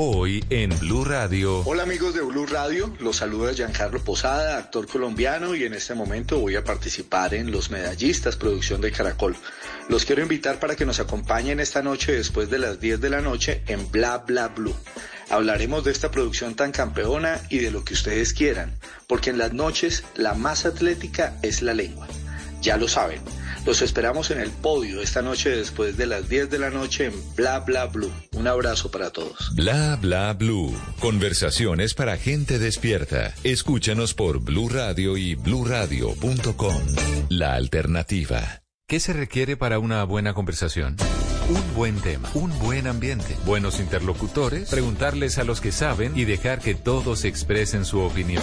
Hoy en Blue Radio. Hola amigos de Blue Radio, los saluda Giancarlo Posada, actor colombiano y en este momento voy a participar en Los Medallistas, producción de Caracol. Los quiero invitar para que nos acompañen esta noche después de las 10 de la noche en Bla Bla Blue. Hablaremos de esta producción tan campeona y de lo que ustedes quieran, porque en las noches la más atlética es la lengua. Ya lo saben. Los esperamos en el podio esta noche después de las 10 de la noche en Bla Bla Blue. Un abrazo para todos. Bla Bla Blue. Conversaciones para gente despierta. Escúchanos por Blue Radio y bluradio.com. La alternativa. ¿Qué se requiere para una buena conversación? Un buen tema, un buen ambiente, buenos interlocutores, preguntarles a los que saben y dejar que todos expresen su opinión.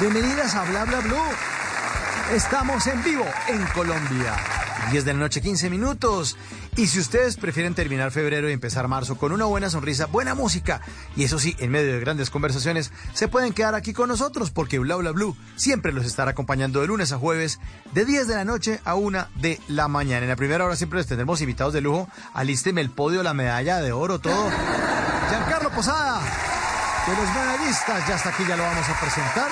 Bienvenidas a Bla Bla Blue. Estamos en vivo en Colombia. 10 de la noche, 15 minutos. Y si ustedes prefieren terminar febrero y empezar marzo con una buena sonrisa, buena música, y eso sí, en medio de grandes conversaciones, se pueden quedar aquí con nosotros porque Bla Bla Blue siempre los estará acompañando de lunes a jueves, de 10 de la noche a 1 de la mañana. En la primera hora siempre les tendremos invitados de lujo. Alísteme el podio, la medalla de oro, todo. Giancarlo Posada, de los medallistas, ya hasta aquí ya lo vamos a presentar.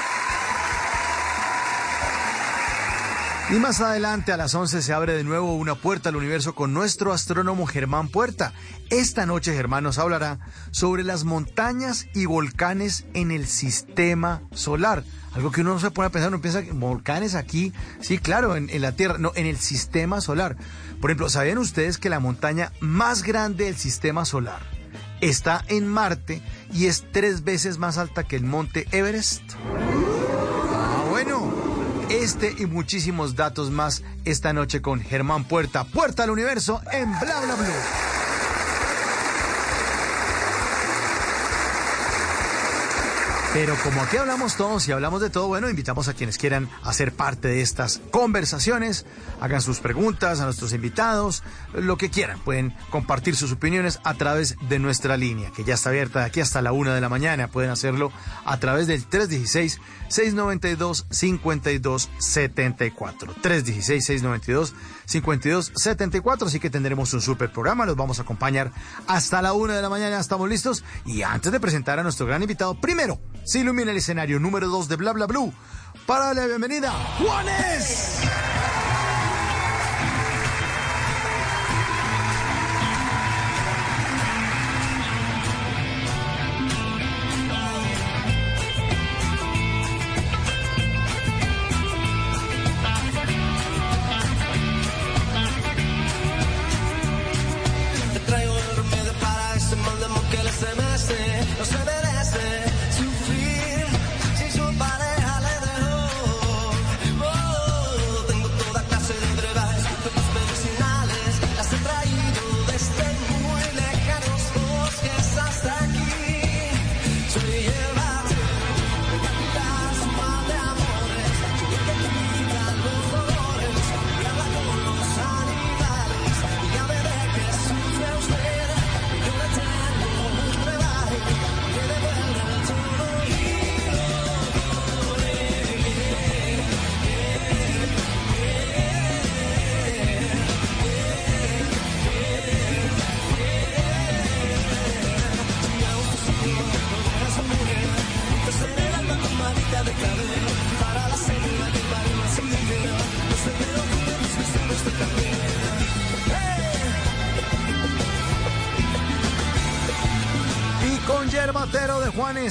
Y más adelante a las 11 se abre de nuevo una puerta al universo con nuestro astrónomo Germán Puerta. Esta noche Germán nos hablará sobre las montañas y volcanes en el sistema solar. Algo que uno no se pone a pensar, uno piensa que volcanes aquí, sí, claro, en, en la Tierra, no, en el sistema solar. Por ejemplo, ¿sabían ustedes que la montaña más grande del sistema solar está en Marte y es tres veces más alta que el monte Everest? Este y muchísimos datos más esta noche con Germán Puerta, Puerta al Universo en Bla Bla Blue. Pero como aquí hablamos todos y hablamos de todo, bueno, invitamos a quienes quieran hacer parte de estas conversaciones, hagan sus preguntas a nuestros invitados, lo que quieran, pueden compartir sus opiniones a través de nuestra línea, que ya está abierta de aquí hasta la una de la mañana, pueden hacerlo a través del 316-692-5274. 316-692-5274, así que tendremos un super programa, los vamos a acompañar hasta la una de la mañana, estamos listos, y antes de presentar a nuestro gran invitado, primero, se ilumina el escenario número 2 de Bla Bla Blue. Para la bienvenida, Juanes.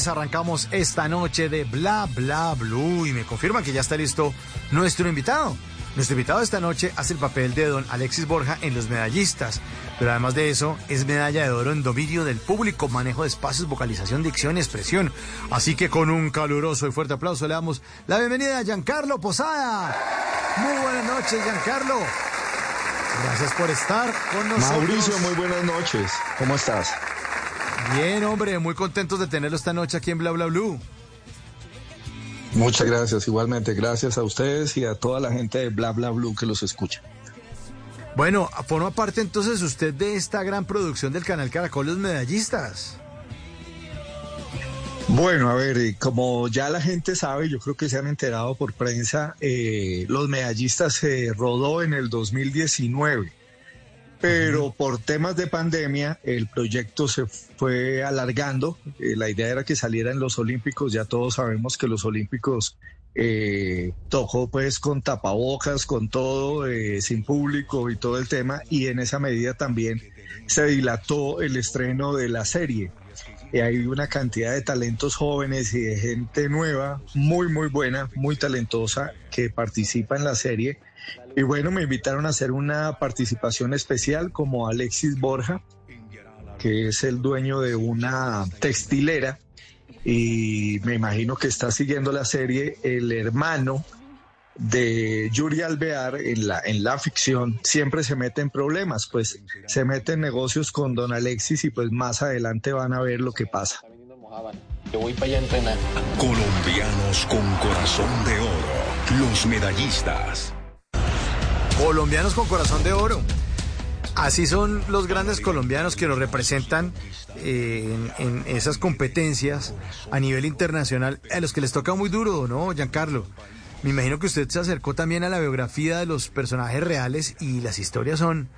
Arrancamos esta noche de Bla Bla Blue y me confirman que ya está listo nuestro invitado. Nuestro invitado esta noche hace el papel de don Alexis Borja en Los Medallistas, pero además de eso es medalla de oro en dominio del público, manejo de espacios, vocalización, dicción y expresión. Así que con un caluroso y fuerte aplauso le damos la bienvenida a Giancarlo Posada. Muy buenas noches, Giancarlo. Gracias por estar con nosotros. Mauricio, muy buenas noches. ¿Cómo estás? Bien, hombre, muy contentos de tenerlo esta noche aquí en Bla Bla Blue. Muchas gracias, igualmente. Gracias a ustedes y a toda la gente de Bla Bla Blue que los escucha. Bueno, forma parte entonces usted de esta gran producción del canal Caracol Los Medallistas. Bueno, a ver, eh, como ya la gente sabe, yo creo que se han enterado por prensa, eh, Los Medallistas se rodó en el 2019, pero por temas de pandemia el proyecto se fue alargando. Eh, la idea era que saliera en los Olímpicos, ya todos sabemos que los Olímpicos eh, tocó pues con tapabocas, con todo, eh, sin público y todo el tema, y en esa medida también se dilató el estreno de la serie. Y hay una cantidad de talentos jóvenes y de gente nueva, muy, muy buena, muy talentosa, que participa en la serie. Y bueno, me invitaron a hacer una participación especial como Alexis Borja, que es el dueño de una textilera y me imagino que está siguiendo la serie el hermano de Yuri Alvear en la, en la ficción siempre se mete en problemas, pues se mete en negocios con don Alexis y pues más adelante van a ver lo que pasa. Yo voy para allá a entrenar. Colombianos con corazón de oro. Los medallistas. Colombianos con corazón de oro. Así son los grandes colombianos que nos representan eh, en, en esas competencias a nivel internacional, a los que les toca muy duro, ¿no, Giancarlo? Me imagino que usted se acercó también a la biografía de los personajes reales y las historias son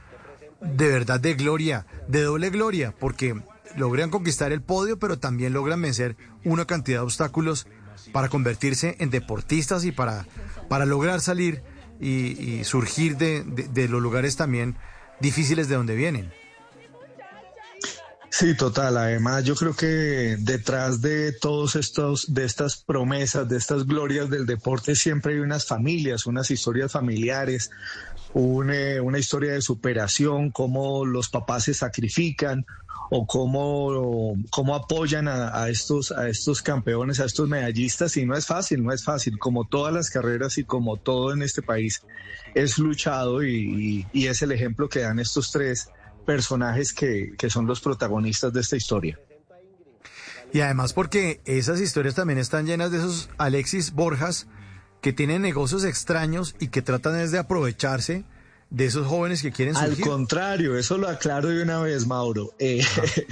de verdad de gloria, de doble gloria, porque logran conquistar el podio, pero también logran vencer una cantidad de obstáculos para convertirse en deportistas y para, para lograr salir y, y surgir de, de- los lugares también difíciles de donde vienen. Sí, total. Además, yo creo que detrás de todos estos, de estas promesas, de estas glorias del deporte, siempre hay unas familias, unas historias familiares, un, eh, una historia de superación, cómo los papás se sacrifican o cómo, cómo apoyan a, a estos, a estos campeones, a estos medallistas. Y no es fácil, no es fácil. Como todas las carreras y como todo en este país, es luchado y, es el ejemplo que dan estos tres personajes que, que son los protagonistas de esta historia. Y además porque esas historias también están llenas de esos Alexis Borjas que tienen negocios extraños y que tratan es de aprovecharse de esos jóvenes que quieren Al surgir. contrario, eso lo aclaro de una vez, Mauro. Eh,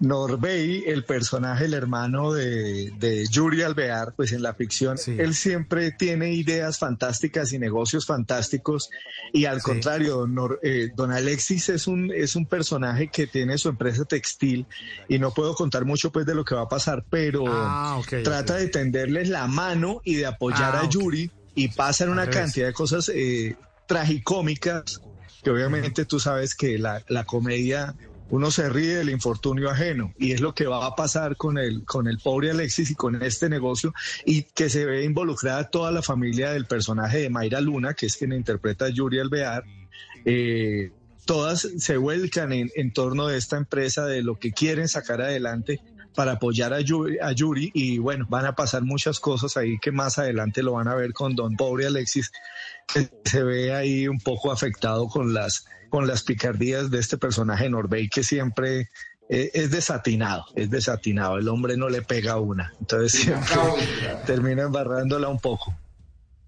Norbey, el personaje, el hermano de, de Yuri Alvear, pues en la ficción, Sí. él siempre tiene ideas fantásticas y negocios fantásticos. Y al Sí. contrario, don, Nor- eh, don Alexis es un, es un personaje que tiene su empresa textil y no puedo contar mucho pues de lo que va a pasar, pero Ah, trata de tenderles la mano y de apoyar Ah, a. Yuri y pasan una Al cantidad de cosas eh, tragicómicas que obviamente tú sabes que la, la comedia uno se ríe del infortunio ajeno y es lo que va a pasar con el con el pobre Alexis y con este negocio y que se ve involucrada toda la familia del personaje de Mayra Luna que es quien interpreta a Yuri Alvear. Eh, todas se vuelcan en, en torno de esta empresa de lo que quieren sacar adelante para apoyar a Yuri, a Yuri y bueno, van a pasar muchas cosas ahí que más adelante lo van a ver con Don Pobre Alexis, se ve ahí un poco afectado con las, con las picardías de este personaje Norbey que siempre eh, es desatinado, es desatinado, el hombre no le pega una, entonces siempre termina embarrándola un poco.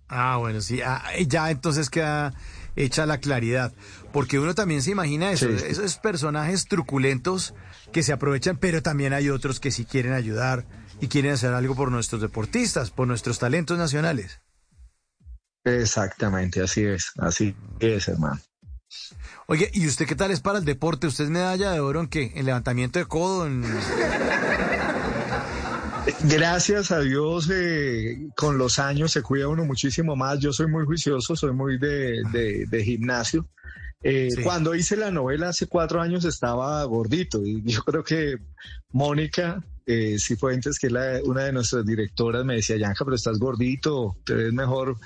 Ah, bueno, sí, ah, ya entonces queda hecha la claridad, porque uno también se imagina eso, Sí, esos personajes truculentos que se aprovechan, pero también hay otros que sí quieren ayudar y quieren hacer algo por nuestros deportistas, por nuestros talentos nacionales. Exactamente, así es, así es, hermano. Oye, ¿y usted qué tal es para el deporte? ¿Usted es medalla de oro en qué? ¿En levantamiento de codo? En... Gracias a Dios, eh, con los años se cuida uno muchísimo más. Yo soy muy juicioso, soy muy de, de- de gimnasio. Eh, Sí. Cuando hice la novela hace cuatro años estaba gordito y yo creo que Mónica eh, Cifuentes, que es la- una de nuestras directoras, me decía, Yanka, pero estás gordito, te ves mejor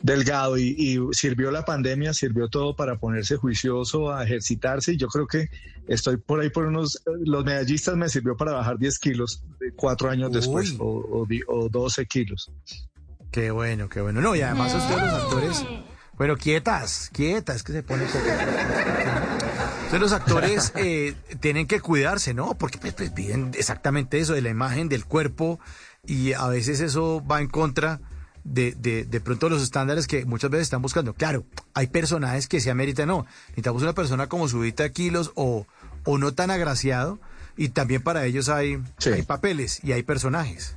delgado y, y sirvió la pandemia, sirvió todo para ponerse juicioso, a ejercitarse y yo creo que estoy por ahí por unos, los medallistas me sirvió para bajar 10 kilos cuatro años después o, o 12 kilos. Qué bueno, qué bueno. No, y además ustedes los actores, bueno, quietas, quietas, que se pone... Entonces los actores eh, tienen que cuidarse, ¿no? Porque pues, pues, piden exactamente eso, de la imagen, del cuerpo, y a veces eso va en contra de, de, de pronto los estándares que muchas veces están buscando. Claro, hay personajes que se ameritan, no. Necesitamos una persona como subita de kilos o, o no tan agraciado, y también para ellos hay, Sí. hay papeles y hay personajes.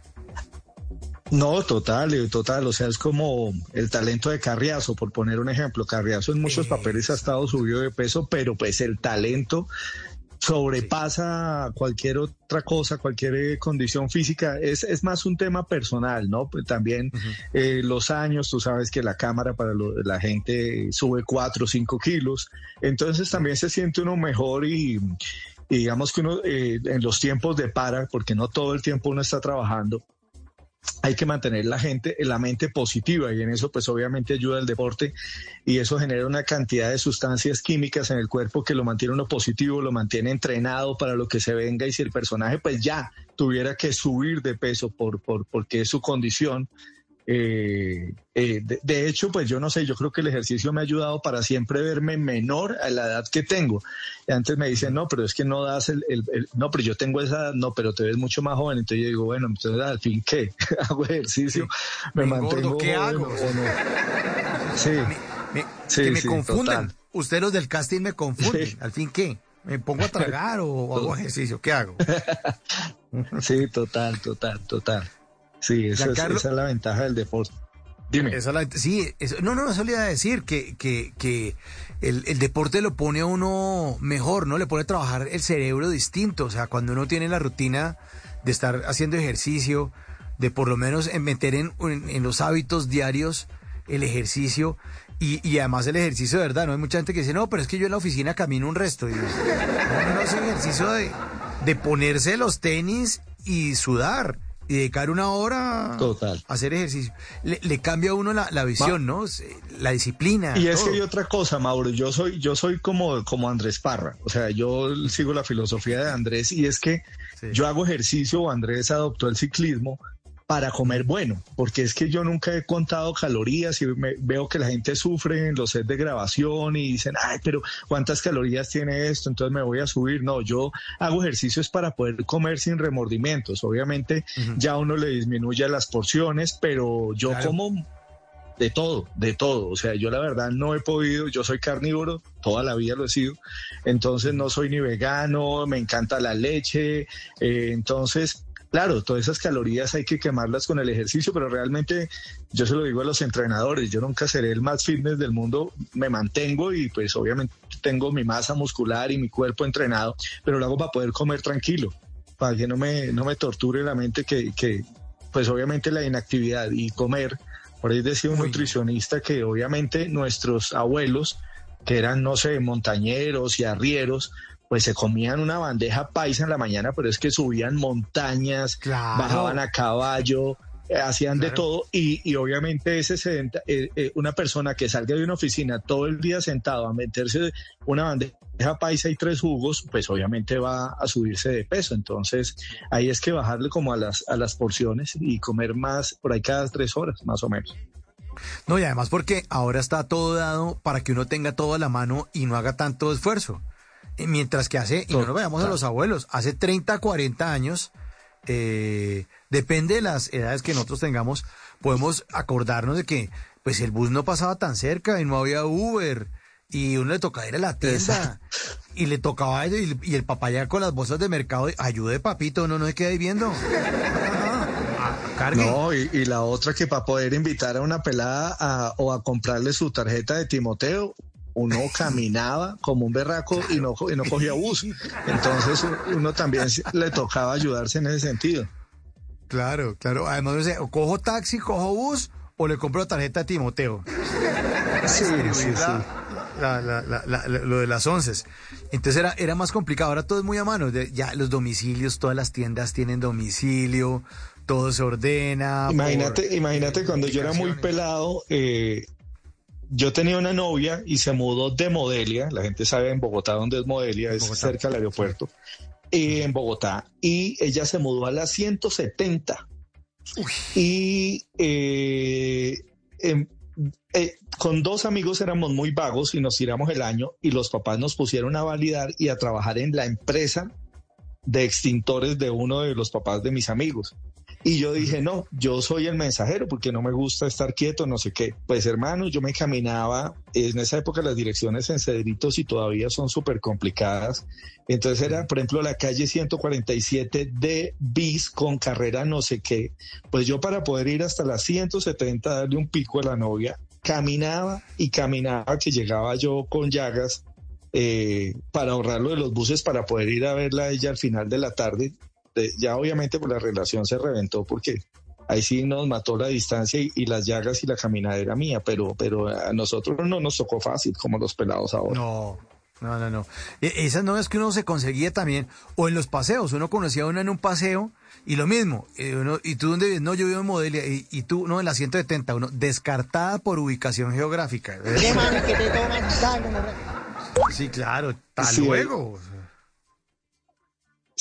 No, total, eh, total. O sea, es como el talento de Carriazo, por poner un ejemplo. Carriazo en muchos papeles ha estado subido de peso, pero pues el talento sobrepasa cualquier otra cosa, cualquier eh, condición física. Es, es más un tema personal, ¿no? Pues también eh, los años, tú sabes que la cámara para lo- la gente sube cuatro o cinco kilos. Entonces también se siente uno mejor y, y digamos que uno eh, en los tiempos de para, porque no todo el tiempo uno está trabajando, hay que mantener la gente, la mente positiva y en eso pues obviamente ayuda el deporte y eso genera una cantidad de sustancias químicas en el cuerpo que lo mantiene uno positivo, lo mantiene entrenado para lo que se venga y si el personaje pues ya tuviera que subir de peso por, por porque es su condición. Eh, eh, de, de hecho, pues yo no sé, yo creo que el ejercicio me ha ayudado para siempre verme menor a la edad que tengo. Antes me dicen, no, pero es que no das el, el- el- no, pero yo tengo esa edad, no, pero te ves mucho más joven. Entonces yo digo, bueno, entonces al fin, ¿qué? Hago ejercicio, me Me engordo, mantengo ¿qué joven hago? o no. Sí, Me- Sí, que me sí, confunden. total. Ustedes los del casting me confunden. ¿Al fin qué? ¿Me pongo a tragar o, o hago ejercicio? ¿Qué hago? sí, total, total, total. Sí, esa es, Giancarlo- esa es la ventaja del deporte. Dime. Esa la- sí, eso- no, no, eso le iba a decir, que, que, que el, el deporte lo pone a uno mejor, ¿no? Le pone a trabajar el cerebro distinto. O sea, cuando uno tiene la rutina de estar haciendo ejercicio, de por lo menos en meter en, en- en los hábitos diarios el ejercicio y, y además el ejercicio de verdad, ¿no? Hay mucha gente que dice, no, pero es que yo en la oficina camino un resto. Y no, no, no, es el ejercicio de, de ponerse los tenis y sudar y dedicar una hora Total. a hacer ejercicio. Le, le cambia a uno la, la visión, ¿no? La disciplina. Y es que hay otra cosa, Mauro. Yo soy, yo soy como, como Andrés Parra. O sea, yo sigo la filosofía de Andrés y es que Sí. yo hago ejercicio Andrés adoptó el ciclismo para comer bueno, porque es que yo nunca he contado calorías y me- veo que la gente sufre en los sets de grabación y dicen, ay, pero ¿cuántas calorías tiene esto? Entonces me voy a subir. No, yo hago ejercicios para poder comer sin remordimientos. Obviamente ya uno le disminuye las porciones, pero yo Claro. como de todo, de todo. O sea, yo la verdad no he podido, yo soy carnívoro, toda la vida lo he sido, entonces no soy ni vegano, me encanta la leche, eh, entonces, claro, todas esas calorías hay que quemarlas con el ejercicio, pero realmente yo se lo digo a los entrenadores, yo nunca seré el más fitness del mundo, me mantengo y pues obviamente tengo mi masa muscular y mi cuerpo entrenado, pero lo hago para poder comer tranquilo, para que no me, no me torture la mente que, que pues obviamente la inactividad y comer. Por ahí decía un nutricionista que obviamente nuestros abuelos, que eran, no sé, montañeros y arrieros, pues se comían una bandeja paisa en la mañana, pero es que subían montañas, Claro. bajaban a caballo, eh, hacían de todo y, y obviamente ese sedenta- eh, eh, una persona que salga de una oficina todo el día sentado a meterse una bandeja paisa y tres jugos, pues obviamente va a subirse de peso. Entonces ahí es que bajarle como a las, a las porciones y comer más por ahí cada tres horas, más o menos. No, y además porque ahora está todo dado para que uno tenga todo a la mano y no haga tanto esfuerzo. Eh, Mientras que hace, y no nos vayamos a los abuelos, hace 30, 40 años, eh, depende de las edades que nosotros tengamos, podemos acordarnos de que pues el bus no pasaba tan cerca y no había Uber y uno le tocaba ir a la tienda y le tocaba y, y el papá ya con las bolsas de mercado, ayude papito, no, no se quede ahí viendo. Cargue. No, y, y la otra que para poder invitar a una pelada a- o a comprarle su tarjeta de Timoteo, uno caminaba como un berraco y no, y no cogía bus. Entonces uno también le tocaba ayudarse en ese sentido. Claro, claro. Además, no sé, o cojo taxi, cojo bus o le compro tarjeta a Timoteo. Sí, sí, sí. la- la- la- lo de las once. Entonces era, era más complicado. Ahora todo es muy a mano. Ya los domicilios, todas las tiendas tienen domicilio, todo se ordena. por, Imagínate, imagínate cuando yo era muy pelado, eh, yo tenía una novia y se mudó de Modelia, la gente sabe en Bogotá dónde es Modelia, es Bogotá. cerca del aeropuerto, eh, en Bogotá, y ella se mudó a las 170. Y eh, em, eh, con dos amigos éramos muy vagos y nos tiramos el año y los papás nos pusieron a validar y a trabajar en la empresa de extintores de uno de los papás de mis amigos. Y yo dije, no, yo soy el mensajero porque no me gusta estar quieto, no sé qué. Pues hermano, yo me caminaba, en esa época las direcciones en Cedritos y todavía son súper complicadas. Entonces era, por ejemplo, la calle 147 de bis con carrera no sé qué. Pues yo para poder ir hasta la 170, darle un pico a la novia, caminaba y caminaba que llegaba yo con llagas eh, para ahorrarlo de los buses para poder ir a verla a ella al final de la tarde. De- ya obviamente pues la relación se reventó porque ahí sí nos mató la distancia y, y las llagas y la caminadera mía, pero, pero a nosotros no nos tocó fácil como los pelados ahora. No, no, no, no. E- Esas novias que uno se conseguía también, o en los paseos, uno conocía a una en un paseo y lo mismo. eh, uno- ¿Y tú dónde vives? No, yo vivo en Modelia. Y, y tú, no, en la 170, uno, descartada por ubicación geográfica. Sí, claro, Sí, luego.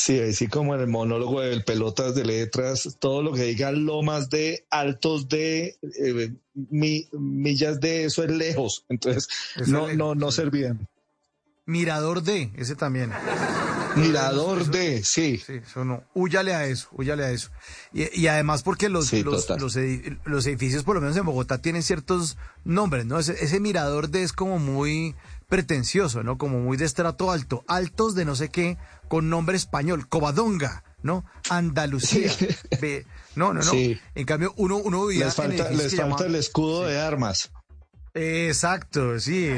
Sí, así como en el monólogo del pelotas de letras, todo lo que diga lomas de, altos de, eh, mi- millas de, eso es lejos. Entonces, Eso no, no, no servían. Mirador de, ese también. Mirador de, sí. Sí, eso no. Húyale a eso, húyale a eso. Y, y además porque los, Sí, los, los edificios, por lo menos en Bogotá, tienen ciertos nombres, ¿no? Ese, ese mirador de es como muy pretencioso, ¿no? Como muy de estrato alto. Altos de no sé qué, con nombre español. Covadonga, ¿no? Andalucía. Sí. No, no, no. Sí. En cambio, uno, uno vivía Les en falta, les el escudo de armas. Exacto, sí.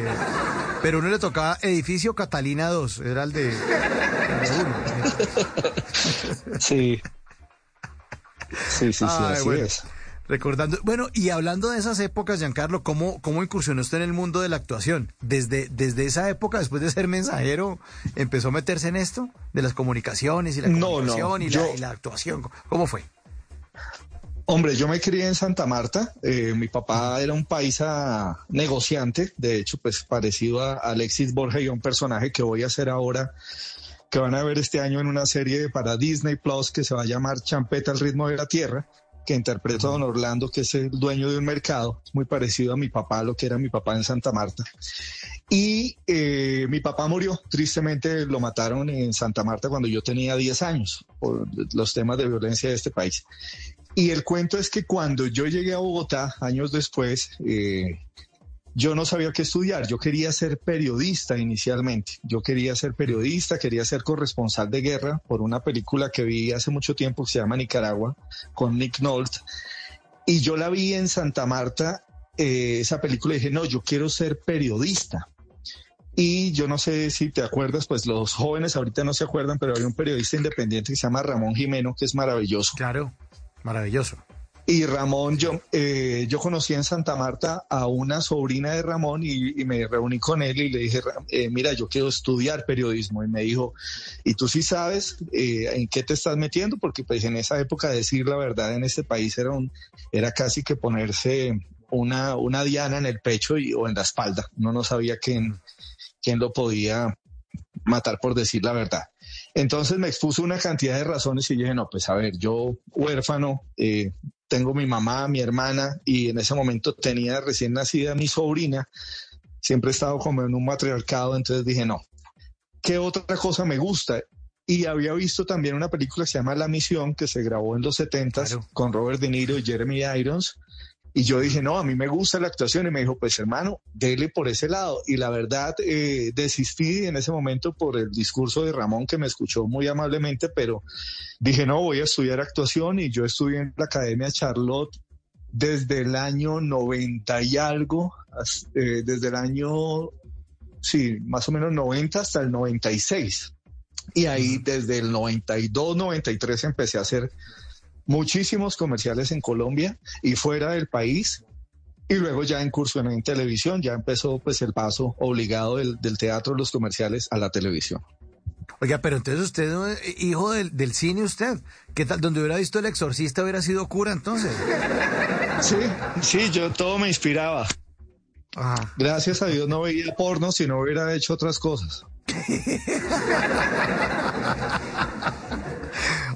Pero uno le tocaba edificio Catalina 2, era el de, uno. Sí. Sí, sí, sí, Ay, así bueno. es. Recordando, bueno, y hablando de esas épocas, Giancarlo, ¿cómo, cómo incursionó usted en el mundo de la actuación? Desde, desde esa época, después de ser mensajero, empezó a meterse en esto de las comunicaciones y la No, no, comunicación y, la, y la actuación. ¿Cómo fue? Hombre, yo me crié en Santa Marta. eh, mi papá era un paisa negociante, de hecho, pues parecido a Alexis Borja y a un personaje que voy a hacer ahora, que van a ver este año en una serie para Disney Plus que se va a llamar Champeta al ritmo de la tierra, que interpreta a don Orlando, que es el dueño de un mercado, muy parecido a mi papá, lo que era mi papá en Santa Marta. Y eh, mi papá murió, tristemente lo mataron en Santa Marta cuando yo tenía 10 años, por los temas de violencia de este país. Y el cuento es que cuando yo llegué a Bogotá, años después, eh, yo no sabía qué estudiar. Yo quería ser periodista inicialmente. Yo quería ser periodista, quería ser corresponsal de guerra por una película que vi hace mucho tiempo que se llama Nicaragua, con Nick Nolte. Y yo la vi en Santa Marta, eh, esa película, y dije, no, yo quiero ser periodista. Y yo no sé si te acuerdas, pues los jóvenes ahorita no se acuerdan, pero hay un periodista independiente que se llama Ramón Jimeno, que es maravilloso. Claro, maravilloso. Y Ramón, yo, eh, yo conocí en Santa Marta a una sobrina de Ramón y, me reuní con él y le dije, "Ra- eh, mira, yo quiero estudiar periodismo. Y me dijo, ¿y tú sí sabes eh, en qué te estás metiendo? Porque pues en esa época decir la verdad en este país era, un, era casi que ponerse una, una diana en el pecho y, o en la espalda. Uno no sabía quién, quién lo podía matar por decir la verdad. Entonces me expuso una cantidad de razones y dije, no, pues a ver, yo huérfano, eh, tengo mi mamá, mi hermana y en ese momento tenía recién nacida mi sobrina, siempre he estado como en un matriarcado, entonces dije, no, ¿qué otra cosa me gusta? Y había visto también una película que se llama La Misión, que se grabó en los 70 Claro. con Robert De Niro y Jeremy Irons. Y yo dije, no, a mí me gusta la actuación. Y me dijo, pues hermano, dele por ese lado. Y la verdad, eh, desistí en ese momento por el discurso de Ramón, que me escuchó muy amablemente, pero dije, no, voy a estudiar actuación. Y yo estudié en la Academia Charlotte desde el año 90 y algo, eh, desde el año, sí, más o menos 90 hasta el 96. Y ahí desde el 92, 93 empecé a hacer muchísimos comerciales en Colombia y fuera del país. Y luego ya incursioné en televisión, ya empezó pues el paso obligado del, del teatro, los comerciales a la televisión. Oiga, pero entonces usted, ¿no? hijo del, del cine, usted. ¿Qué tal? Donde hubiera visto El Exorcista hubiera sido cura entonces. Sí, sí, yo todo me inspiraba. Ajá. Gracias a Dios no veía porno si no hubiera hecho otras cosas.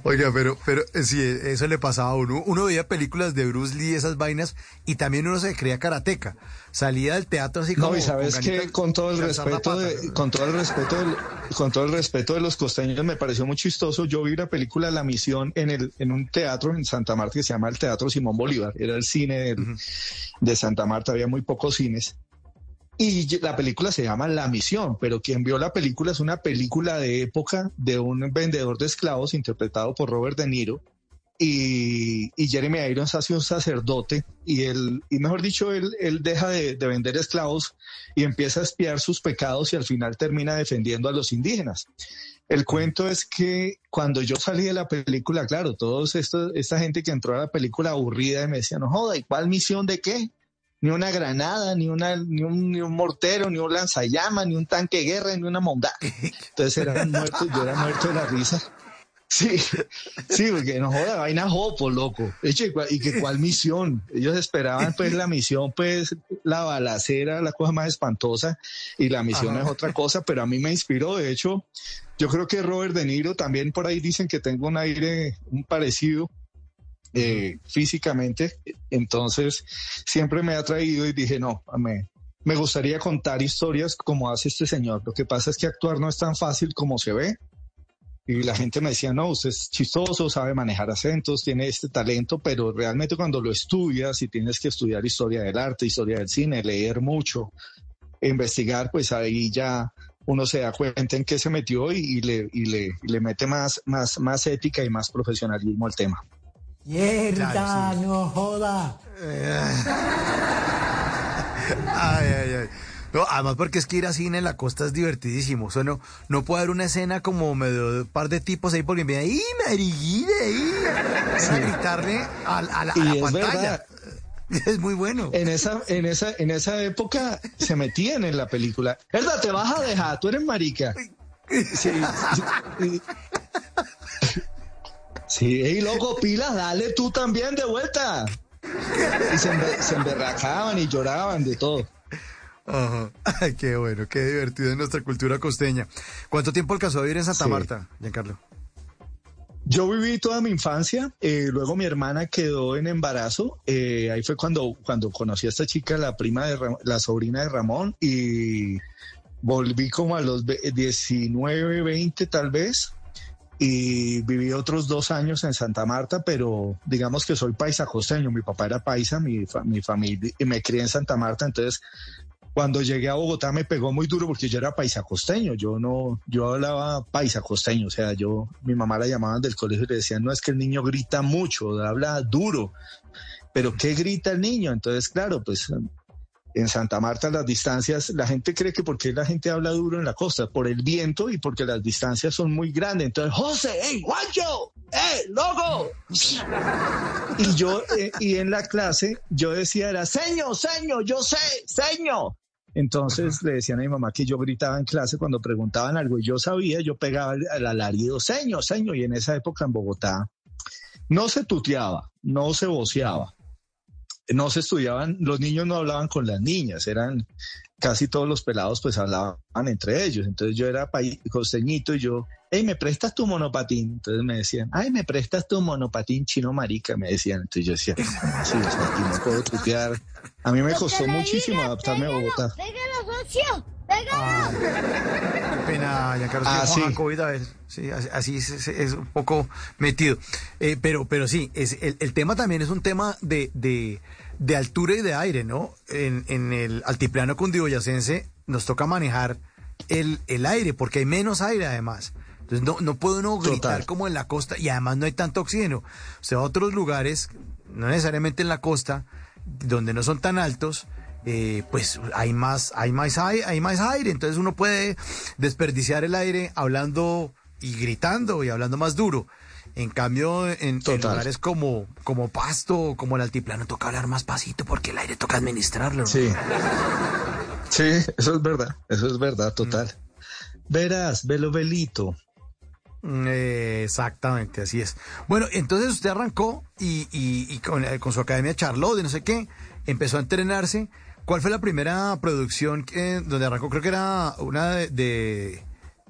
Oiga, pero, pero eh, sí, eso le pasaba a uno. Uno veía películas de Bruce Lee, esas vainas, y también uno se creía karateca. Salía del teatro así como. No, y sabes con que con todo el respeto de, con todo el respeto del- con todo el respeto de los costeños me pareció muy chistoso. Yo vi la película La Misión en el en un teatro en Santa Marta que se llama el Teatro Simón Bolívar. Era el cine del- de Santa Marta, había muy pocos cines. Y la película se llama La Misión, pero quien vio la película es una película de época de un vendedor de esclavos interpretado por Robert De Niro. Y, y Jeremy Irons hace un sacerdote y él, y mejor dicho, él, él deja de, de vender esclavos y empieza a espiar sus pecados y al final termina defendiendo a los indígenas. El cuento es que cuando yo salí de la película, claro, todos estos, esta gente que entró a la película aburrida y me decía, no joda, ¿y cuál misión de qué? Ni una granada, ni, una, ni, un, ni un mortero, ni un lanzallamas, ni un tanque de guerra, ni una monda. Entonces eran muertos, yo era muerto de la risa. Sí, sí, porque no joda, vaina jopo, loco. Eche, ¿cuál- ¿Y que cuál misión? Ellos esperaban pues la misión, pues la balacera, la cosa más espantosa, y la misión Ajá. es otra cosa, pero a mí me inspiró, de hecho, yo creo que Robert De Niro también por ahí dicen que tengo un aire, un parecido eh, físicamente, entonces siempre me ha traído y dije, no, me, me gustaría contar historias como hace este señor. Lo que pasa es que actuar no es tan fácil como se ve. Y la gente me decía, no, usted es chistoso, sabe manejar acentos, tiene este talento, pero realmente cuando lo estudias y tienes que estudiar historia del arte, historia del cine, leer mucho, investigar, pues ahí ya uno se da cuenta en qué se metió y, y le, y le, y le mete más, más, más ética y más profesionalismo al tema. Mierda, Claro, no joda. Ay, ay, ay. No, además porque es que ir a cine en la costa es divertidísimo. O sea, no, no puede haber una escena como medio de un par de tipos ahí porque me ¡y mariguita! ahí! Van a gritarle a, a la, a la Y es pantalla. verdad. Es muy bueno. En esa, en esa, en esa época se metían en la película. ¿Verdad? Te vas a dejar, tú eres marica. Sí, sí. Sí, ey, loco, pilas, dale tú también de vuelta. Y se, embe- se emberracaban y lloraban de todo. Ajá. Ay, qué bueno, qué divertido en nuestra cultura costeña. ¿Cuánto tiempo alcanzó a vivir en Santa Sí. Marta, Giancarlo? Yo viví toda mi infancia, eh, luego mi hermana quedó en embarazo, eh, ahí fue cuando, cuando conocí a esta chica, la prima de Ram- la sobrina de Ramón, y volví como a los ve- 19, 20 tal vez, y viví otros dos años en Santa Marta, pero digamos que soy paisa costeño, mi papá era paisa, mi, fa- mi familia, y me crié en Santa Marta, entonces cuando llegué a Bogotá me pegó muy duro porque yo era paisa costeño, yo no, yo hablaba paisa costeño, o sea, yo, mi mamá la llamaban del colegio y le decían, no es que el niño grita mucho, habla duro, pero ¿qué grita el niño? Entonces, claro, pues en Santa Marta las distancias, la gente cree que porque la gente habla duro en la costa, por el viento y porque las distancias son muy grandes. Entonces, José, hey, Juancho, hey, loco. Y yo, eh, y en la clase, yo decía, era, seño, seño, yo sé, seño. Entonces le decían a mi mamá que yo gritaba en clase cuando preguntaban algo y yo sabía, yo pegaba el alarido, seño, seño. Y en esa época en Bogotá no se tuteaba, no se voceaba no se estudiaban, los niños no hablaban con las niñas, eran casi todos los pelados pues hablaban entre ellos. Entonces yo era costeñito y yo, hey, ¿me prestas tu monopatín? Entonces me decían, ay, ¿me prestas tu monopatín chino marica? Me decían. Entonces yo decía, sí, o sea, aquí no puedo tutear. A mí me costó muchísimo adaptarme a Bogotá. Pégalo. Qué pena, Giancarlo. Ah, sí. Juan COVID, a ver, sí, así, así es, es- es un poco metido. Eh, pero, pero sí, es, el, el tema también es un tema de, de, de altura y de aire, ¿no? En, en el altiplano cundiboyacense nos toca manejar el, el aire, porque hay menos aire además. Entonces no, no puede uno gritar Total. como en la costa y además no hay tanto oxígeno. O sea, otros lugares, no necesariamente en la costa, donde no son tan altos, eh, pues hay más, hay más aire, hay más aire, entonces uno puede desperdiciar el aire hablando y gritando y hablando más duro. En cambio, en, en lugares como, como Pasto, como el Altiplano, toca hablar más pasito porque el aire toca administrarlo. ¿no? Sí. Sí, eso es verdad, eso es verdad, total. Verás, velo velito. Mm, eh, exactamente, así es. Bueno, entonces usted arrancó y, y- y con, eh, con su academia Charlotte y no sé qué, empezó a entrenarse. ¿Cuál fue la primera producción que, donde arrancó? Creo que era una de, de,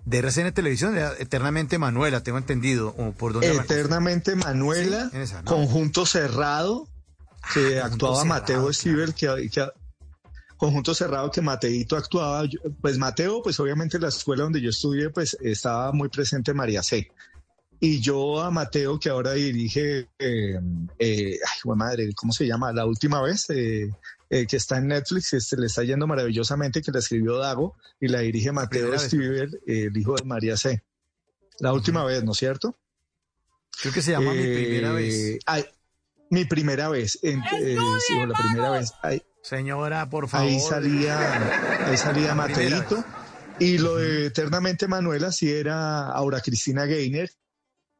de RCN Televisión, era Eternamente Manuela, tengo entendido. o por dónde arrancó usted. Eternamente Manuela, Sí, en esa, ¿no? Conjunto Cerrado, que Ah, Conjunto actuaba Cerrado, Mateo Stivel, que, que- Conjunto Cerrado que Mateito actuaba. Pues Mateo, pues obviamente en la escuela donde yo estudié, pues estaba muy presente María C. Y yo a Mateo, que ahora dirige, eh, eh, ay, madre, ¿cómo se llama? La última vez, eh, eh, que está en Netflix, este, le está yendo maravillosamente, que la escribió Dago y la dirige Mateo primera vez. Eh, el hijo de María C. La última vez, ¿no es cierto? Creo que se llama Mi Primera Eh, Vez. ay, mi primera vez. en- eh, sí, o la primera vez. Señora, por favor. ahí salía, ahí salía primera Mateito. Y lo de Eternamente Manuela sí era Aura Cristina Gainer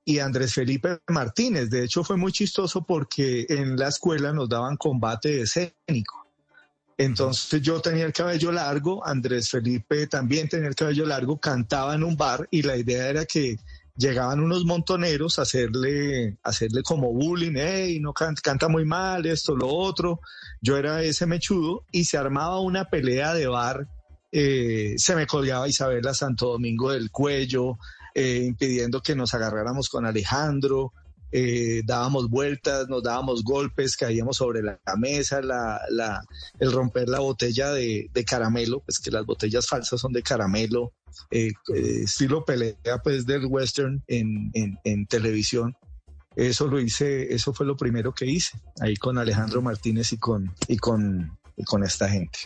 y Andrés Felipe Martínez. De hecho, fue muy chistoso porque en la escuela nos daban combate escénico. Entonces yo tenía el cabello largo, Andrés Felipe también tenía el cabello largo, cantaba en un bar y la idea era que llegaban unos montoneros a hacerle, a hacerle como bullying, hey, no can- canta muy mal, esto, lo otro. Yo era ese mechudo y se armaba una pelea de bar. eh, se me colgaba Isabela Santo Domingo del cuello, eh, impidiendo que nos agarráramos con Alejandro. eh, dábamos vueltas, nos dábamos golpes, caíamos sobre la, mesa, la, la- el romper la botella de, de caramelo, pues que las botellas falsas son de caramelo, eh, eh, estilo pelea pues del western en, en- en televisión. Eso lo hice, eso fue lo primero que hice, ahí con Alejandro Martínez y con, y con, y con esta gente.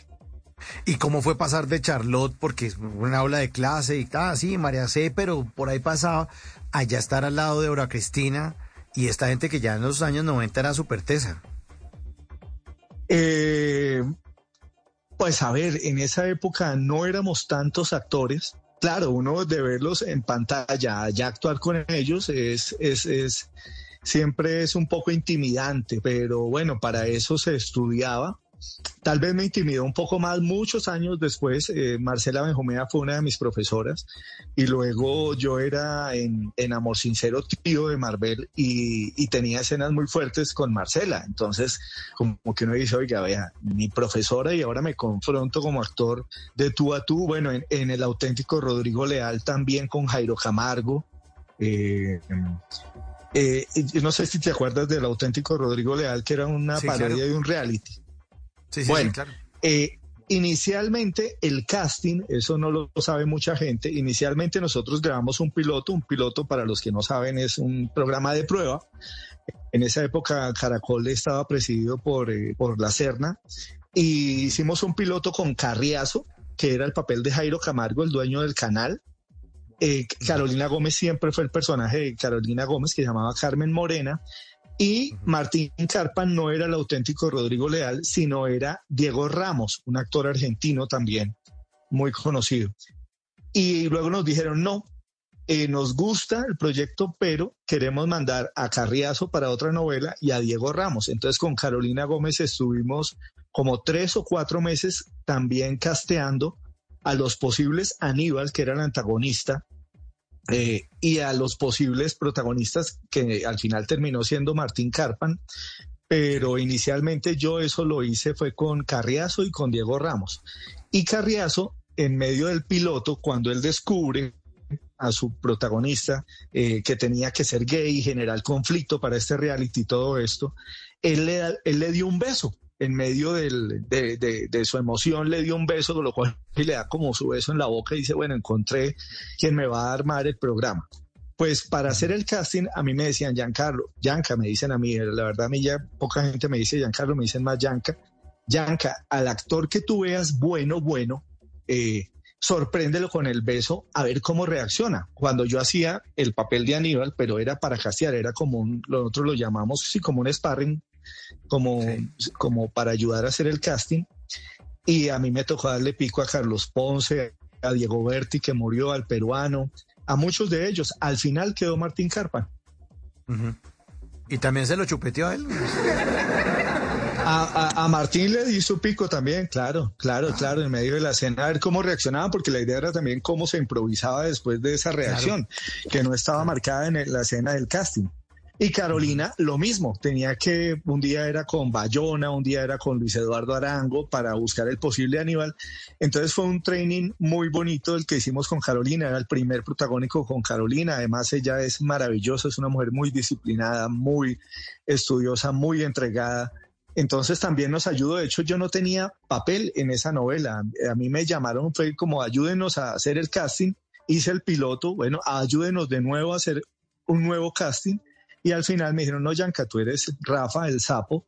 ¿Y cómo fue pasar de Charlotte? Porque es una aula de clase y, ah, sí, María C, pero por ahí pasaba, allá estar al lado de Aura Cristina y esta gente que ya en los años 90 era súper tesa. Eh, pues a ver, en esa época no éramos tantos actores. Claro, uno de verlos en pantalla, ya actuar con ellos es, es, es siempre es un poco intimidante, pero bueno, para eso se estudiaba. Tal vez me intimidó un poco más muchos años después. eh, Marcela Benjumea fue una de mis profesoras y luego yo era en, en Amor Sincero tío de Marvel y, y tenía escenas muy fuertes con Marcela. Entonces, como que uno dice, oiga, vea, mi profesora y ahora me confronto como actor de tú a tú. Bueno, en, en el auténtico Rodrigo Leal también con Jairo Camargo. Eh, eh, no sé si te acuerdas del auténtico Rodrigo Leal, que era una Sí, parodia claro. de un reality. Sí, sí, Bueno, sí, claro. Eh, inicialmente el casting, eso no lo sabe mucha gente, inicialmente nosotros grabamos un piloto, un piloto para los que no saben es un programa de prueba. En esa época Caracol estaba presidido por, eh, por la Serna y hicimos un piloto con Carriazo, que era el papel de Jairo Camargo, el dueño del canal. Eh, Carolina Gómez siempre fue el personaje de Carolina Gómez, que se llamaba Carmen Morena. Y Martín Carpan no era el auténtico Rodrigo Leal, sino era Diego Ramos, un actor argentino también muy conocido. Y luego nos dijeron, no, eh, nos gusta el proyecto, pero queremos mandar a Carriazo para otra novela y a Diego Ramos. Entonces con Carolina Gómez estuvimos como tres o cuatro meses también casteando a los posibles Aníbal, que era el antagonista, eh, y a los posibles protagonistas que al final terminó siendo Martín Carpan, pero inicialmente yo eso lo hice fue con Carriazo y con Diego Ramos. Y Carriazo, en medio del piloto, cuando él descubre a su protagonista eh, que tenía que ser gay y generar conflicto para este reality y todo esto, él le, él le dio un beso en medio del- de, de- de su emoción, le dio un beso, con lo cual y le da como su beso en la boca y dice, bueno, encontré quien me va a armar el programa. Pues para hacer el casting, a mí me decían Giancarlo, Yanka, me dicen a mí, la verdad a mí ya poca gente me dice Giancarlo, me dicen más Yanka. Yanka, al actor que tú veas bueno, bueno, eh, sorpréndelo con el beso a ver cómo reacciona. Cuando yo hacía el papel de Aníbal, pero era para castear, era como un, nosotros lo llamamos, sí, como un sparring, como, como para ayudar a hacer el casting. Y a mí me tocó darle pico a Carlos Ponce, a Diego Berti, que murió, al peruano, a muchos de ellos. Al final quedó Martín Carpa. Y también se lo chupeteó a él. A, a- a Martín le di su pico también, claro, claro, claro, en medio de la escena, a ver cómo reaccionaban, porque la idea era también cómo se improvisaba después de esa reacción, que no estaba marcada en la escena del casting. Y Carolina, lo mismo, tenía que, un día era con Bayona, un día era con Luis Eduardo Arango para buscar el posible Aníbal. Entonces fue un training muy bonito el que hicimos con Carolina, era el primer protagónico con Carolina. Además, ella es maravillosa, es una mujer muy disciplinada, muy estudiosa, muy entregada. Entonces también nos ayudó. De hecho, yo no tenía papel en esa novela. A mí me llamaron, fue como ayúdenos a hacer el casting. Hice el piloto, bueno, ayúdenos de nuevo a hacer un nuevo casting. Y al final me dijeron, no, Yanka, tú eres Rafa, el sapo,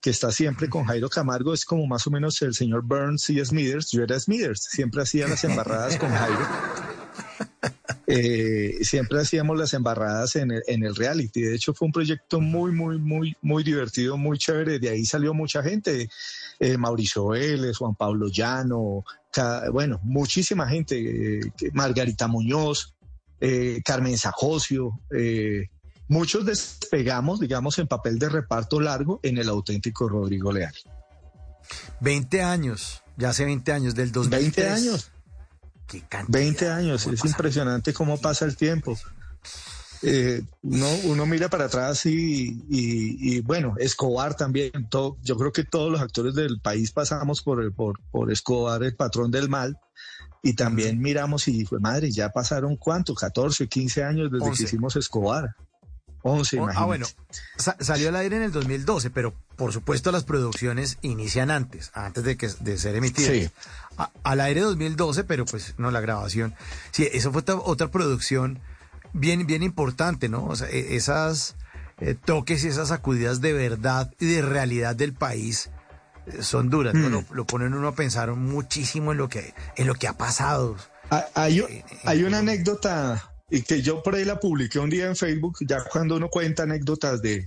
que está siempre con Jairo Camargo. Es como más o menos el señor Burns y Smithers. Yo era Smithers, siempre hacía las embarradas con Jairo. Eh, siempre hacíamos las embarradas en el, en el reality. De hecho, fue un proyecto muy, muy, muy, muy divertido, muy chévere. De ahí salió mucha gente. Eh, Mauricio Vélez, Juan Pablo Llano, bueno, muchísima gente. eh, Margarita Muñoz, Carmen Sajosio. eh, muchos despegamos, digamos, en papel de reparto largo en el auténtico Rodrigo Leal. 20 años, ya hace 20 años, del 2003. 20 años. Qué cantidad. 20 años, ¿Cómo es impresionante cómo pasa el tiempo. Eh, uno, uno mira para atrás y, y- y, bueno, Escobar también, todo- yo creo que todos los actores del país pasamos por, el- por, por Escobar, el patrón del mal, y también miramos y fue madre, ya pasaron cuánto, 14, 15 años desde 11. que hicimos Escobar. 11, Oh, imagínate. Ah, bueno, sa- salió al aire en el 2012, pero por supuesto las producciones inician antes, antes de, que, de ser emitidas. Sí. A- al aire 2012, pero pues no la grabación. Sí, eso fue otra, otra producción bien, bien importante, ¿no? O sea, e- esas eh, toques y esas sacudidas de verdad y de realidad del país eh, son duras, ¿no? Mm. Lo, lo ponen uno a pensar muchísimo en lo que, en lo que ha pasado. Ah, Hay, hay una anécdota y que yo por ahí la publiqué un día en Facebook, ya cuando uno cuenta anécdotas de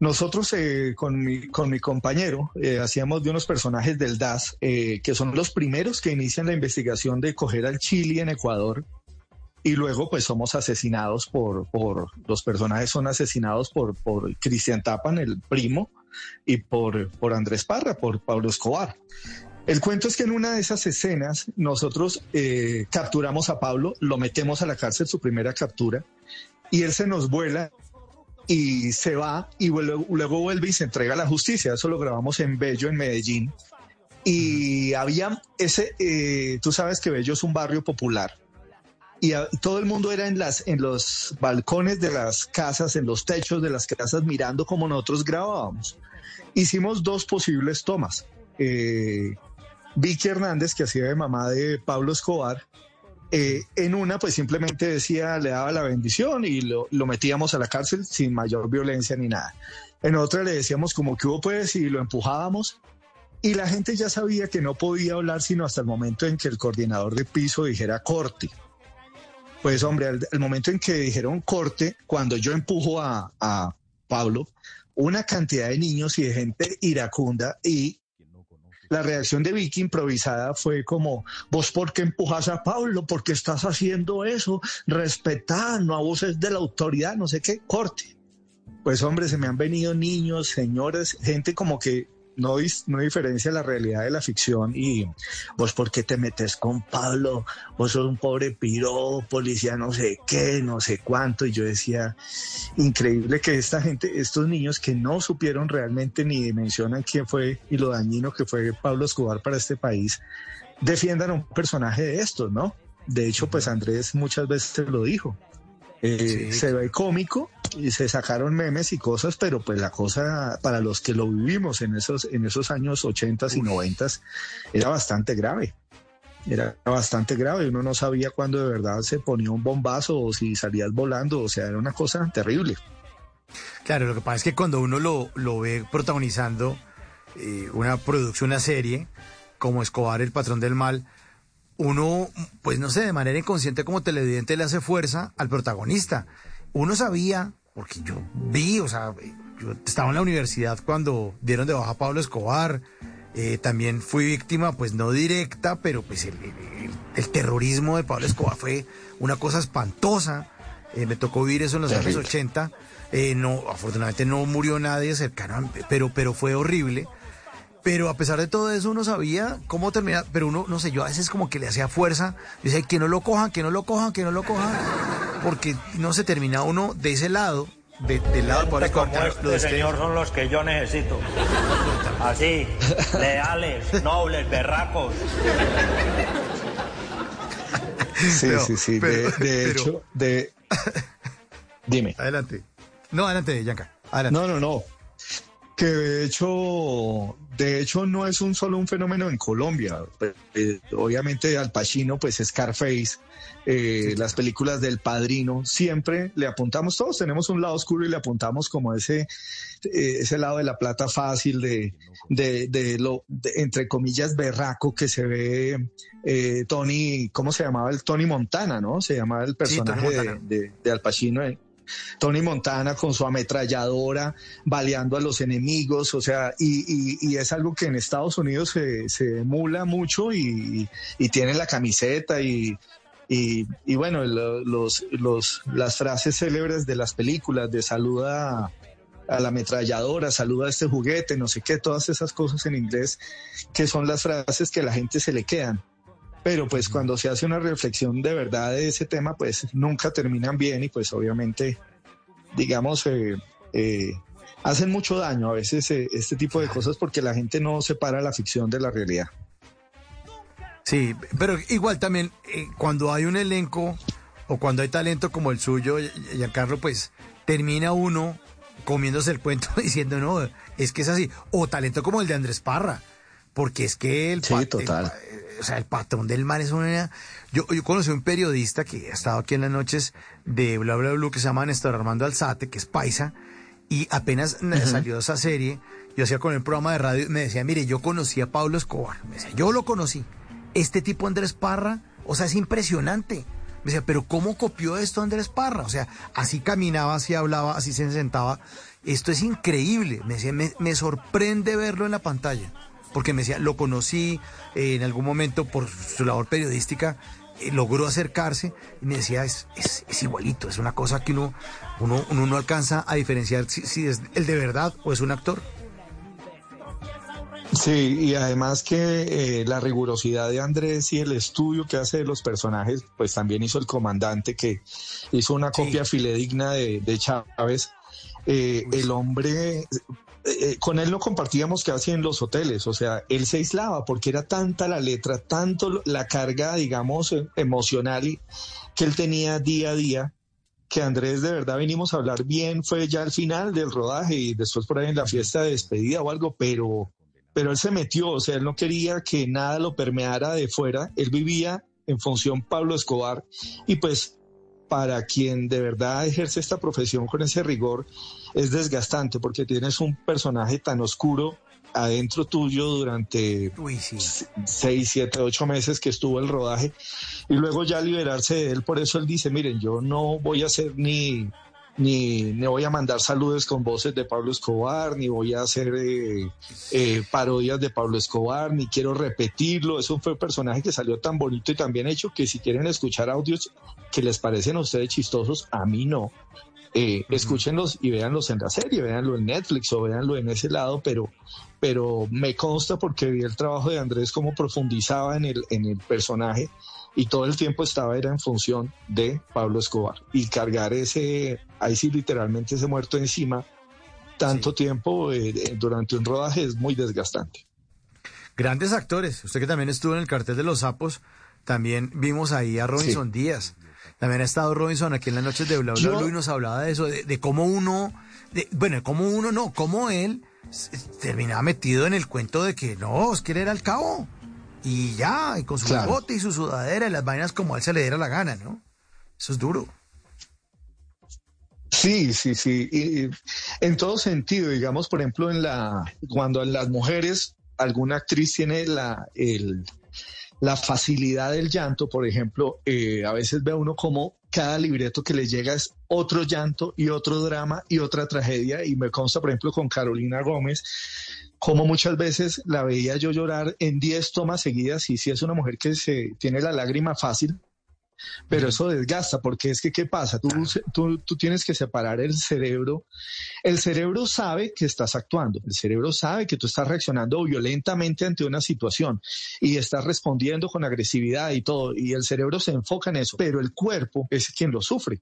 nosotros eh, con, mi, con mi compañero eh, hacíamos de unos personajes del DAS eh, que son los primeros que inician la investigación de coger al Chile en Ecuador y luego pues somos asesinados por, por los personajes son asesinados por, por Cristian Tapan, el primo, y por, por Andrés Parra, por Pablo Escobar. El cuento es que en una de esas escenas nosotros eh, capturamos a Pablo, lo metemos a la cárcel, su primera captura, y él se nos vuela y se va y luego, luego vuelve y se entrega a la justicia. Eso lo grabamos en Bello, en Medellín. Y había ese, eh, tú sabes que Bello es un barrio popular. Y, a- todo el mundo era en, las, en los balcones de las casas, en los techos de las casas, mirando como nosotros grabábamos. Hicimos dos posibles tomas. Eh, Vicky Hernández, que hacía de mamá de Pablo Escobar, eh, en una pues simplemente decía, le daba la bendición y lo, metíamos a la cárcel sin mayor violencia ni nada. En otra le decíamos como que hubo pues y lo empujábamos y la gente ya sabía que no podía hablar sino hasta el momento en que el coordinador de piso dijera corte. Pues hombre, al momento en que dijeron corte, cuando yo empujo a, a Pablo, una cantidad de niños y de gente iracunda y la reacción de Vicky improvisada fue como, vos por qué empujas a Pablo, por qué estás haciendo eso, respetá, no abuses de la autoridad, no sé qué, corte. Pues hombre, se me han venido niños, señores, gente como que no, no diferencia la realidad de la ficción y vos por qué te metes con Pablo, vos sos un pobre piro, policía no sé qué, no sé cuánto, y yo decía, increíble que esta gente, estos niños que no supieron realmente ni dimensionan quién fue y lo dañino que fue Pablo Escobar para este país, defiendan a un personaje de estos, ¿no? De hecho, pues Andrés muchas veces lo dijo. Eh, Sí. Se ve cómico y se sacaron memes y cosas, pero pues la cosa para los que lo vivimos en esos, en esos años 80 y 90 era bastante grave. Era bastante grave, uno no sabía cuándo de verdad se ponía un bombazo o si salías volando, o sea, era una cosa terrible. Claro, lo que pasa es que cuando uno lo, lo ve protagonizando eh, una producción, una serie, como Escobar, el patrón del mal, uno, pues no sé, de manera inconsciente como televidente le hace fuerza al protagonista. Uno sabía, porque yo vi, o sea, yo estaba en la universidad cuando dieron de baja a Pablo Escobar, eh, también fui víctima, pues no directa, pero pues el, el- el terrorismo de Pablo Escobar fue una cosa espantosa. Eh, me tocó vivir eso en los Terrible. años 80. Eh, no, afortunadamente no murió nadie cercano, pero, pero fue horrible. Pero a pesar de todo eso, uno sabía cómo terminar. Pero uno, no sé, yo a veces como que le hacía fuerza. Yo decía, que no lo cojan, que no lo cojan, que no lo cojan. Porque no se termina uno de ese lado de- del lado del poder como lo de este señor son los que yo necesito. Así, leales, nobles, berracos. Sí, Pero- sí, sí. pero- de, de pero- hecho, de... Dime. Adelante. No, adelante, Yanka. Adelante. No, no, no. Que de hecho, de hecho no es un solo un fenómeno en Colombia. Eh, obviamente Al Pacino, pues Scarface, eh, las películas del Padrino, siempre le apuntamos, todos tenemos un lado oscuro y le apuntamos como ese, eh, ese lado de la plata fácil, de, de, de lo, de, entre comillas, berraco que se ve eh, Tony, ¿cómo se llamaba? El Tony Montana, ¿no? Se llamaba el personaje de Al Pacino. Tony Montana con su ametralladora, baleando a los enemigos, o sea, y, es algo que en Estados Unidos se, emula mucho y, tienen la camiseta y, bueno, lo- los, los, las frases célebres de las películas de saluda a la ametralladora, saluda a este juguete, no sé qué, todas esas cosas en inglés que son las frases que a la gente se le quedan. Pero pues cuando se hace una reflexión de verdad de ese tema, pues nunca terminan bien y pues obviamente, digamos, eh, eh, hacen mucho daño a veces eh, este tipo de cosas porque la gente no separa la ficción de la realidad. Sí, pero igual también eh, cuando hay un elenco o cuando hay talento como el suyo, Giancarlo, pues termina uno comiéndose el cuento diciendo, no, es que es así. O talento como el de Andrés Parra, porque es que el, Sí, el total. eh, o sea, el patrón del mar es una... Yo, yo conocí a un periodista que ha estado aquí en las noches de Bla Bla Blue que se llama Néstor Armando Alzate, que es paisa, y apenas salió esa serie, yo hacía con el programa de radio, me decía, mire, yo conocí a Pablo Escobar, me decía, yo lo conocí. Este tipo Andrés Parra, o sea, es impresionante. Me decía, pero ¿cómo copió esto Andrés Parra? O sea, así caminaba, así hablaba, así se sentaba. Esto es increíble. Me decía, me, me sorprende verlo en la pantalla. Porque me decía, lo conocí eh, en algún momento por su labor periodística, eh, logró acercarse y me decía, es, es, es igualito, es una cosa que uno, uno, uno no alcanza a diferenciar si, si es el de verdad o es un actor. Sí, y además que eh, la rigurosidad de Andrés y el estudio que hace de los personajes, pues también hizo el comandante que hizo una copia filedigna de, de Chávez. Eh, el hombre, eh, eh, con él no compartíamos casi en los hoteles, o sea, él se aislaba porque era tanta la letra, tanto la carga, digamos, eh, emocional que él tenía día a día que Andrés de verdad venimos a hablar bien, fue ya al final del rodaje y después por ahí en la fiesta de despedida o algo, pero, pero él se metió, o sea, él no quería que nada lo permeara de fuera, él vivía en función Pablo Escobar y pues para quien de verdad ejerce esta profesión con ese rigor es desgastante porque tienes un personaje tan oscuro adentro tuyo durante seis, siete, ocho meses que estuvo el rodaje y luego ya liberarse de él. Por eso él dice, miren, yo no voy a hacer ni, ni, ni voy a mandar saludos con voces de Pablo Escobar, ni voy a hacer eh, eh, parodias de Pablo Escobar, ni quiero repetirlo. Eso fue un personaje que salió tan bonito y tan bien hecho que si quieren escuchar audios que les parecen a ustedes chistosos, a mí no. Eh, Escúchenlos y véanlos en la serie, véanlo en Netflix o véanlo en ese lado, pero, pero me consta porque vi el trabajo de Andrés cómo profundizaba en el, en el personaje y todo el tiempo estaba era en función de Pablo Escobar y cargar ese, ahí sí literalmente ese muerto encima tanto tiempo eh, eh, durante un rodaje es muy desgastante. Grandes actores. Usted que también estuvo en el cartel de los sapos, también vimos ahí a Robinson Díaz. También ha estado Robinson aquí en las noches de Bla Bla Yo- Blue y nos hablaba de eso, de, de cómo uno, de, bueno, cómo uno no, cómo él terminaba metido en el cuento de que no, es que él era el cabo. Y ya, y con su Claro. bote y su sudadera y las vainas como a él se le diera la gana, ¿no? Eso es duro. Sí, sí, sí. Y, y en todo sentido, digamos, por ejemplo, en la cuando las mujeres alguna actriz tiene la el- la facilidad del llanto, por ejemplo, eh, a veces ve uno como cada libreto que le llega es otro llanto y otro drama y otra tragedia. Y me consta, por ejemplo, con Carolina Gómez, como muchas veces la veía yo llorar en 10 tomas seguidas y si es una mujer que se tiene la lágrima fácil, pero eso desgasta, porque es que, ¿qué pasa? Tú, tú, tú tienes que separar el cerebro. El cerebro sabe que estás actuando, el cerebro sabe que tú estás reaccionando violentamente ante una situación y estás respondiendo con agresividad y todo, y el cerebro se enfoca en eso, pero el cuerpo es quien lo sufre.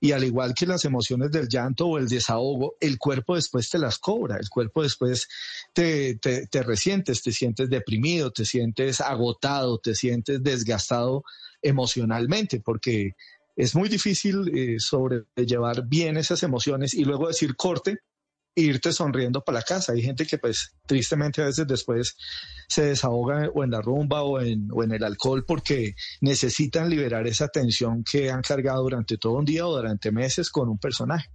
Y al igual que las emociones del llanto o el desahogo, el cuerpo después te las cobra, el cuerpo después te, te, te resientes, te sientes deprimido, te sientes agotado, te sientes desgastado emocionalmente, porque es muy difícil eh, sobrellevar bien esas emociones y luego decir corte e irte sonriendo para la casa. Hay gente que pues tristemente a veces después se desahoga o en la rumba o en, o en el alcohol porque necesitan liberar esa tensión que han cargado durante todo un día o durante meses con un personaje.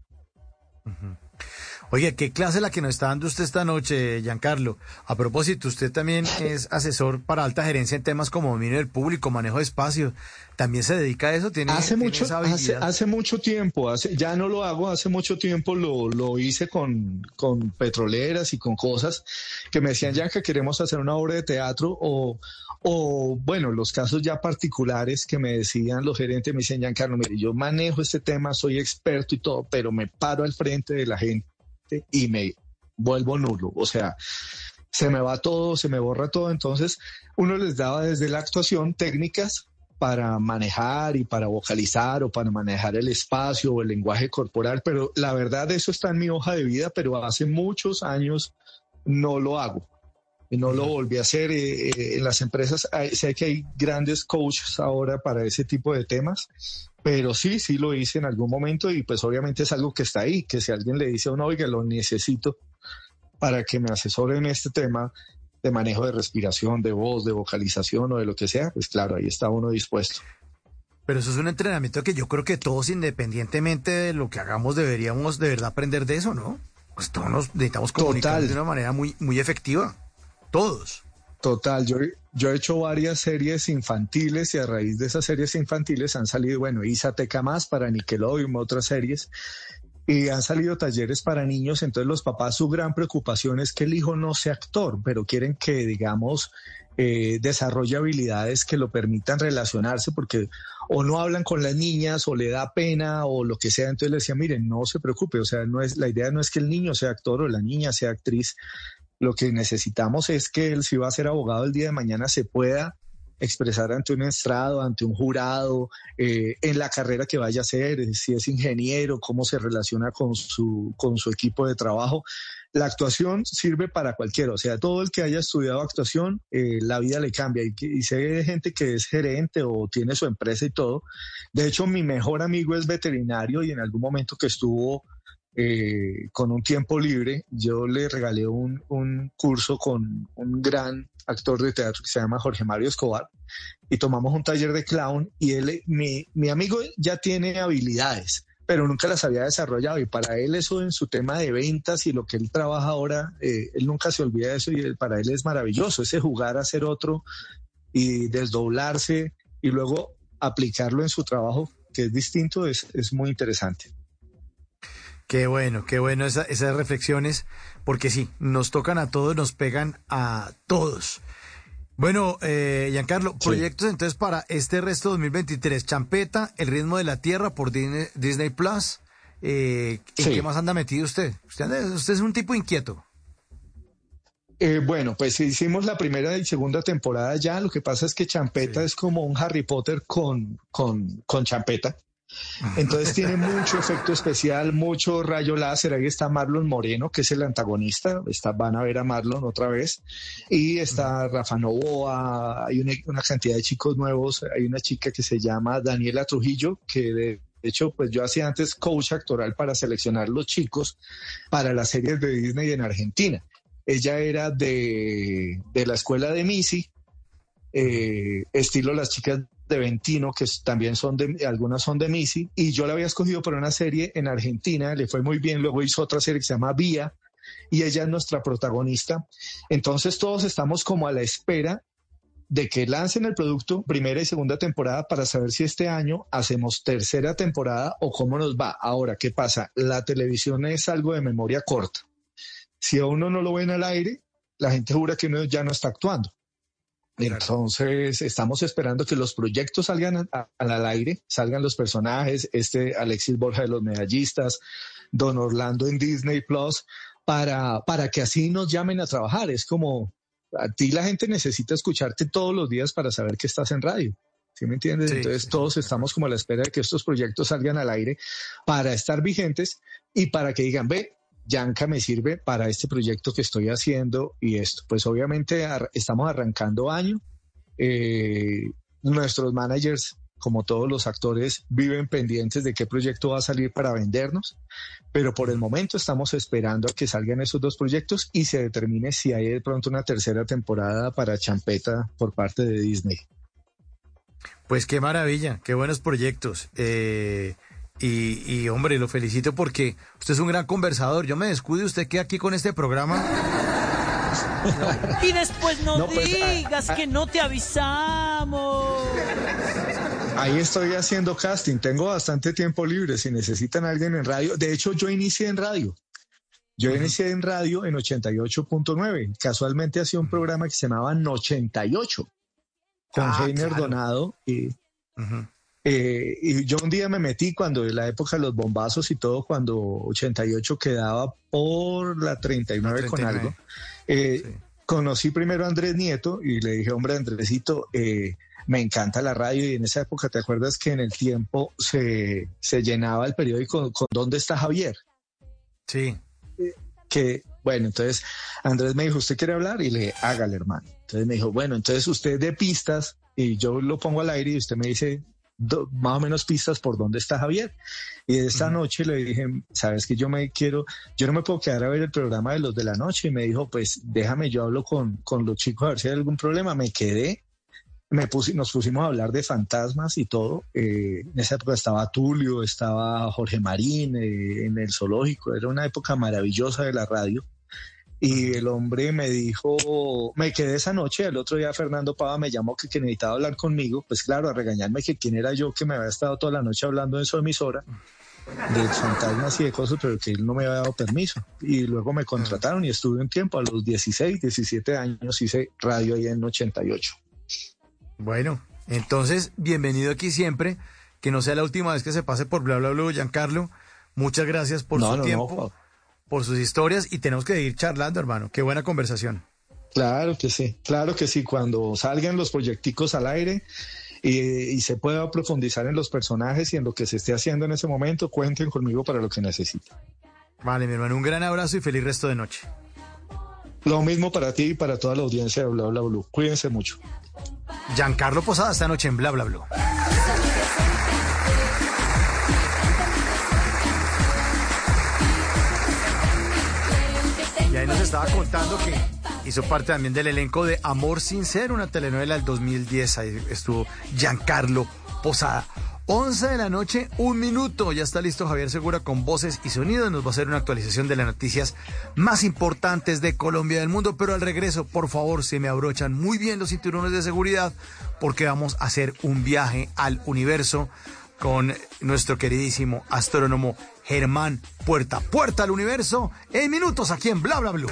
Oye, ¿qué clase la que nos está dando usted esta noche, Giancarlo? A propósito, usted también es asesor para alta gerencia en temas como dominio del público, manejo de espacios. ¿También se dedica a eso? ¿Tiene, hace tiene mucho, esa hace, hace mucho tiempo, hace, ya no lo hago, hace mucho tiempo lo, lo hice con, con petroleras y con cosas que me decían ya que queremos hacer una obra de teatro o, o bueno, los casos ya particulares que me decían los gerentes, me decían, Giancarlo, mire, yo manejo este tema, soy experto y todo, pero me paro al frente de la gente y me vuelvo nulo. O sea, se me va todo, se me borra todo. Entonces, uno les daba desde la actuación técnicas para manejar y para vocalizar o para manejar el espacio o el lenguaje corporal, pero la verdad eso está en mi hoja de vida, pero hace muchos años no lo hago. Y no lo volví a hacer eh, eh, en las empresas. hay- sé que hay grandes coaches ahora para ese tipo de temas, pero sí, sí lo hice en algún momento y pues obviamente es algo que está ahí, que si alguien le dice a uno, oiga, lo necesito para que me asesore en este tema de manejo de respiración, de voz, de vocalización o de lo que sea, pues claro, ahí está uno dispuesto. Pero eso es un entrenamiento que yo creo que todos, independientemente de lo que hagamos, deberíamos de verdad aprender de eso, ¿no? Pues todos nos necesitamos comunicar Total. de una manera muy, muy efectiva. Todos. Total, yo, he hecho varias series infantiles y a raíz de esas series infantiles han salido, bueno, Isateca más para Nickelodeon, otras series, y han salido talleres para niños, entonces los papás su gran preocupación es que el hijo no sea actor, pero quieren que, digamos, eh, desarrolle habilidades que lo permitan relacionarse, porque o no hablan con las niñas, o le da pena, o lo que sea, entonces le decía, miren, no se preocupe, o sea, no es, la idea no es que el niño sea actor o la niña sea actriz, lo que necesitamos es que él, si va a ser abogado el día de mañana, se pueda expresar ante un estrado, ante un jurado, eh, en la carrera que vaya a hacer, eh, si es ingeniero, cómo se relaciona con su, con su equipo de trabajo. La actuación sirve para cualquiera, o sea, todo el que haya estudiado actuación, eh, la vida le cambia. Y, y sé de gente que es gerente o tiene su empresa y todo. De hecho, mi mejor amigo es veterinario y en algún momento que estuvo eh, con un tiempo libre, yo le regalé un, un curso con un gran actor de teatro que se llama Jorge Mario Escobar y tomamos un taller de clown y él, mi, mi amigo ya tiene habilidades, pero nunca las había desarrollado y para él eso en su tema de ventas y lo que él trabaja ahora, eh, él nunca se olvida de eso y para él es maravilloso, ese jugar a ser otro y desdoblarse y luego aplicarlo en su trabajo, que es distinto, es, es muy interesante. Qué bueno, qué bueno esa- esas reflexiones, porque sí, nos tocan a todos, nos pegan a todos. Bueno, eh, Giancarlo, proyectos entonces para este resto de 2023. Champeta, El ritmo de la tierra por Disney, Plus. Eh, ¿En Sí. qué más anda metido usted? Usted, es un tipo inquieto. Eh, bueno, pues hicimos la primera y segunda temporada ya. Lo que pasa es que Champeta es como un Harry Potter con, con, con Champeta. Entonces tiene mucho efecto especial, mucho rayo láser. Ahí está Marlon Moreno, que es el antagonista. Está, van a ver a Marlon otra vez. Y está Rafa Novoa. Hay una, una cantidad de chicos nuevos. Hay una chica que se llama Daniela Trujillo, que de hecho, pues yo hacía antes coach actoral para seleccionar los chicos para las series de Disney en Argentina. Ella era de, de la escuela de Missy, eh, estilo las chicas de Ventino, que también son de, algunas son de Missy, y yo la había escogido para una serie en Argentina, le fue muy bien, luego hizo otra serie que se llama Vía, y ella es nuestra protagonista. Entonces todos estamos como a la espera de que lancen el producto primera y segunda temporada para saber si este año hacemos tercera temporada o cómo nos va. Ahora, ¿qué pasa? La televisión es algo de memoria corta. Si a uno no lo ven al aire, la gente jura que uno ya no está actuando. Entonces, estamos esperando que los proyectos salgan a- al aire, salgan los personajes, este Alexis Borja de los medallistas, Don Orlando en Disney Plus, para, para que así nos llamen a trabajar. Es como, a ti la gente necesita escucharte todos los días para saber que estás en radio. ¿Sí me entiendes? Sí, Entonces sí, todos estamos como a la espera de que estos proyectos salgan al aire para estar vigentes y para que digan, ve, Yanka me sirve para este proyecto que estoy haciendo y esto. Pues obviamente ar- estamos arrancando año. Eh, nuestros managers, como todos los actores, viven pendientes de qué proyecto va a salir para vendernos, pero por el momento estamos esperando a que salgan esos dos proyectos y se determine si hay de pronto una tercera temporada para Champeta por parte de Disney. Pues qué maravilla, qué buenos proyectos. Eh, y, y, hombre, lo felicito porque usted es un gran conversador. Yo me descuido, usted queda aquí con este programa. Y después no, No, pues, ah, digas ah. que no te avisamos. Ahí estoy haciendo casting, tengo bastante tiempo libre si necesitan a alguien en radio. De hecho, yo inicié en radio. Yo inicié en radio en 88.9. Casualmente hacía un programa que se llamaba 88 con Ah, Heiner claro. Donado y, Ujú. Eh, y yo un día me metí cuando en la época de los bombazos y todo, cuando 88 quedaba por la 39, con 39. algo. Eh, Sí. Conocí primero a Andrés Nieto y le dije, hombre, Andresito, eh, me encanta la radio y en esa época, ¿te acuerdas que en el tiempo se, se llenaba el periódico con ¿Dónde está Javier? Sí. que, bueno, entonces Andrés me dijo, ¿usted quiere hablar? Y le dije, hágale, hermano. Entonces me dijo, bueno, entonces usted de pistas y yo lo pongo al aire y usted me dice do- más o menos pistas por dónde está Javier. Y esta noche le dije, sabes que yo me quiero, yo no me puedo quedar a ver el programa de los de la noche. Y me dijo, pues déjame, yo hablo con, con los chicos a ver si hay algún problema. Me quedé. Me nos pusimos a hablar de fantasmas y todo. Eh, en esa época estaba Tulio, estaba Jorge Marín eh, en el zoológico. Era una época maravillosa de la radio. Y el hombre me dijo, me quedé esa noche, el otro día Fernando Pava me llamó que, que necesitaba hablar conmigo, pues claro, a regañarme que quién era yo que me había estado toda la noche hablando en su emisora de fantasmas y de cosas, pero que él no me había dado permiso. Y luego me contrataron y estuve un tiempo, a los 16, 17 años hice radio ahí en 88. Bueno, entonces, bienvenido aquí siempre. Que no sea la última vez que se pase por bla bla bla, Giancarlo. Muchas gracias por No, su no, tiempo. Por sus historias y tenemos que seguir charlando, hermano. Qué buena conversación. Claro que sí, claro que sí. Cuando salgan los proyecticos al aire y, y se pueda profundizar en los personajes y en lo que se esté haciendo en ese momento, cuenten conmigo para lo que necesiten. Vale, mi hermano, un gran abrazo y feliz resto de noche. Lo mismo para ti y para toda la audiencia de Bla Bla Blue. Cuídense mucho. Giancarlo Posada esta noche en Bla Bla Bla. Estaba contando que hizo parte también del elenco de Amor Sincero, una telenovela del 2010. Ahí estuvo Giancarlo Posada. 11 de la noche, un minuto. Ya está listo Javier Segura con voces y sonidos. Nos va a hacer una actualización de las noticias más importantes de Colombia y del mundo. Pero al regreso, por favor, se me abrochan muy bien los cinturones de seguridad porque vamos a hacer un viaje al universo con nuestro queridísimo astrónomo Germán Puerta. Puerta al universo en minutos aquí en Bla Bla Blue.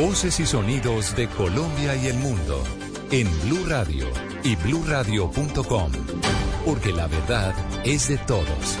Voces y sonidos de Colombia y el mundo en Blue Radio y bluradio.com, porque la verdad es de todos.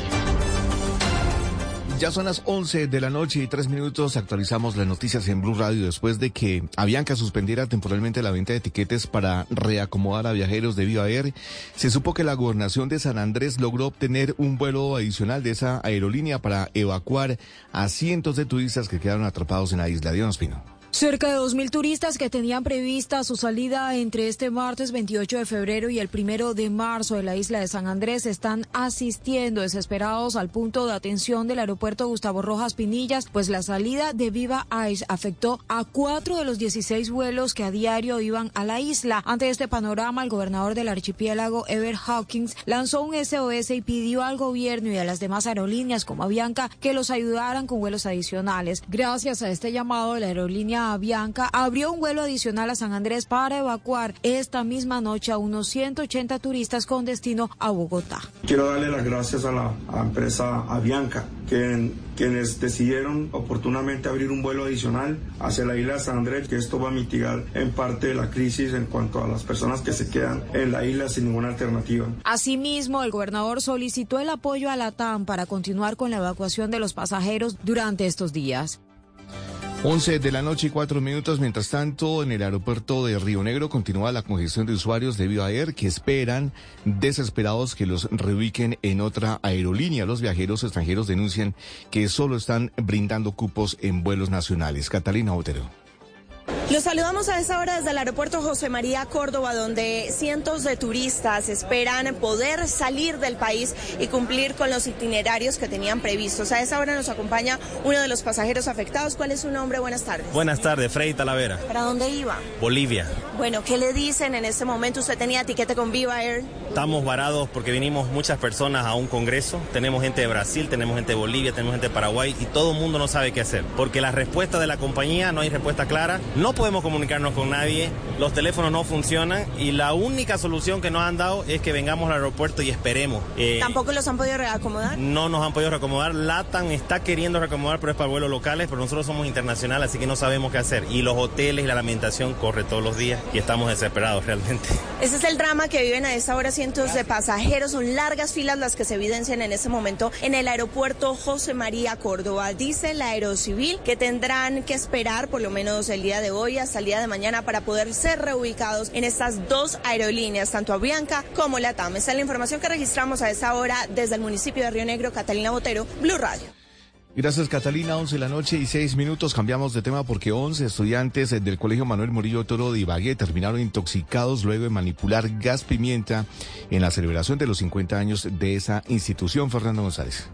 Ya son las 11 de la noche y tres minutos. Actualizamos las noticias en Blue Radio después de que Avianca suspendiera temporalmente la venta de etiquetes para reacomodar a viajeros de Viva Air. Se supo que la gobernación de San Andrés logró obtener un vuelo adicional de esa aerolínea para evacuar a cientos de turistas que quedaron atrapados en la isla. Dios Pino. Cerca de 2.000 turistas que tenían prevista su salida entre este martes 28 de febrero y el primero de marzo de la isla de San Andrés están asistiendo desesperados al punto de atención del aeropuerto Gustavo Rojas Pinillas, pues la salida de Viva Ice afectó a cuatro de los 16 vuelos que a diario iban a la isla. Ante este panorama, el gobernador del archipiélago, Ever Hawkins, lanzó un SOS y pidió al gobierno y a las demás aerolíneas como Avianca que los ayudaran con vuelos adicionales. Gracias a este llamado la aerolínea Avianca abrió un vuelo adicional a San Andrés para evacuar esta misma noche a unos 180 turistas con destino a Bogotá. Quiero darle las gracias a la, a empresa Avianca, quien, quienes decidieron oportunamente abrir un vuelo adicional hacia la isla de San Andrés, que esto va a mitigar en parte la crisis en cuanto a las personas que se quedan en la isla sin ninguna alternativa. Asimismo, el gobernador solicitó el apoyo a la TAM para continuar con la evacuación de los pasajeros durante estos días. 11 de la noche y 4 minutos. Mientras tanto, en el aeropuerto de Río Negro continúa la congestión de usuarios de Viva Air que esperan desesperados que los reubiquen en otra aerolínea. Los viajeros extranjeros denuncian que solo están brindando cupos en vuelos nacionales. Catalina Otero. Los saludamos a esta hora desde el aeropuerto José María Córdoba, donde cientos de turistas esperan poder salir del país y cumplir con los itinerarios que tenían previstos. A esa hora nos acompaña uno de los pasajeros afectados. ¿Cuál es su nombre? Buenas tardes. Buenas tardes, Freddy Talavera. ¿Para dónde iba? Bolivia. Bueno, ¿qué le dicen en este momento? ¿Usted tenía etiquete con Viva Air? Estamos varados porque vinimos muchas personas a un congreso. Tenemos gente de Brasil, tenemos gente de Bolivia, tenemos gente de Paraguay y todo el mundo no sabe qué hacer. Porque la respuesta de la compañía no hay respuesta clara. No podemos comunicarnos con nadie, los teléfonos no funcionan y la única solución que nos han dado es que vengamos al aeropuerto y esperemos. Eh, ¿Tampoco los han podido reacomodar? no nos han podido reacomodar. LATAM está queriendo reacomodar, pero es para vuelos locales, pero nosotros somos internacionales, así que no sabemos qué hacer. Y los hoteles y la alimentación corre todos los días y estamos desesperados realmente. Ese es el drama que viven a esta hora cientos de pasajeros. Son largas filas las que se evidencian en este momento en el aeropuerto José María Córdoba. Dice la Aerocivil que tendrán que esperar por lo menos el día de hoy hasta el día de mañana para poder ser reubicados en estas dos aerolíneas, tanto Avianca como la TAM. Esta es la información que registramos a esta hora desde el municipio de Río Negro, Catalina Botero, Blue Radio. Gracias Catalina, 11 de la noche y 6 minutos. Cambiamos de tema porque 11 estudiantes del Colegio Manuel Murillo Toro de Ibagué terminaron intoxicados luego de manipular gas pimienta en la celebración de los 50 años de esa institución. Fernando González.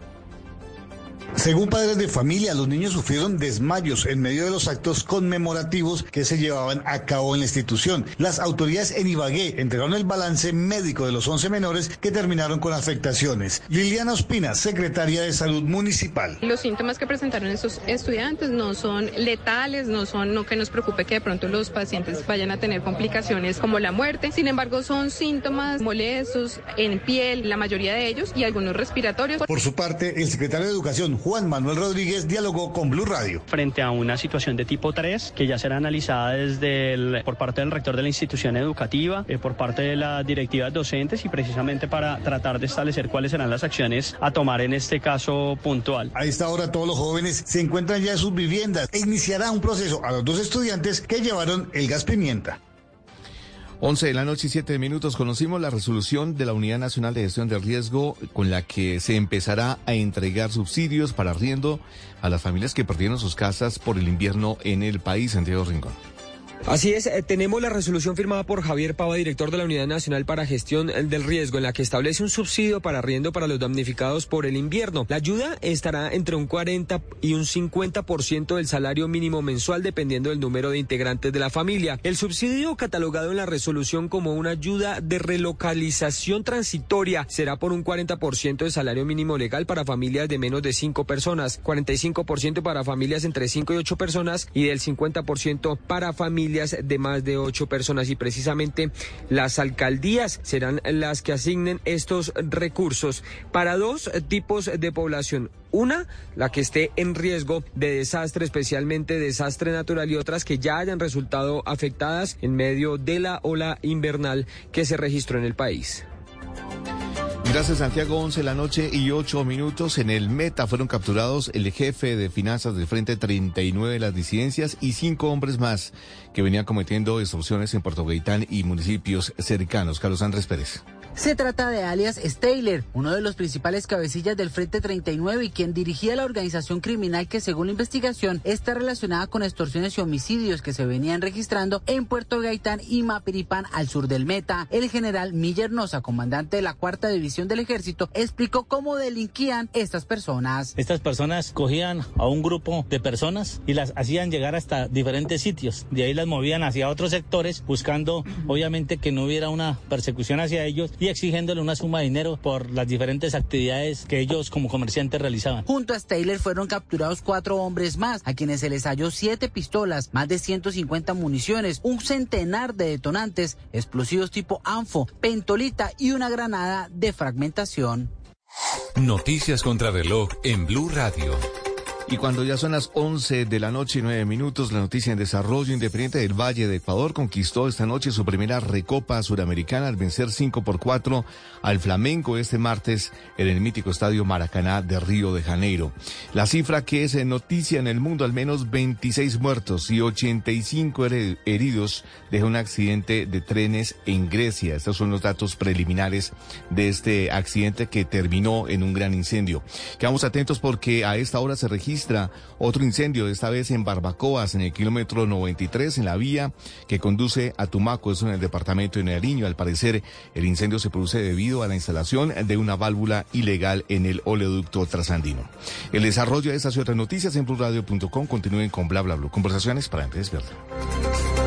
Según padres de familia, los niños sufrieron desmayos en medio de los actos conmemorativos que se llevaban a cabo en la institución. Las autoridades en Ibagué entregaron el balance médico de los 11 menores que terminaron con afectaciones. Liliana Ospina, secretaria de Salud Municipal. Los síntomas que presentaron estos estudiantes no son letales, no son no que nos preocupe que de pronto los pacientes vayan a tener complicaciones como la muerte. Sin embargo, son síntomas molestos en piel, la mayoría de ellos, y algunos respiratorios. Por su parte, el secretario de Educación, Juan Manuel Rodríguez, dialogó con Blue Radio. frente a una situación de tipo 3 que ya será analizada desde el- por parte del rector de la institución educativa, eh, por parte de las directivas docentes y precisamente para tratar de establecer cuáles serán las acciones a tomar en este caso puntual. A esta hora todos los jóvenes se encuentran ya en sus viviendas e iniciará un proceso a los dos estudiantes que llevaron el gas pimienta. 11 de la noche y 7 minutos conocimos la resolución de la Unidad Nacional de Gestión de Riesgo con la que se empezará a entregar subsidios para arriendo a las familias que perdieron sus casas por el invierno en el país, Santiago Rincón. Así es, eh, tenemos la resolución firmada por Javier Pava, director de la Unidad Nacional para Gestión del Riesgo, en la que establece un subsidio para arriendo para los damnificados por el invierno. La ayuda estará entre un 40 y un 50% del salario mínimo mensual, dependiendo del número de integrantes de la familia. El subsidio, catalogado en la resolución como una ayuda de relocalización transitoria, será por un 40% del salario mínimo legal para familias de menos de 5 personas, 45% para familias entre 5 y 8 personas y del 50% para familias familias de más de ocho personas y precisamente las alcaldías serán las que asignen estos recursos para dos tipos de población. Una, la que esté en riesgo de desastre, especialmente desastre natural y otras que ya hayan resultado afectadas en medio de la ola invernal que se registró en el país. Gracias Santiago, 11 de la noche y 8 minutos. En el Meta fueron capturados el jefe de finanzas del Frente 39 de las disidencias y cinco hombres más que venían cometiendo extorsiones en Puerto Gaitán y municipios cercanos. Carlos Andrés Pérez. Se trata de alias Steyler, uno de los principales cabecillas del Frente 39 y quien dirigía la organización criminal que según la investigación está relacionada con extorsiones y homicidios que se venían registrando en Puerto Gaitán y Mapiripán al sur del Meta. El general Miller Nosa, comandante de la cuarta división del ejército, explicó cómo delinquían estas personas. Estas personas cogían a un grupo de personas y las hacían llegar hasta diferentes sitios. De ahí las movían hacia otros sectores buscando obviamente que no hubiera una persecución hacia ellos exigiéndole una suma de dinero por las diferentes actividades que ellos como comerciantes realizaban. Junto a Steyler fueron capturados cuatro hombres más, a quienes se les halló siete pistolas, más de 150 municiones, un centenar de detonantes, explosivos tipo ANFO, pentolita y una granada de fragmentación. Noticias contra reloj en Blue Radio. Y cuando ya son las 11 de la noche y 9 minutos, la noticia en desarrollo independiente del Valle de Ecuador conquistó esta noche su primera recopa suramericana al vencer 5 por 4 al Flamengo este martes en el mítico estadio Maracaná de Río de Janeiro. La cifra que es noticia en el mundo, al menos 26 muertos y 85 heridos, deja un accidente de trenes en Grecia. Estos son los datos preliminares de este accidente que terminó en un gran incendio. Quedamos atentos porque a esta hora se registra otro incendio, esta vez en Barbacoas, en el kilómetro 93, en la vía que conduce a Tumaco, eso en el departamento de Nariño. Al parecer, el incendio se produce debido a la instalación de una válvula ilegal en el oleoducto trasandino. El desarrollo de estas y otras noticias en blurradio.com continúen con bla bla bla. Conversaciones para antes despierta.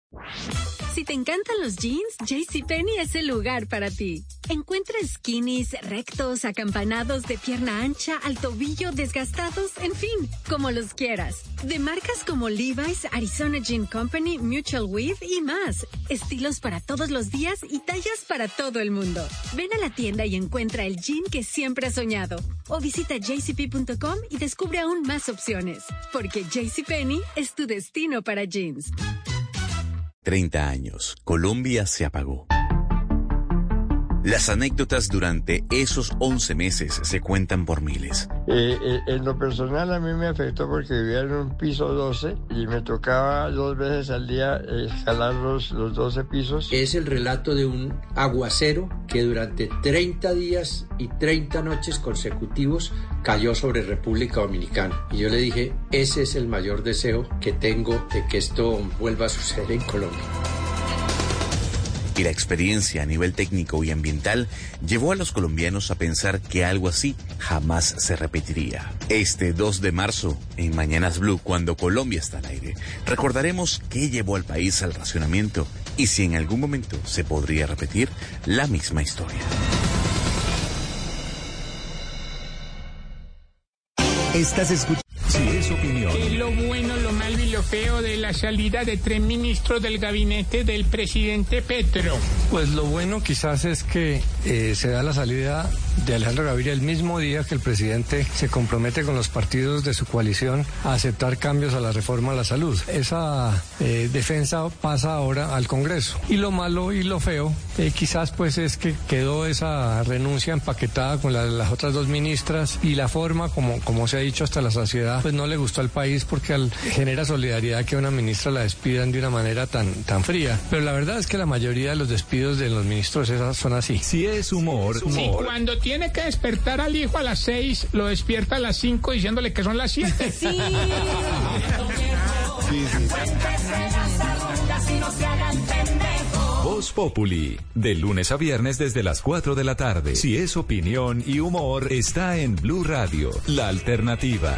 Si te encantan los jeans, JCPenney es el lugar para ti. Encuentra skinnies, rectos, acampanados de pierna ancha, al tobillo, desgastados, en fin, como los quieras. De marcas como Levi's, Arizona Jean Company, Mutual Weave y más. Estilos para todos los días y tallas para todo el mundo. Ven a la tienda y encuentra el jean que siempre has soñado. O visita jcp.com y descubre aún más opciones. Porque JCPenney es tu destino para jeans. 30 años. Colombia se apagó. Las anécdotas durante esos 11 meses se cuentan por miles. Eh, eh, en lo personal a mí me afectó porque vivía en un piso 12 y me tocaba dos veces al día escalar los, los 12 pisos. Es el relato de un aguacero que durante 30 días y 30 noches consecutivos cayó sobre República Dominicana. Y yo le dije, ese es el mayor deseo que tengo de que esto vuelva a suceder en Colombia y la experiencia a nivel técnico y ambiental llevó a los colombianos a pensar que algo así jamás se repetiría. Este 2 de marzo, en Mañanas Blue, cuando Colombia está al aire, recordaremos qué llevó al país al racionamiento y si en algún momento se podría repetir la misma historia. Estás escuchando. Si es opinión. Feo de la salida de tres ministros del gabinete del presidente Petro? Pues lo bueno quizás es que eh, se da la salida de Alejandro Gaviria el mismo día que el presidente se compromete con los partidos de su coalición a aceptar cambios a la reforma a la salud. Esa eh, defensa pasa ahora al Congreso. Y lo malo y lo feo eh, quizás pues es que quedó esa renuncia empaquetada con la- las otras dos ministras y la forma como, como se ha dicho hasta la saciedad pues no le gustó al país porque al- genera solidaridad que una ministra la despidan de una manera tan, tan fría. Pero la verdad es que la mayoría de los despidos de los ministros esas son así. Si es humor, Si cuando tiene que despertar al hijo a las seis, lo despierta a las cinco diciéndole que son las siete. Sí. Voz Populi, de lunes a viernes desde las 4 de la tarde. Si es opinión y humor, está en Blue Radio, la alternativa.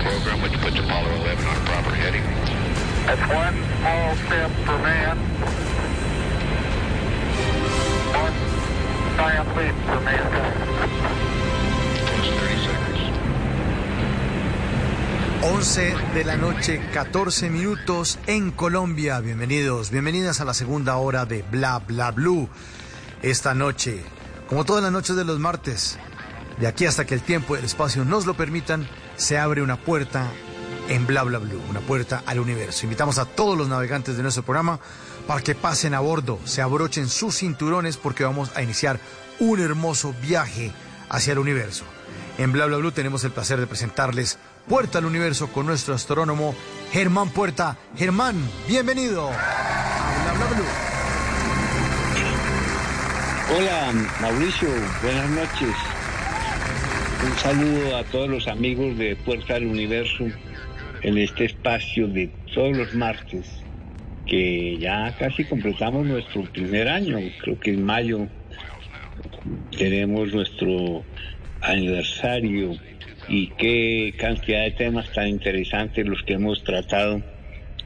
Program, which puts Apollo 11 on a proper heading. That's one small step for man. One giant leap for mankind. 30 seconds. 11 de la noche, 14 minutos en Colombia. Bienvenidos, bienvenidas a la segunda hora de Bla Bla Blue. Esta noche, como todas las noches de los martes, de aquí hasta que el tiempo y el espacio nos lo permitan, se abre una puerta en Bla Bla Blue, una puerta al universo. Invitamos a todos los navegantes de nuestro programa para que pasen a bordo, se abrochen sus cinturones porque vamos a iniciar un hermoso viaje hacia el universo. En Bla Bla Blue tenemos el placer de presentarles Puerta al Universo con nuestro astrónomo Germán Puerta. Germán, bienvenido Bla Bla Blue. Hola Mauricio, buenas noches. Un saludo a todos los amigos de Puerta al Universo en este espacio de todos los martes, que ya casi completamos nuestro primer año, creo que en mayo tenemos nuestro aniversario y qué cantidad de temas tan interesantes los que hemos tratado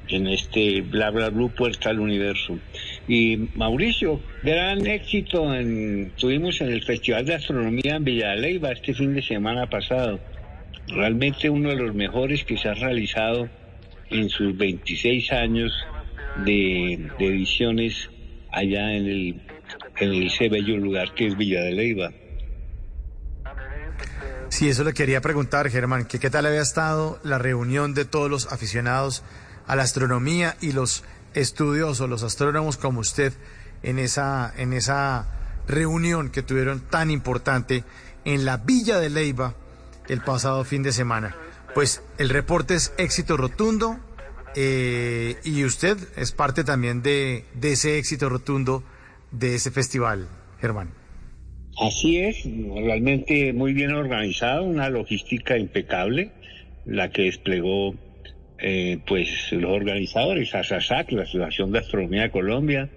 en este bla bla blue puerta al universo. Y Mauricio, gran éxito en, tuvimos en el Festival de Astronomía en Villa de Leyva este fin de semana pasado. Realmente uno de los mejores que se ha realizado en sus 26 años de, de ediciones allá en el en ese bello lugar que es Villa. Sí, eso le quería preguntar, Germán, que qué tal había estado la reunión de todos los aficionados a la astronomía y los estudiosos, los astrónomos como usted, en esa, en esa reunión que tuvieron tan importante en la Villa de Leyva el pasado fin de semana. Pues el reporte es éxito rotundo eh, y usted es parte también de, de ese éxito rotundo de ese festival, Germán. Así es, realmente muy bien organizado, una logística impecable, la que desplegó eh, pues los organizadores, ASASAC, la Asociación de Astronomía de Colombia,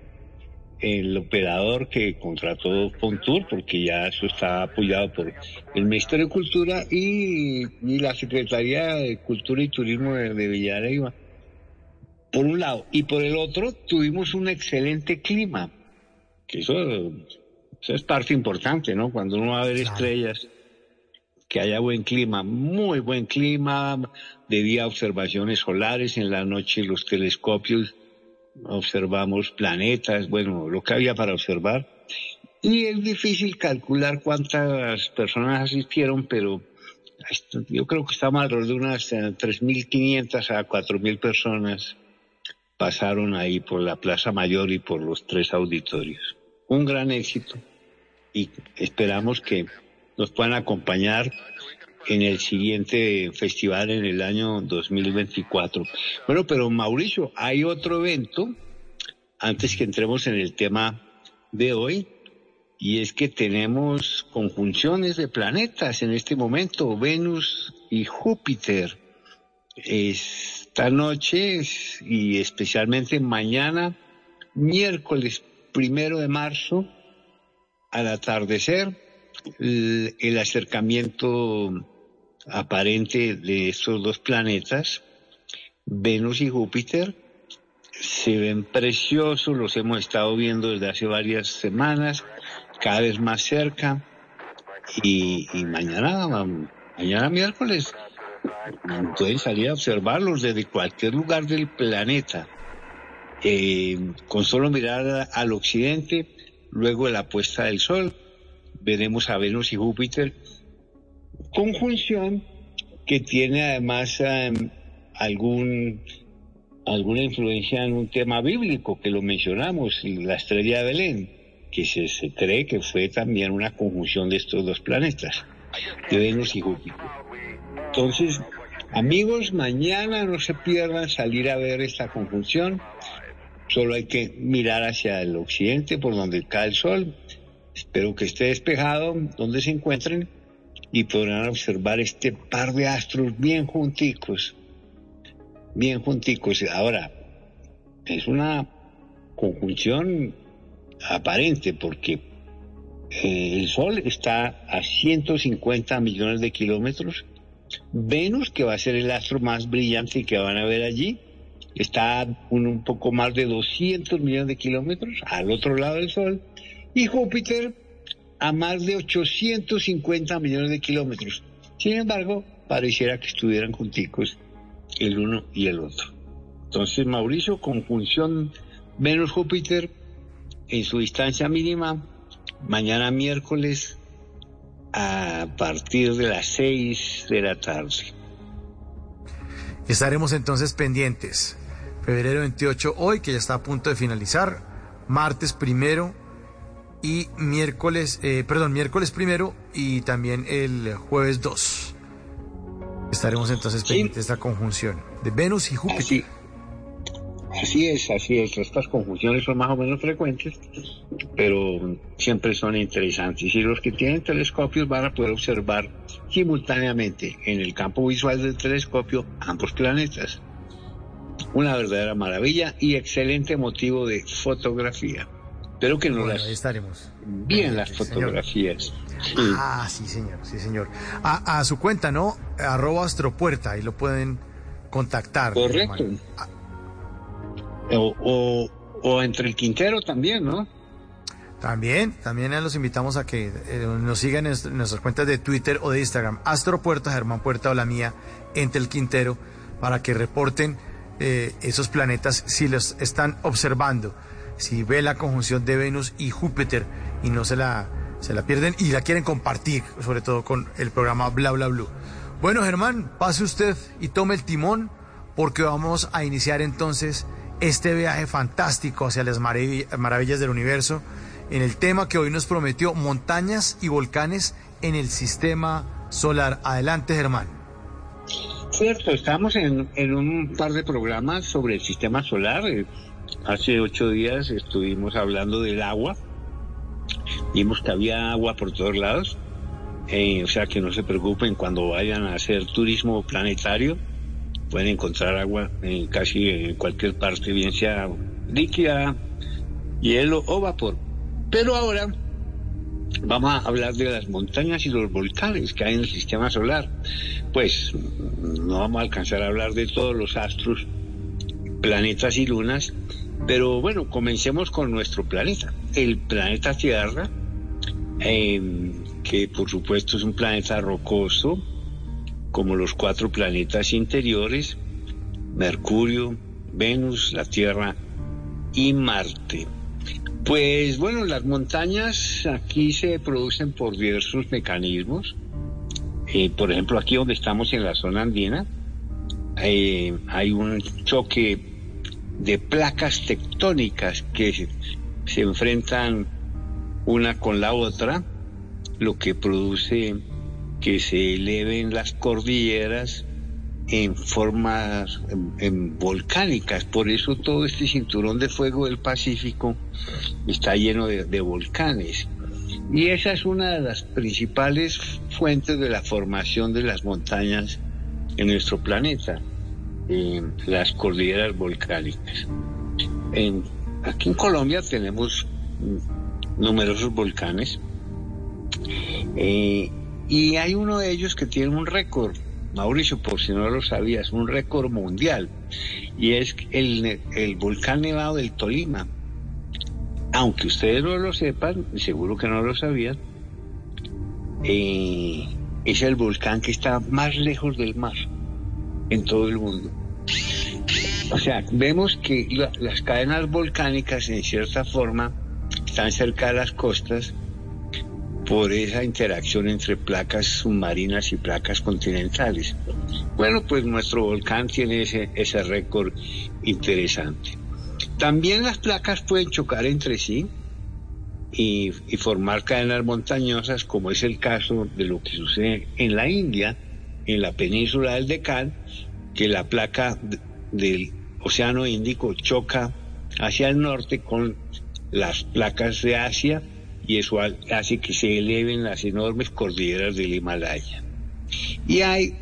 el operador que contrató Fontour, porque ya eso está apoyado por el Ministerio de Cultura y, y la Secretaría de Cultura y Turismo de, de. Por un lado, y por el otro, tuvimos un excelente clima, que eso, eso es parte importante, ¿no? Cuando uno va a ver estrellas, que haya buen clima, muy buen clima, de día observaciones solares, en la noche los telescopios observamos planetas, bueno, lo que había para observar. Y es difícil calcular cuántas personas asistieron, pero yo creo que estamos alrededor de unas eh, 3.500 a 4.000 personas pasaron ahí por la Plaza Mayor y por los tres auditorios. Un gran éxito. y esperamos que nos puedan acompañar en el siguiente festival en el año 2024. Bueno, pero Mauricio, hay otro evento, antes que entremos en el tema de hoy, y es que tenemos conjunciones de planetas en este momento, Venus y Júpiter. Esta noche y especialmente mañana, miércoles primero de marzo, al atardecer, el, acercamiento aparente de estos dos planetas, Venus y Júpiter, se ven preciosos, los hemos estado viendo desde hace varias semanas, cada vez más cerca, y, y mañana, mañana miércoles, pueden salir a observarlos desde cualquier lugar del planeta. Eh, con solo mirar al occidente, luego de la puesta del sol, veremos a Venus y Júpiter, conjunción que tiene además eh, algún, alguna influencia en un tema bíblico, que lo mencionamos, la estrella de Belén, que se, se cree que fue también una conjunción de estos dos planetas, de Venus y Júpiter. Entonces, amigos, mañana no se pierdan salir a ver esta conjunción. Solo hay que mirar hacia el occidente por donde cae el sol. Espero que esté despejado donde se encuentren y podrán observar este par de astros bien junticos. Bien junticos. Ahora, es una conjunción aparente porque eh, el Sol está a 150 millones de kilómetros. Venus, que va a ser el astro más brillante que van a ver allí, está un, un poco más de 200 millones de kilómetros al otro lado del Sol. Y Júpiter a más de 850 millones de kilómetros. Sin embargo, pareciera que estuvieran junticos el uno y el otro. Entonces, Mauricio, conjunción Venus-Júpiter en su distancia mínima, mañana miércoles a partir de las 6 de la tarde. Estaremos entonces pendientes. Febrero 28 hoy, que ya está a punto de finalizar. Martes primero y miércoles, eh, perdón, miércoles primero y también el jueves 2. Estaremos entonces pendientes de esta conjunción de Venus y Júpiter. Así, así es, así es. Estas conjunciones son más o menos frecuentes, pero siempre son interesantes. Y los que tienen telescopios van a poder observar simultáneamente en el campo visual del telescopio ambos planetas. Una verdadera maravilla y excelente motivo de fotografía. Espero que nos Bueno, las ahí estaremos. bien las fotografías. Sí. Ah, sí, señor, sí, señor. A, a su cuenta, ¿no? Arroba Astropuerta, ahí lo pueden contactar. Correcto. O, o, o entre el Quintero también, ¿no? También, también los invitamos a que eh, nos sigan en nuest- en nuestras cuentas de Twitter o de Instagram, Astro Puerta, Germán Puerta o la mía, entre el Quintero, para que reporten eh, esos planetas si los están observando, si ve la conjunción de Venus y Júpiter y no se la, se la pierden y la quieren compartir, sobre todo con el programa Bla Bla Blue. Bueno, Germán, pase usted y tome el timón porque vamos a iniciar entonces este viaje fantástico hacia las maravi- maravillas del universo en el tema que hoy nos prometió montañas y volcanes en el sistema solar. Adelante, Germán. Cierto, estamos en, en un par de programas sobre el sistema solar. Hace ocho días estuvimos hablando del agua. Vimos que había agua por todos lados. Eh, o sea que no se preocupen cuando vayan a hacer turismo planetario. Pueden encontrar agua en casi en cualquier parte, bien sea líquida, hielo o vapor. Pero ahora vamos a hablar de las montañas y los volcanes que hay en el sistema solar. Pues no vamos a alcanzar a hablar de todos los astros, planetas y lunas, pero bueno, comencemos con nuestro planeta. El planeta Tierra, eh, que por supuesto es un planeta rocoso, como los cuatro planetas interiores, Mercurio, Venus, la Tierra y Marte. Pues bueno, las montañas aquí se producen por diversos mecanismos. Eh, por ejemplo, aquí donde estamos en la zona andina, eh, hay un choque de placas tectónicas que se, enfrentan una con la otra, lo que produce que se eleven las cordilleras en formas en- volcánicas. Por eso todo este cinturón de fuego del Pacífico está lleno de volcanes. Y esa es una de las principales fuentes de la formación de las montañas en nuestro planeta, las cordilleras volcánicas. Aquí en Colombia tenemos mm, numerosos volcanes eh, y hay uno de ellos que tiene un récord, Mauricio, por si no lo sabías, un récord mundial, y es el, el volcán nevado del Tolima. Aunque ustedes no lo sepan, seguro que no lo sabían, eh, es el volcán que está más lejos del mar en todo el mundo. O sea, vemos que la- las cadenas volcánicas en cierta forma están cerca de las costas por esa interacción entre placas submarinas y placas continentales. Bueno, pues nuestro volcán tiene ese, ese récord interesante. También las placas pueden chocar entre sí y, y formar cadenas montañosas, como es el caso de lo que sucede en la India, en la península del Deccan, que la placa del Océano Índico choca hacia el norte con las placas de Asia y eso ha- hace que se eleven las enormes cordilleras del Himalaya. Y hay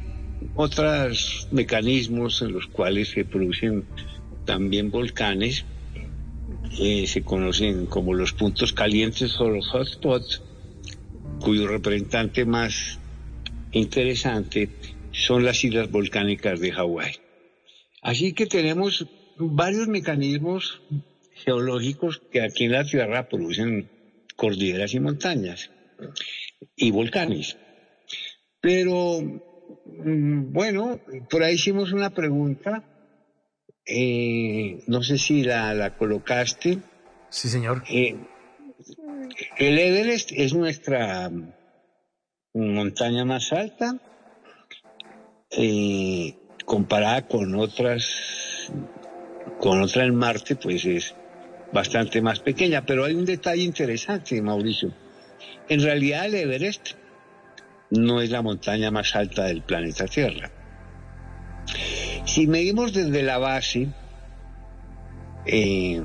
otros mecanismos en los cuales se producen también volcanes, se conocen como los puntos calientes o los hotspots, cuyo representante más interesante son las islas volcánicas de Hawái. Así que tenemos varios mecanismos geológicos que aquí en la Tierra producen cordilleras y montañas y volcanes. Pero, mm, bueno, por ahí hicimos una pregunta, eh, no sé si la, la colocaste. Sí, señor. Eh, el Everest es nuestra mm, montaña más alta, eh, comparada con otras, con otra en Marte, pues es bastante más pequeña. Pero hay un detalle interesante, Mauricio. En realidad el Everest no es la montaña más alta del planeta Tierra. Si medimos desde la base, eh,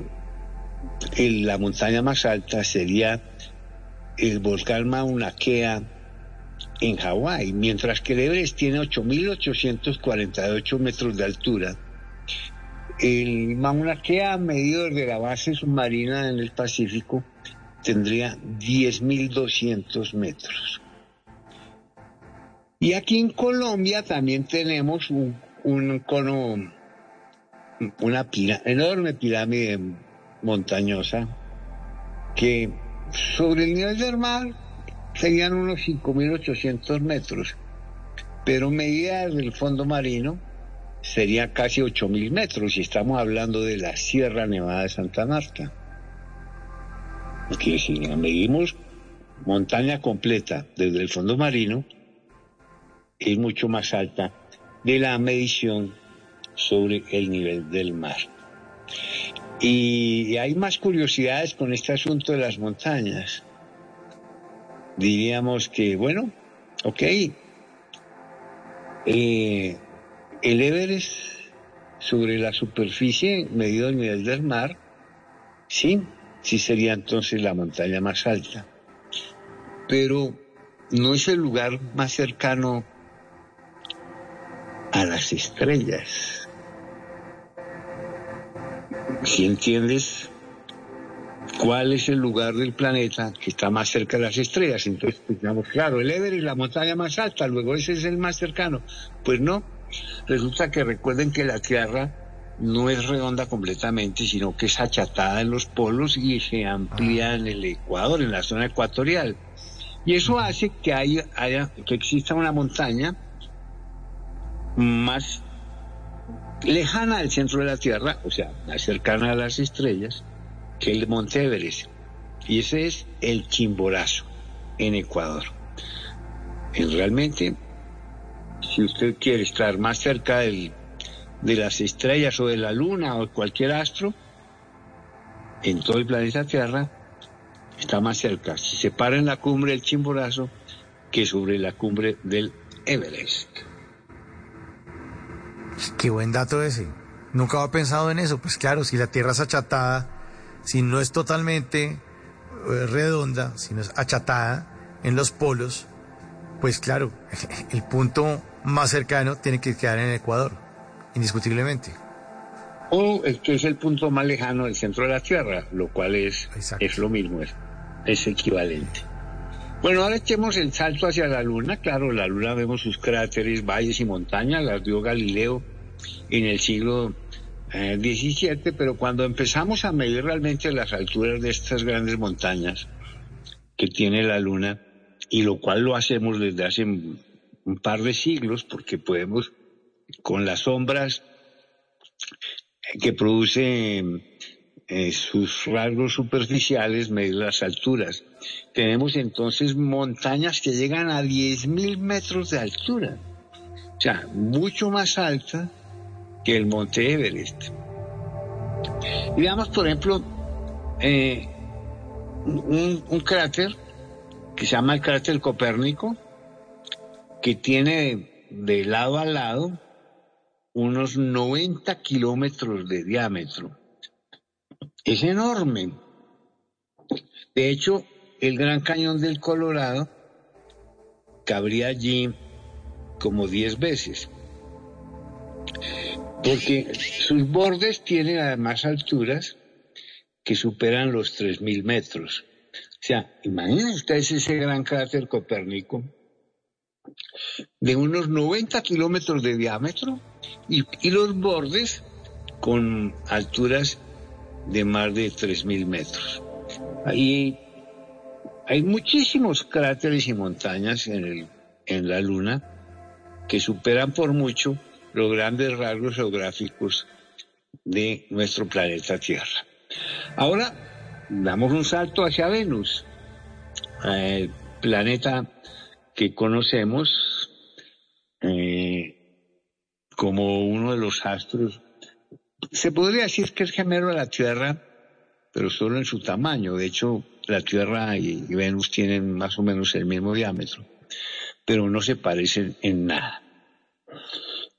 la montaña más alta sería el volcán Mauna Kea en Hawái, mientras que el Everest tiene 8.848 metros de altura. El Mauna Kea, medido desde la base submarina en el Pacífico, tendría 10.200 metros. Y aquí en Colombia también tenemos un, un cono, una pira- enorme pirámide montañosa que sobre el nivel del mar serían unos 5.800 metros, pero medida del fondo marino sería casi 8.000 metros y estamos hablando de la Sierra Nevada de Santa Marta. Que si medimos montaña completa desde el fondo marino, es mucho más alta de la medición sobre el nivel del mar. Y hay más curiosidades con este asunto de las montañas. Diríamos que, bueno, ok, eh, el Everest sobre la superficie, medido el nivel del mar, sí, sí sería entonces la montaña más alta. Pero no es el lugar más cercano a las estrellas. Si entiendes cuál es el lugar del planeta que está más cerca de las estrellas, entonces pues, digamos, claro, el Everest es la montaña más alta, luego ese es el más cercano. Pues no, resulta que recuerden que la Tierra no es redonda completamente, sino que es achatada en los polos y se amplía en el Ecuador, en la zona ecuatorial. Y eso hace que haya- que exista una montaña más lejana al centro de la Tierra, o sea, más cercana a las estrellas, que el Monte Everest. Y ese es el Chimborazo, en Ecuador. Y realmente, si usted quiere estar más cerca del- de las estrellas o de la Luna o cualquier astro, en todo el planeta Tierra, está más cerca, si se para en la cumbre del Chimborazo, que sobre la cumbre del Everest. Qué buen dato ese. Nunca había pensado en eso. Pues claro, si la Tierra es achatada, si no es totalmente eh, redonda, si no es achatada en los polos, pues claro, el punto más cercano tiene que quedar en el Ecuador, indiscutiblemente. O que es el punto más lejano del centro de la Tierra, lo cual es, es lo mismo, es, es equivalente. Bueno, ahora echemos el salto hacia la Luna. Claro, la Luna vemos sus cráteres, valles y montañas, las dio Galileo en el siglo eh, XVII, pero cuando empezamos a medir realmente las alturas de estas grandes montañas que tiene la Luna, y lo cual lo hacemos desde hace un par de siglos, porque podemos, con las sombras que producen eh, sus rasgos superficiales, medir las alturas. Tenemos entonces montañas que llegan a 10.000 metros de altura, o sea, mucho más alta que el monte Everest. Y veamos, por ejemplo, eh, un, un cráter que se llama el cráter Copérnico, que tiene de lado a lado unos 90 kilómetros de diámetro. Es enorme. De hecho, el Gran Cañón del Colorado cabría allí como 10 veces. Porque sus bordes tienen además alturas que superan los 3.000 metros. O sea, imaginen ustedes ese gran cráter Copérnico de unos 90 kilómetros de diámetro y, y los bordes con alturas de más de 3.000 metros. Ahí hay muchísimos cráteres y montañas en, el, en la Luna que superan por mucho los grandes rasgos geográficos de nuestro planeta Tierra. Ahora damos un salto hacia Venus, el planeta que conocemos eh, como uno de los astros. Se podría decir que es gemelo a la Tierra, pero solo en su tamaño. De hecho, la Tierra y, Venus tienen más o menos el mismo diámetro, pero no se parecen en nada.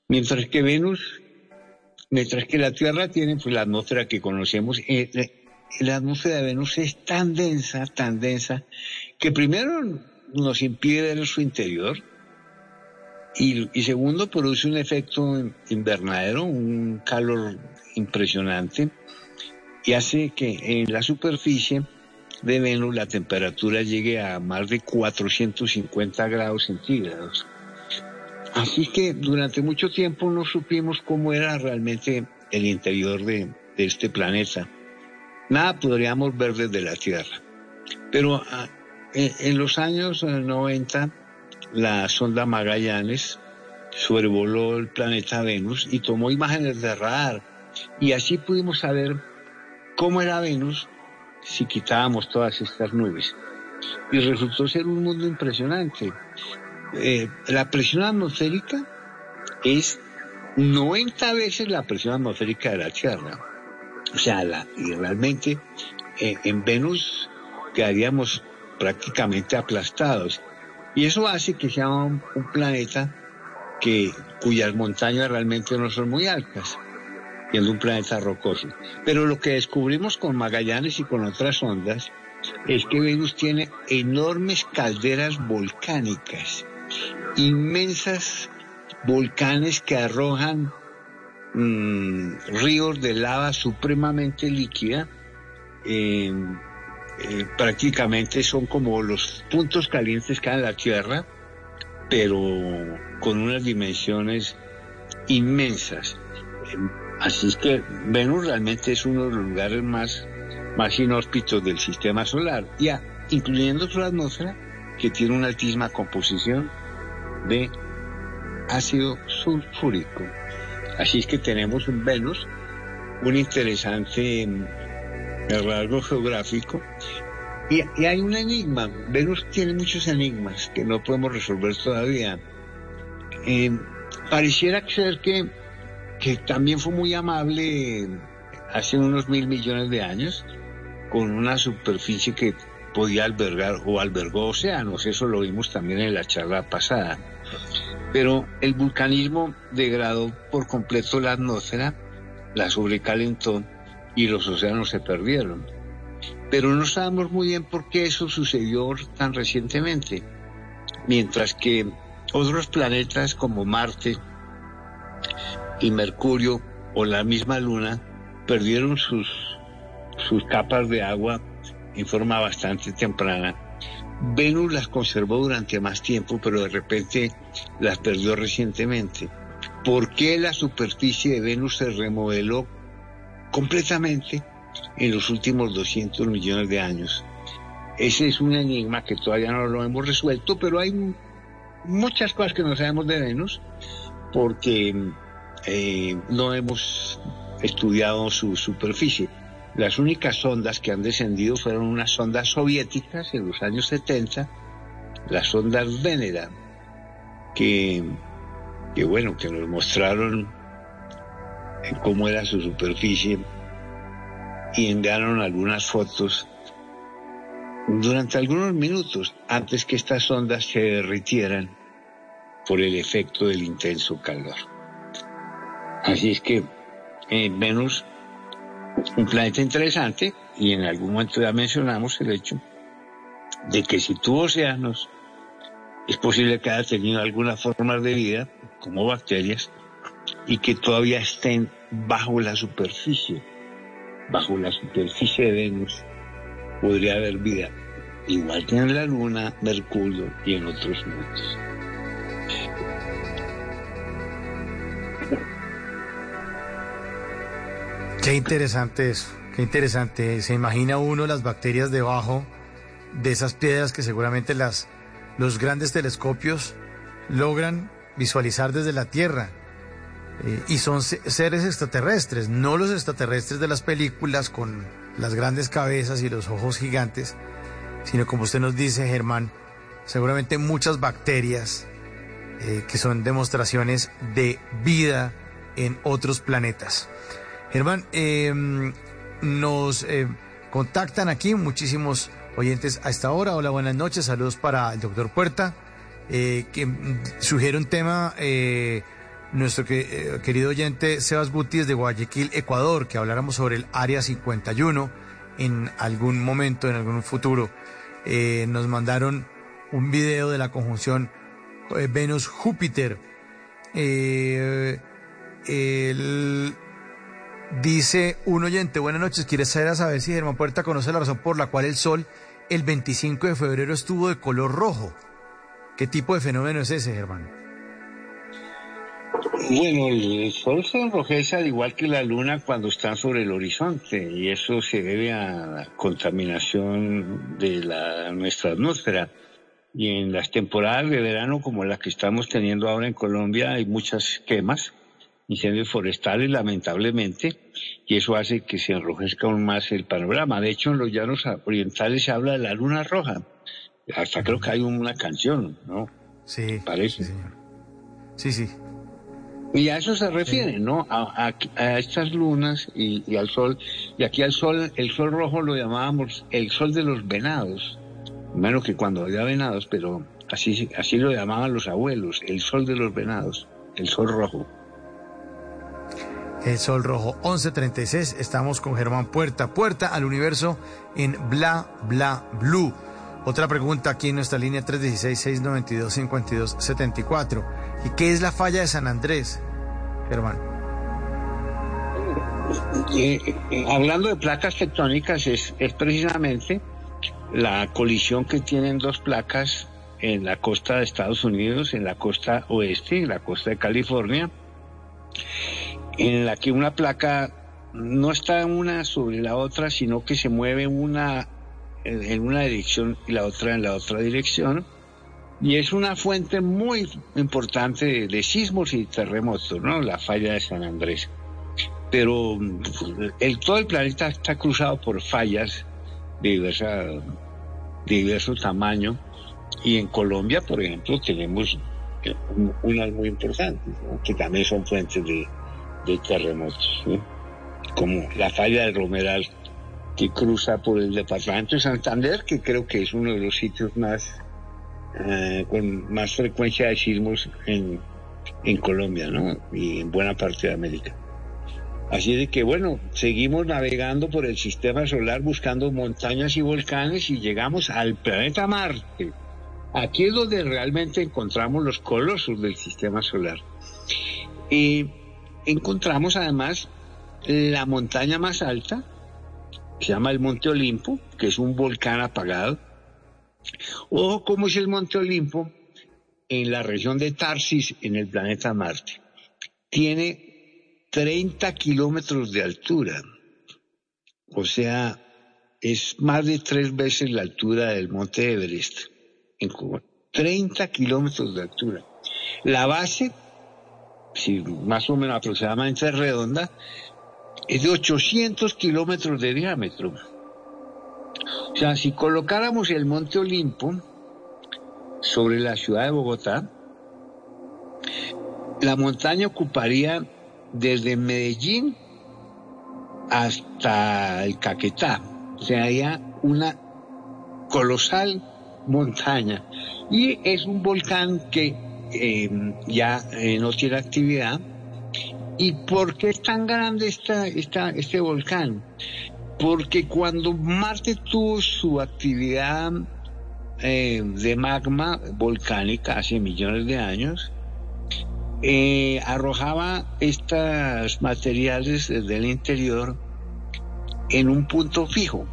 Mientras que Venus, mientras que la Tierra tiene pues, la atmósfera que conocemos, eh, eh, la atmósfera de Venus es tan densa, tan densa, que primero nos impide ver su interior y, y segundo produce un efecto invernadero, un calor impresionante y hace que en la superficie de Venus la temperatura llegue a más de 450 grados centígrados. Así que durante mucho tiempo no supimos cómo era realmente el interior de, este planeta. Nada podríamos ver desde la Tierra. Pero ah, en, los años eh, 90, la sonda Magallanes sobrevoló el planeta Venus y tomó imágenes de radar. Y así pudimos saber cómo era Venus si quitábamos todas estas nubes. Y resultó ser un mundo impresionante. Eh, la presión atmosférica es 90 veces la presión atmosférica de la Tierra. O sea, la, y realmente eh, en Venus quedaríamos prácticamente aplastados. Y eso hace que sea un, un planeta que, cuyas montañas realmente no son muy altas, siendo un planeta rocoso. Pero lo que descubrimos con Magallanes y con otras ondas es que Venus tiene enormes calderas volcánicas, inmensas volcanes que arrojan mm, ríos de lava supremamente líquida. eh, eh, prácticamente son como los puntos calientes que hay en la Tierra, pero con unas dimensiones inmensas. Así es que Venus realmente es uno de los lugares más, más inhóspitos del sistema solar, ya incluyendo su atmósfera, que tiene una altísima composición de ácido sulfúrico. Así es que tenemos en Venus un interesante mm, rasgo geográfico y, y hay un enigma. Venus tiene muchos enigmas que no podemos resolver todavía. Eh, pareciera ser que, que también fue muy amable hace unos mil millones de años, con una superficie que podía albergar o albergó océanos. Eso lo vimos también en la charla pasada. Pero el vulcanismo degradó por completo la atmósfera, la sobrecalentó y los océanos se perdieron. Pero no sabemos muy bien por qué eso sucedió tan recientemente. Mientras que otros planetas como Marte y Mercurio o la misma Luna perdieron sus, sus capas de agua en forma bastante temprana. Venus las conservó durante más tiempo, pero de repente las perdió recientemente. ¿Por qué la superficie de Venus se remodeló completamente en los últimos 200 millones de años? Ese es un enigma que todavía no lo hemos resuelto, pero hay muchas cosas que no sabemos de Venus porque eh, no hemos estudiado su superficie. Las únicas sondas que han descendido fueron unas sondas soviéticas en los años 70, las sondas Venera, que, que bueno, que nos mostraron cómo era su superficie y enviaron algunas fotos durante algunos minutos antes que estas ondas se derritieran por el efecto del intenso calor. Así es que eh, Venus, un planeta interesante, y en algún momento ya mencionamos el hecho de que si tuvo océanos, es posible que haya tenido algunas formas de vida, como bacterias, y que todavía estén bajo la superficie. Bajo la superficie de Venus podría haber vida, igual que en la Luna, Mercurio y en otros mundos. Qué interesante eso, qué interesante. Se imagina uno las bacterias debajo de esas piedras que seguramente las, los grandes telescopios logran visualizar desde la Tierra. Eh, y son se- seres extraterrestres, no los extraterrestres de las películas con las grandes cabezas y los ojos gigantes, sino como usted nos dice, Germán, seguramente muchas bacterias eh, que son demostraciones de vida en otros planetas. Germán, eh, nos eh, contactan aquí muchísimos oyentes a esta hora. Hola, buenas noches. Saludos para el doctor Puerta, eh, que mm, sugiere un tema, eh, nuestro eh, querido oyente Sebas Gutiérrez de Guayaquil, Ecuador, que habláramos sobre el Área 51 en algún momento, en algún futuro. Eh, nos mandaron un video de la conjunción Venus-Júpiter. El- Dice un oyente, buenas noches, quiere saber, saber si Germán Puerta conoce la razón por la cual el sol el 25 de febrero estuvo de color rojo. ¿Qué tipo de fenómeno es ese, Germán? Bueno, el sol se enrojece al igual que la luna cuando está sobre el horizonte y eso se debe a la contaminación de la, nuestra atmósfera. Y en las temporadas de verano como la que estamos teniendo ahora en Colombia hay muchas quemas, incendios forestales lamentablemente, y eso hace que se enrojezca aún más el panorama. De hecho, en los llanos orientales se habla de la luna roja. Hasta creo que hay una canción, ¿no? Sí. Parece. Sí, sí. Y a eso se refiere, ¿no? A, a- a estas lunas y, y al sol. Y aquí al sol, el sol rojo lo llamábamos el sol de los venados. Menos que cuando había venados, pero así, así lo llamaban los abuelos, el sol de los venados, el sol rojo. El Sol Rojo 1136. Estamos con Germán Puerta. Puerta al universo en Bla Bla Blue. Otra pregunta aquí en nuestra línea 316-692-5274. ¿Y qué es la falla de San Andrés, Germán? Eh, hablando de placas tectónicas, es, es precisamente la colisión que tienen dos placas en la costa de Estados Unidos, en la costa oeste, en la costa de California, en la que una placa no está una sobre la otra, sino que se mueve una en una dirección y la otra en la otra dirección. Y es una fuente muy importante de, sismos y terremotos, ¿no? La falla de San Andrés. Pero el, todo el planeta está cruzado por fallas de, diversa, de diverso tamaño. Y en Colombia, por ejemplo, tenemos eh, un- unas muy importantes, ¿no? que también son fuentes de, de terremotos, como la falla del Romeral que cruza por el departamento de Santander, que creo que es uno de los sitios más eh, con más frecuencia de sismos en, en Colombia, ¿no? Y en buena parte de América. Así de que bueno, seguimos navegando por el sistema solar buscando montañas y volcanes y llegamos al planeta Marte. Aquí es donde realmente encontramos los colosos del sistema solar. Y encontramos además la montaña más alta, que se llama el Monte Olimpo, que es un volcán apagado. Ojo cómo es el Monte Olimpo en la región de Tarsis, en el planeta Marte. Tiene 30 kilómetros de altura. O sea, es más de tres veces la altura del Monte Everest en Cuba. 30 kilómetros de altura. La base, si más o menos aproximadamente redonda, es de 800 kilómetros de diámetro. O sea, si colocáramos el Monte Olimpo sobre la ciudad de Bogotá, la montaña ocuparía desde Medellín hasta el Caquetá. O sea, había una colosal montaña. Y es un volcán que eh, ya eh, no tiene actividad. ¿Y por qué es tan grande esta, este volcán? Porque cuando Marte tuvo su actividad eh, de magma volcánica hace millones de años, eh, arrojaba estos materiales desde el interior en un punto fijo.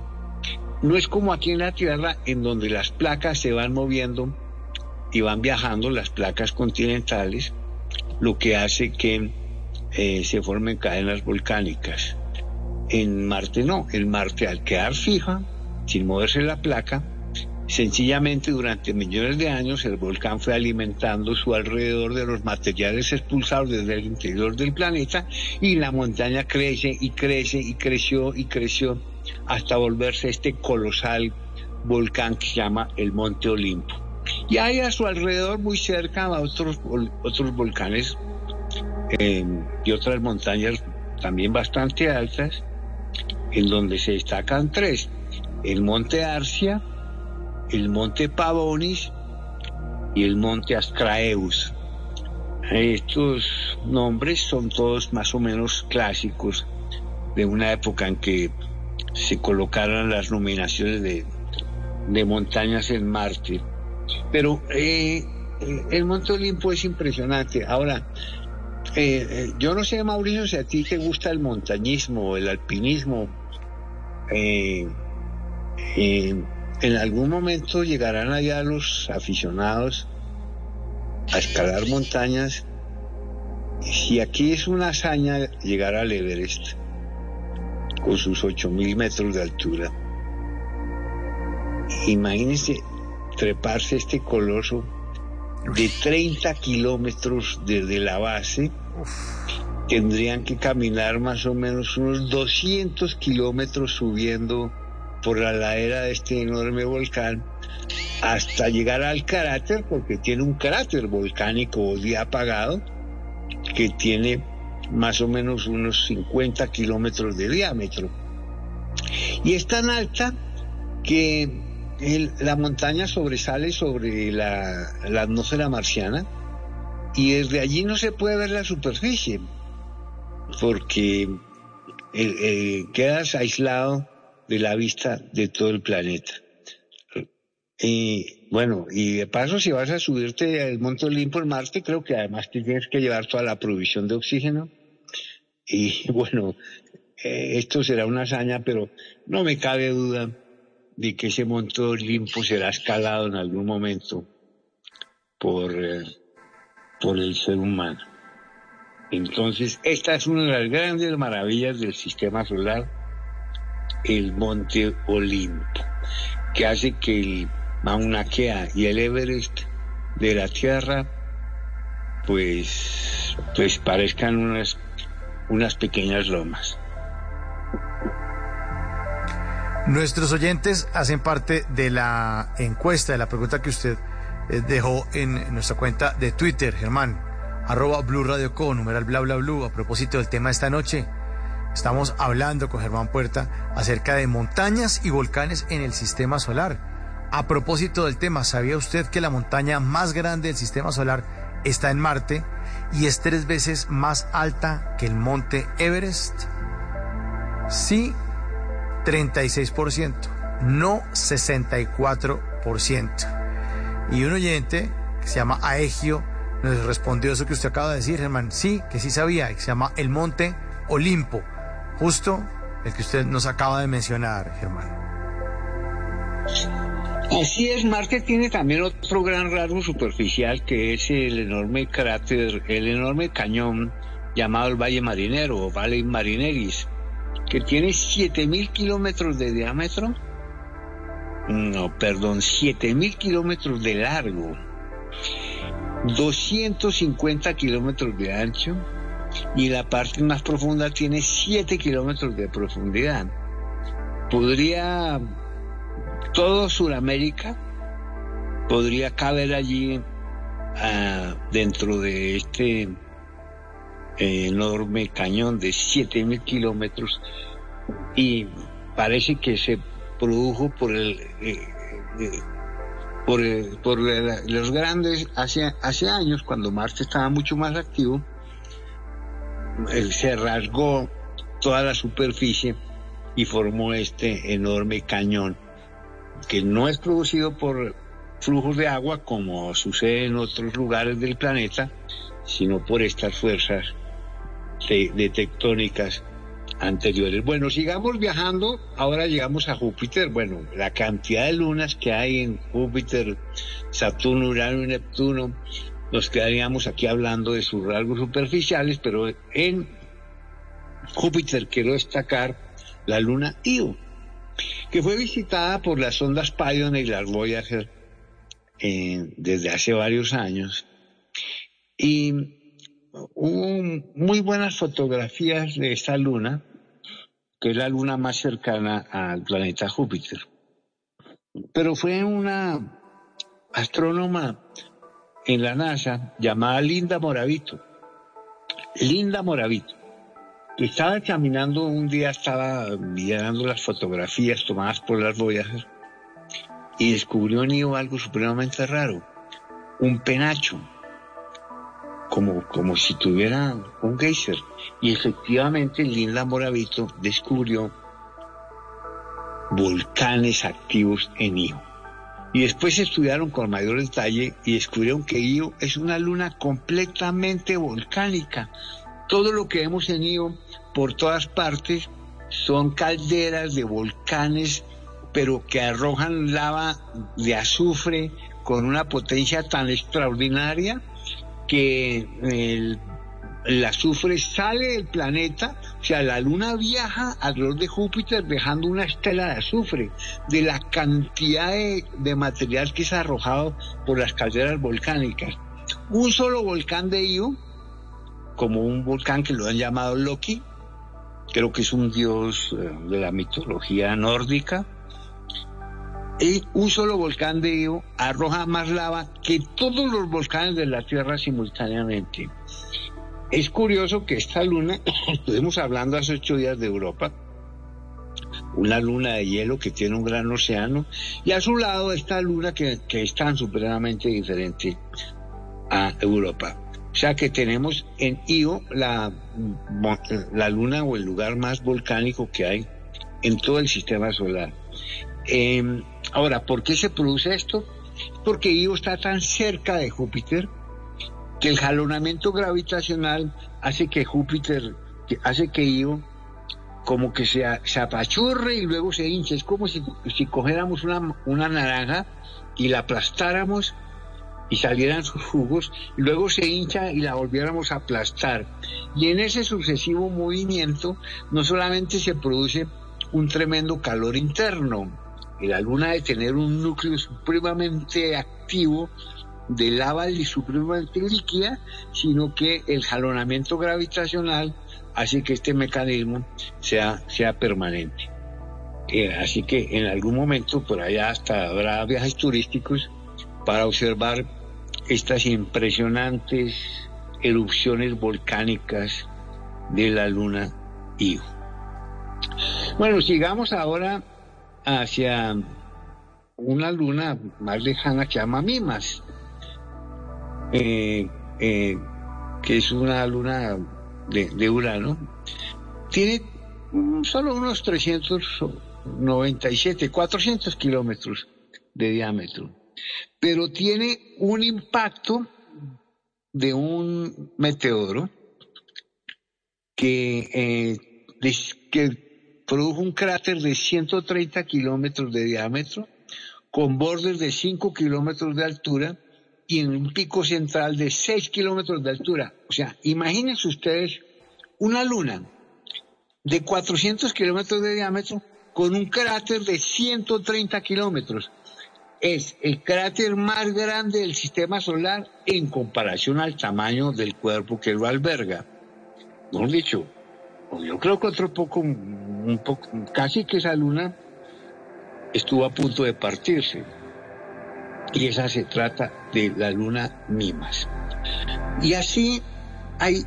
No es como aquí en la Tierra, en donde las placas se van moviendo y van viajando, las placas continentales, lo que hace que eh, se formen cadenas volcánicas. En Marte no, en Marte al quedar fija, sin moverse la placa, Sencillamente durante millones de años el volcán fue alimentando su alrededor de los materiales expulsados desde el interior del planeta y la montaña crece y crece y creció y creció hasta volverse este colosal volcán que se llama el Monte Olimpo. Y hay a su alrededor muy cerca otros, otros volcanes eh, y otras montañas también bastante altas en donde se destacan tres. El Monte Arcia, el monte Pavonis y el monte Ascraeus. Estos nombres son todos más o menos clásicos de una época en que se colocaron las nominaciones de, de montañas en Marte. Pero eh, el Monte Olimpo es impresionante. Ahora, eh, eh, yo no sé, Mauricio, si a ti te gusta el montañismo o el alpinismo. Eh, eh, en algún momento llegarán allá los aficionados a escalar montañas. Si aquí es una hazaña llegar al Everest con sus 8.000 metros de altura, imagínense treparse este coloso de 30 kilómetros desde la base. Tendrían que caminar más o menos unos 200 kilómetros subiendo por la ladera de este enorme volcán hasta llegar al cráter, porque tiene un cráter volcánico hoy apagado, que tiene más o menos unos 50 kilómetros de diámetro. Y es tan alta que el- la montaña sobresale sobre la, la atmósfera marciana y desde allí no se puede ver la superficie, porque quedas aislado de la vista de todo el planeta. Y bueno, y de paso, si vas a subirte al Monte Olimpo en Marte, creo que además tienes que llevar toda la provisión de oxígeno. Y bueno, eh, esto será una hazaña, pero no me cabe duda de que ese Monte Olimpo será escalado en algún momento por, eh, por el ser humano. Entonces, esta es una de las grandes maravillas del sistema solar, el Monte Olimpo, que hace que el Mauna Kea y el Everest de la Tierra, pues, pues parezcan unas, unas pequeñas lomas. Nuestros oyentes hacen parte de la encuesta, de la pregunta que usted eh, dejó en nuestra cuenta de Twitter, Germán, arroba Blue Radio Co, numeral bla bla blue, a propósito del tema de esta noche. Estamos hablando con Germán Puerta acerca de montañas y volcanes en el sistema solar. A propósito del tema, ¿sabía usted que la montaña más grande del sistema solar está en Marte y es tres veces más alta que el monte Everest? Sí, 36%, no 64%. Y un oyente que se llama Aegio nos respondió eso que usted acaba de decir, Germán. Sí, que sí sabía, que se llama el monte Olimpo, justo el que usted nos acaba de mencionar, Germán. Así es, Marte tiene también otro gran rasgo superficial que es el enorme cráter, el enorme cañón llamado el Valle Marinero o Valle Marineris, que tiene 7.000 kilómetros de diámetro, no, perdón, 7.000 kilómetros de largo, 250 kilómetros de ancho y la parte más profunda tiene 7 kilómetros de profundidad. Podría todo Sudamérica podría caber allí ah, dentro de este enorme cañón de 7.000 kilómetros y parece que se produjo por el eh, eh, por, el- por los grandes hace, hace años cuando Marte estaba mucho más activo se rasgó toda la superficie y formó este enorme cañón que no es producido por flujos de agua como sucede en otros lugares del planeta, sino por estas fuerzas de tectónicas anteriores. Bueno, sigamos viajando. Ahora llegamos a Júpiter. Bueno, la cantidad de lunas que hay en Júpiter, Saturno, Urano y Neptuno, nos quedaríamos aquí hablando de sus rasgos superficiales, pero en Júpiter quiero destacar la luna Io, que fue visitada por las sondas Pioneer y las Voyager eh, desde hace varios años. Y hubo muy buenas fotografías de esta luna, que es la luna más cercana al planeta Júpiter. Pero fue una astrónoma en la NASA llamada Linda Moravito. Linda Moravito. que Estaba examinando un día, estaba mirando las fotografías tomadas por las Voyager y descubrió en Io algo supremamente raro. Un penacho como, como si tuviera un geyser. Y efectivamente Linda Moravito descubrió volcanes activos en Io. Y después estudiaron con mayor detalle y descubrieron que Io es una luna completamente volcánica. Todo lo que vemos en Io por todas partes son calderas de volcanes, pero que arrojan lava de azufre con una potencia tan extraordinaria que el, el azufre sale del planeta, o sea, la luna viaja alrededor de Júpiter dejando una estela de azufre, de la cantidad de, material que es arrojado por las calderas volcánicas. Un solo volcán de Io, como un volcán que lo han llamado Loki, creo que es un dios eh, de la mitología nórdica, y un solo volcán de Io arroja más lava que todos los volcanes de la Tierra simultáneamente. Es curioso que esta luna, estuvimos hablando hace ocho días de Europa, una luna de hielo que tiene un gran océano, y a su lado esta luna que, que es tan supremamente diferente a Europa. O sea que tenemos en Io la, la luna o el lugar más volcánico que hay en todo el sistema solar. Eh, ahora, ¿por qué se produce esto? Porque Io está tan cerca de Júpiter que el jalonamiento gravitacional hace que Júpiter, que hace que Io como que se, apachurre y luego se hinche. Es como si, si cogiéramos una, una naranja y la aplastáramos y salieran sus jugos, y luego se hincha y la volviéramos a aplastar. Y en ese sucesivo movimiento no solamente se produce un tremendo calor interno, y la luna de tener un núcleo supremamente activo de lava y supremamente líquida, sino que el jalonamiento gravitacional hace que este mecanismo sea, sea permanente. Eh, así que en algún momento por allá hasta habrá viajes turísticos para observar estas impresionantes erupciones volcánicas de la luna Io. Bueno, sigamos ahora hacia una luna más lejana que llama Mimas, eh, eh, que es una luna de, Urano. Tiene solo unos 397, 400 kilómetros de diámetro, pero tiene un impacto de un meteoro que, eh, que produjo un cráter de 130 kilómetros de diámetro, con bordes de 5 kilómetros de altura y en un pico central de 6 kilómetros de altura. O sea, imagínense ustedes una luna de 400 kilómetros de diámetro con un cráter de 130 kilómetros. Es el cráter más grande del sistema solar en comparación al tamaño del cuerpo que lo alberga. Dicho, yo creo que otro poco, casi que esa luna estuvo a punto de partirse. Y esa se trata de la luna Mimas. Y así hay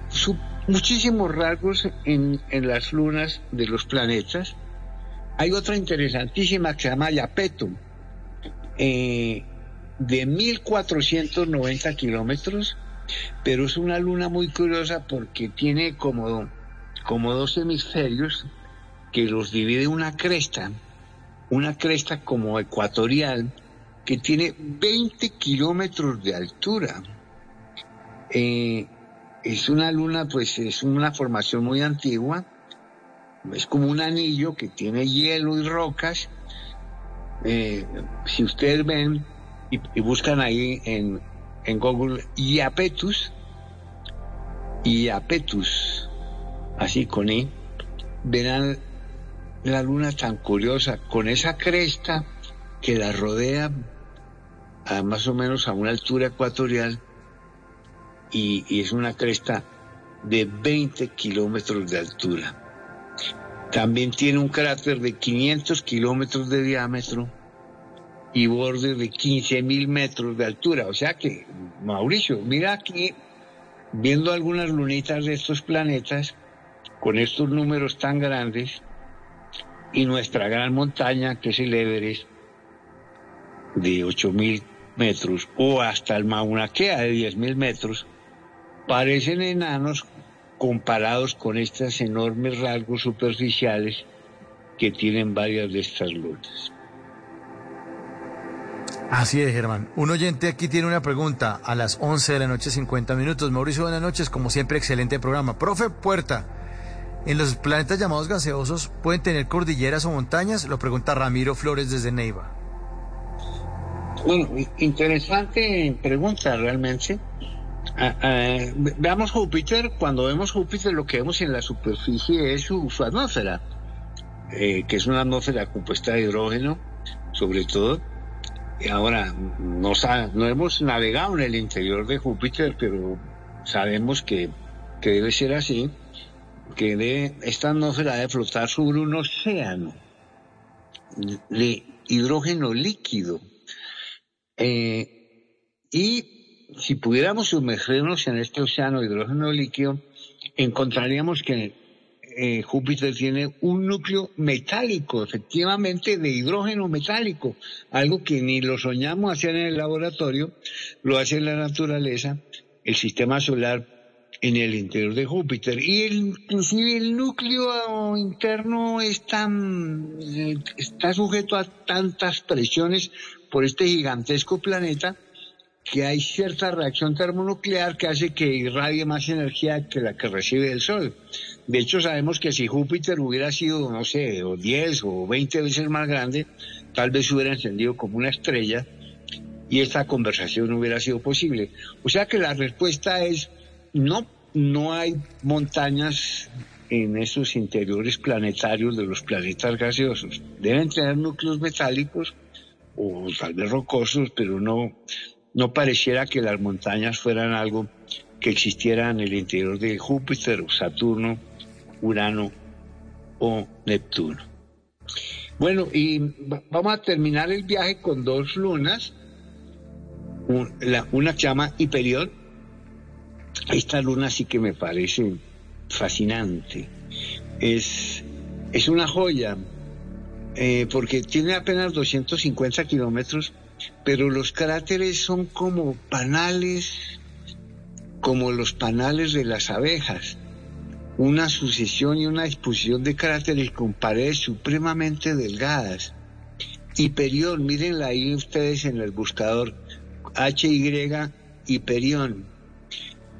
muchísimos rasgos en, las lunas de los planetas. Hay otra interesantísima que se llama Yapeto, eh, de 1490 kilómetros, pero es una luna muy curiosa porque tiene como, como dos hemisferios que los divide una cresta, una cresta como ecuatorial que tiene 20 kilómetros de altura. Eh, es una luna, pues es una formación muy antigua, es como un anillo que tiene hielo y rocas. Eh, si ustedes ven y, y buscan ahí en, en Google Iapetus, Iapetus, así con I, verán la luna tan curiosa, con esa cresta que la rodea a más o menos a una altura ecuatorial y, y es una cresta de 20 kilómetros de altura. También tiene un cráter de 500 kilómetros de diámetro y borde de 15 mil metros de altura. O sea que, Mauricio, mira aquí, viendo algunas lunitas de estos planetas, con estos números tan grandes, y nuestra gran montaña, que es el Everest, de 8 mil metros, o hasta el Mauna Kea de 10 mil metros, parecen enanos comparados con estos enormes rasgos superficiales que tienen varias de estas lunas. Así es, Germán. Un oyente aquí tiene una pregunta a las 11 de la noche, 50 minutos. Mauricio, buenas noches. Como siempre, excelente programa. Profe Puerta, ¿en los planetas llamados gaseosos pueden tener cordilleras o montañas? Lo pregunta Ramiro Flores desde Neiva. Bueno, interesante pregunta realmente. Ah, ah, ve- veamos Júpiter, cuando vemos Júpiter lo que vemos en la superficie es su, atmósfera, eh, que es una atmósfera compuesta de hidrógeno, sobre todo. Y ahora, no, no hemos navegado en el interior de Júpiter, pero sabemos que, que debe ser así, que debe- esta atmósfera debe flotar sobre un océano de hidrógeno líquido. Eh, y si pudiéramos sumergirnos en este océano de hidrógeno líquido, encontraríamos que eh, Júpiter tiene un núcleo metálico, efectivamente de hidrógeno metálico, algo que ni lo soñamos hacer en el laboratorio, lo hace la naturaleza, el sistema solar en el interior de Júpiter. Y el- inclusive el núcleo interno es tan, eh, está sujeto a tantas presiones por este gigantesco planeta que hay cierta reacción termonuclear que hace que irradie más energía que la que recibe del Sol. De hecho, sabemos que si Júpiter hubiera sido, no sé, o 10 o 20 veces más grande, tal vez hubiera encendido como una estrella y esta conversación hubiera sido posible. O sea que la respuesta es no, no hay montañas en esos interiores planetarios de los planetas gaseosos. Deben tener núcleos metálicos o tal vez rocosos, pero no, no pareciera que las montañas fueran algo que existiera en el interior de Júpiter o Saturno, Urano o Neptuno. Bueno, y va- vamos a terminar el viaje con dos lunas. Una se llama Hiperión. Esta luna sí que me parece fascinante. Es es una joya, eh, porque tiene apenas 250 kilómetros, pero los cráteres son como panales, como los panales de las abejas. Una sucesión y una disposición de cráteres con paredes supremamente delgadas. Hiperión, mírenla ahí ustedes en el buscador, HY Hiperión.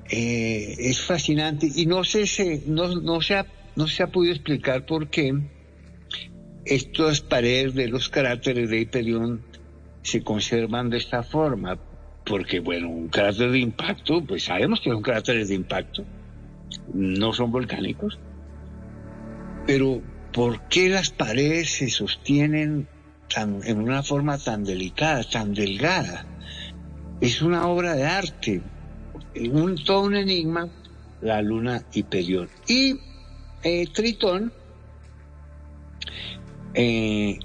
Eh, es fascinante. Y no sé, se, no, no, se ha, no se ha podido explicar por qué estas paredes de los cráteres de Hiperión se conservan de esta forma, porque bueno, un cráter de impacto, pues sabemos que son cráteres de impacto, no son volcánicos, pero ¿por qué las paredes se sostienen tan, en una forma tan delicada, tan delgada? Es una obra de arte, un, todo un enigma, la luna Hiperión. Y eh, Tritón, eh,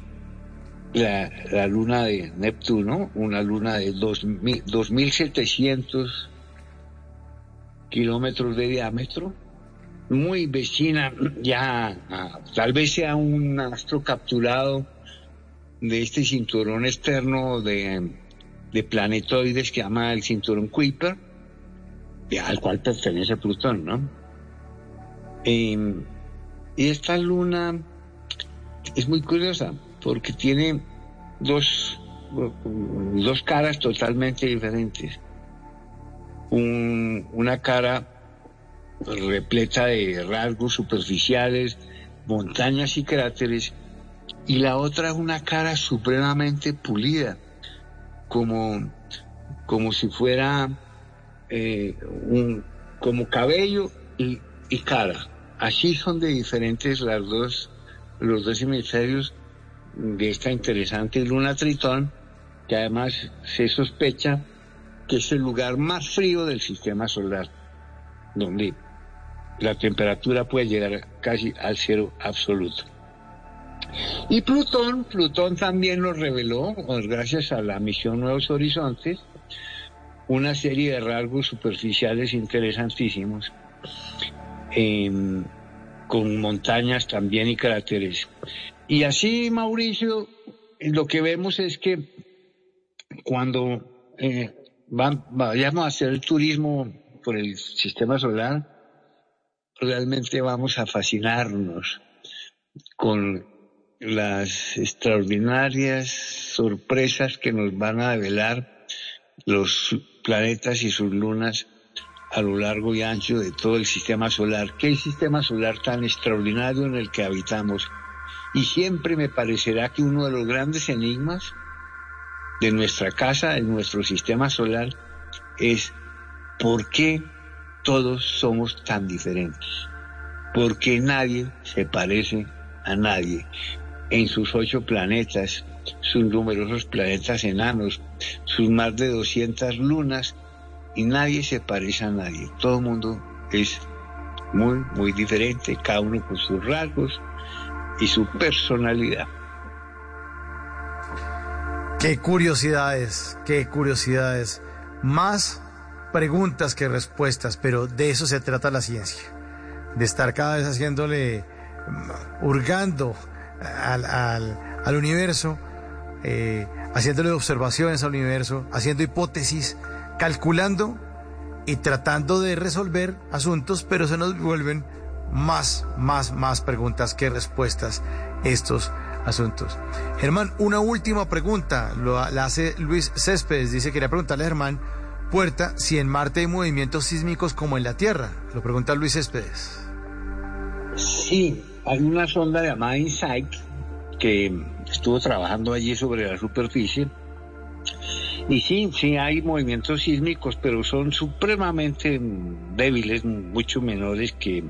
la, la luna de Neptuno, una luna de 2000 2.700 kilómetros de diámetro, muy vecina, ya a- tal vez sea un astro capturado de este cinturón externo de, de planetoides que llama el cinturón Kuiper, al cual pertenece Plutón, ¿no? Eh, y esta luna es muy curiosa porque tiene dos, dos caras totalmente diferentes. Un- una cara repleta de rasgos superficiales, montañas y cráteres, y la otra una cara supremamente pulida, como, como si fuera eh, como cabello y, cara. Así son de diferentes las dos, los dos hemisferios de esta interesante luna Tritón, que además se sospecha que es el lugar más frío del sistema solar, donde la temperatura puede llegar casi al cero absoluto. Y Plutón, Plutón también nos reveló, pues, gracias a la misión Nuevos Horizontes, una serie de rasgos superficiales interesantísimos, em, con montañas también y cráteres. Y así, Mauricio, lo que vemos es que cuando eh, va- vayamos a hacer el turismo por el sistema solar, realmente vamos a fascinarnos con las extraordinarias sorpresas que nos van a develar los planetas y sus lunas a lo largo y ancho de todo el sistema solar. ¿Qué sistema solar tan extraordinario en el que habitamos? Y siempre me parecerá que uno de los grandes enigmas de nuestra casa, de nuestro sistema solar, es por qué todos somos tan diferentes. ¿Por qué nadie se parece a nadie? En sus ocho planetas, sus numerosos planetas enanos, sus más de 200 lunas, y nadie se parece a nadie. Todo el mundo es muy, muy diferente, cada uno con sus rasgos y su personalidad. Qué curiosidades, qué curiosidades. Más preguntas que respuestas, pero de eso se trata la ciencia. De estar cada vez haciéndole, mm, hurgando al, al- al universo, eh, haciéndole observaciones al universo, haciendo hipótesis, calculando y tratando de resolver asuntos, pero se nos vuelven más, más, más preguntas que respuestas estos asuntos. Germán, una última pregunta, lo, la hace Luis Céspedes, dice, quería preguntarle a Germán Puerta si en Marte hay movimientos sísmicos como en la Tierra, lo pregunta Luis Céspedes. Sí, hay una sonda llamada InSight que estuvo trabajando allí sobre la superficie. Y sí, sí hay movimientos sísmicos, pero son supremamente débiles, mucho menores que,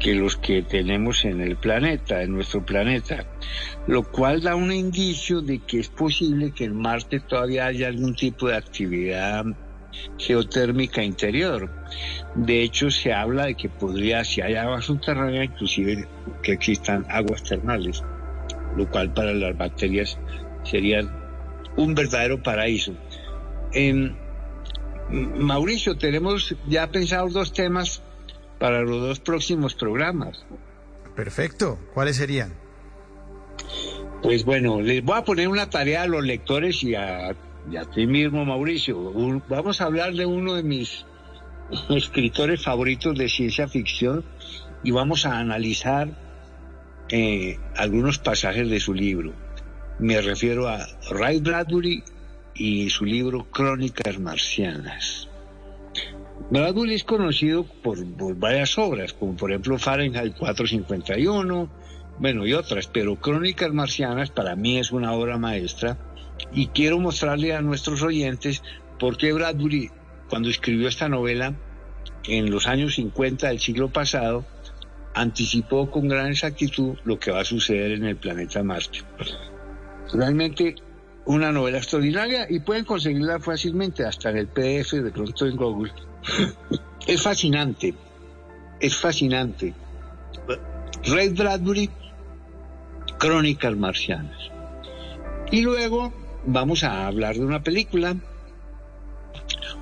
que los que tenemos en el planeta, en nuestro planeta. Lo cual da un indicio de que es posible que en Marte todavía haya algún tipo de actividad geotérmica interior. De hecho, se habla de que podría, si hay agua subterránea, inclusive que existan aguas termales, lo cual para las bacterias sería un verdadero paraíso. Em, Mauricio, tenemos ya pensados dos temas para los dos próximos programas. Perfecto. ¿Cuáles serían? Pues bueno, les voy a poner una tarea a los lectores y a, y a ti mismo, Mauricio. Un- vamos a hablar de uno de mis escritores favoritos de ciencia ficción y vamos a analizar eh, algunos pasajes de su libro. Me refiero a Ray Bradbury y su libro Crónicas Marcianas. Bradbury es conocido por, por varias obras, como por ejemplo Fahrenheit 451, bueno, y otras, pero Crónicas Marcianas para mí es una obra maestra y quiero mostrarle a nuestros oyentes por qué Bradbury, cuando escribió esta novela en los años 50 del siglo pasado, anticipó con gran exactitud lo que va a suceder en el planeta Marte. Realmente una novela extraordinaria y pueden conseguirla fácilmente hasta en el PDF de pronto en Google. Es fascinante, es fascinante. Ray Bradbury, Crónicas Marcianas. Y luego vamos a hablar de una película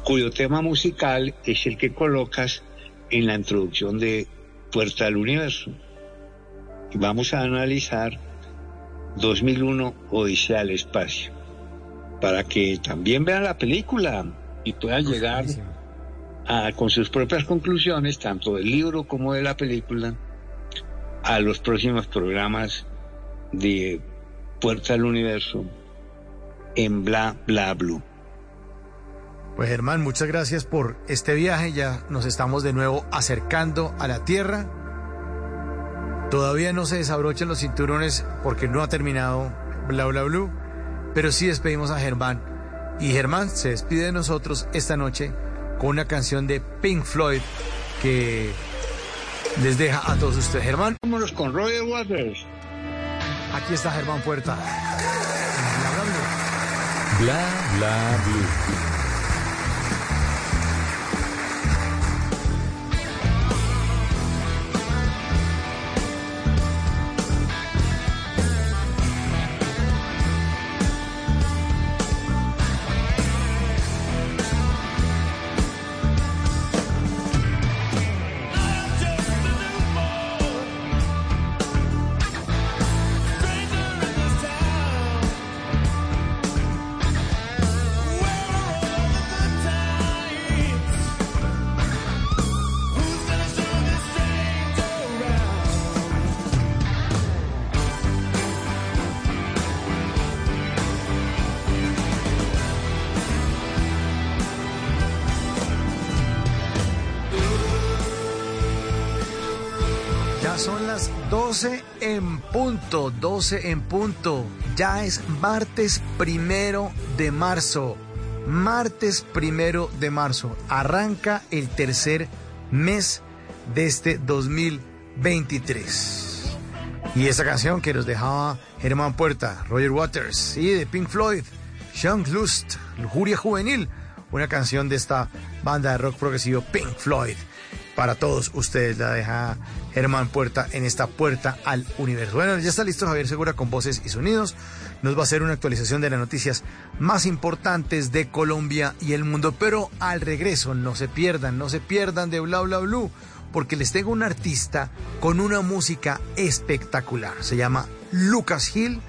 cuyo tema musical es el que colocas en la introducción de Puerta al Universo. Y vamos a analizar 2001 Odisea al Espacio, para que también vean la película y puedan llegar a- con sus propias conclusiones, tanto del libro como de la película, a los próximos programas de Puerta al Universo en Bla Bla Blue. Pues Germán, muchas gracias por este viaje. Ya nos estamos de nuevo acercando a la Tierra. Todavía no se desabrochan los cinturones porque no ha terminado Bla Bla Blue, pero sí despedimos a Germán. Y Germán se despide de nosotros esta noche con una canción de Pink Floyd que les deja a todos ustedes. Germán. Vámonos con Roger Waters. Aquí está Germán Puerta. Bla bla blue. Ya punto, 12 en punto. Ya es martes primero de marzo. Martes primero de marzo. Arranca el tercer mes de este 2023. Y esa canción que nos dejaba Germán Puerta, Roger Waters y de Pink Floyd, Sean Lust, Lujuria Juvenil, una canción de esta banda de rock progresivo Pink Floyd. Para todos ustedes la deja Germán Puerta en esta puerta al universo. Bueno, ya está listo Javier Segura con voces y sonidos. Nos va a hacer una actualización de las noticias más importantes de Colombia y el mundo. Pero al regreso, no se pierdan, no se pierdan de Bla Bla Blue, porque les tengo un artista con una música espectacular. Se llama Lucas Hill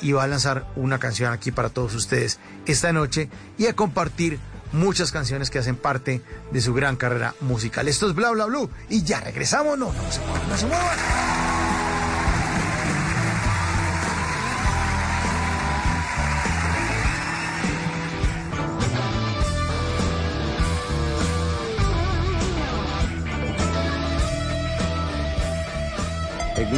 y va a lanzar una canción aquí para todos ustedes esta noche y a compartir muchas canciones que hacen parte de su gran carrera musical. Esto es Bla Bla Blue y ya regresamos, no, no se muevan, no se muevan.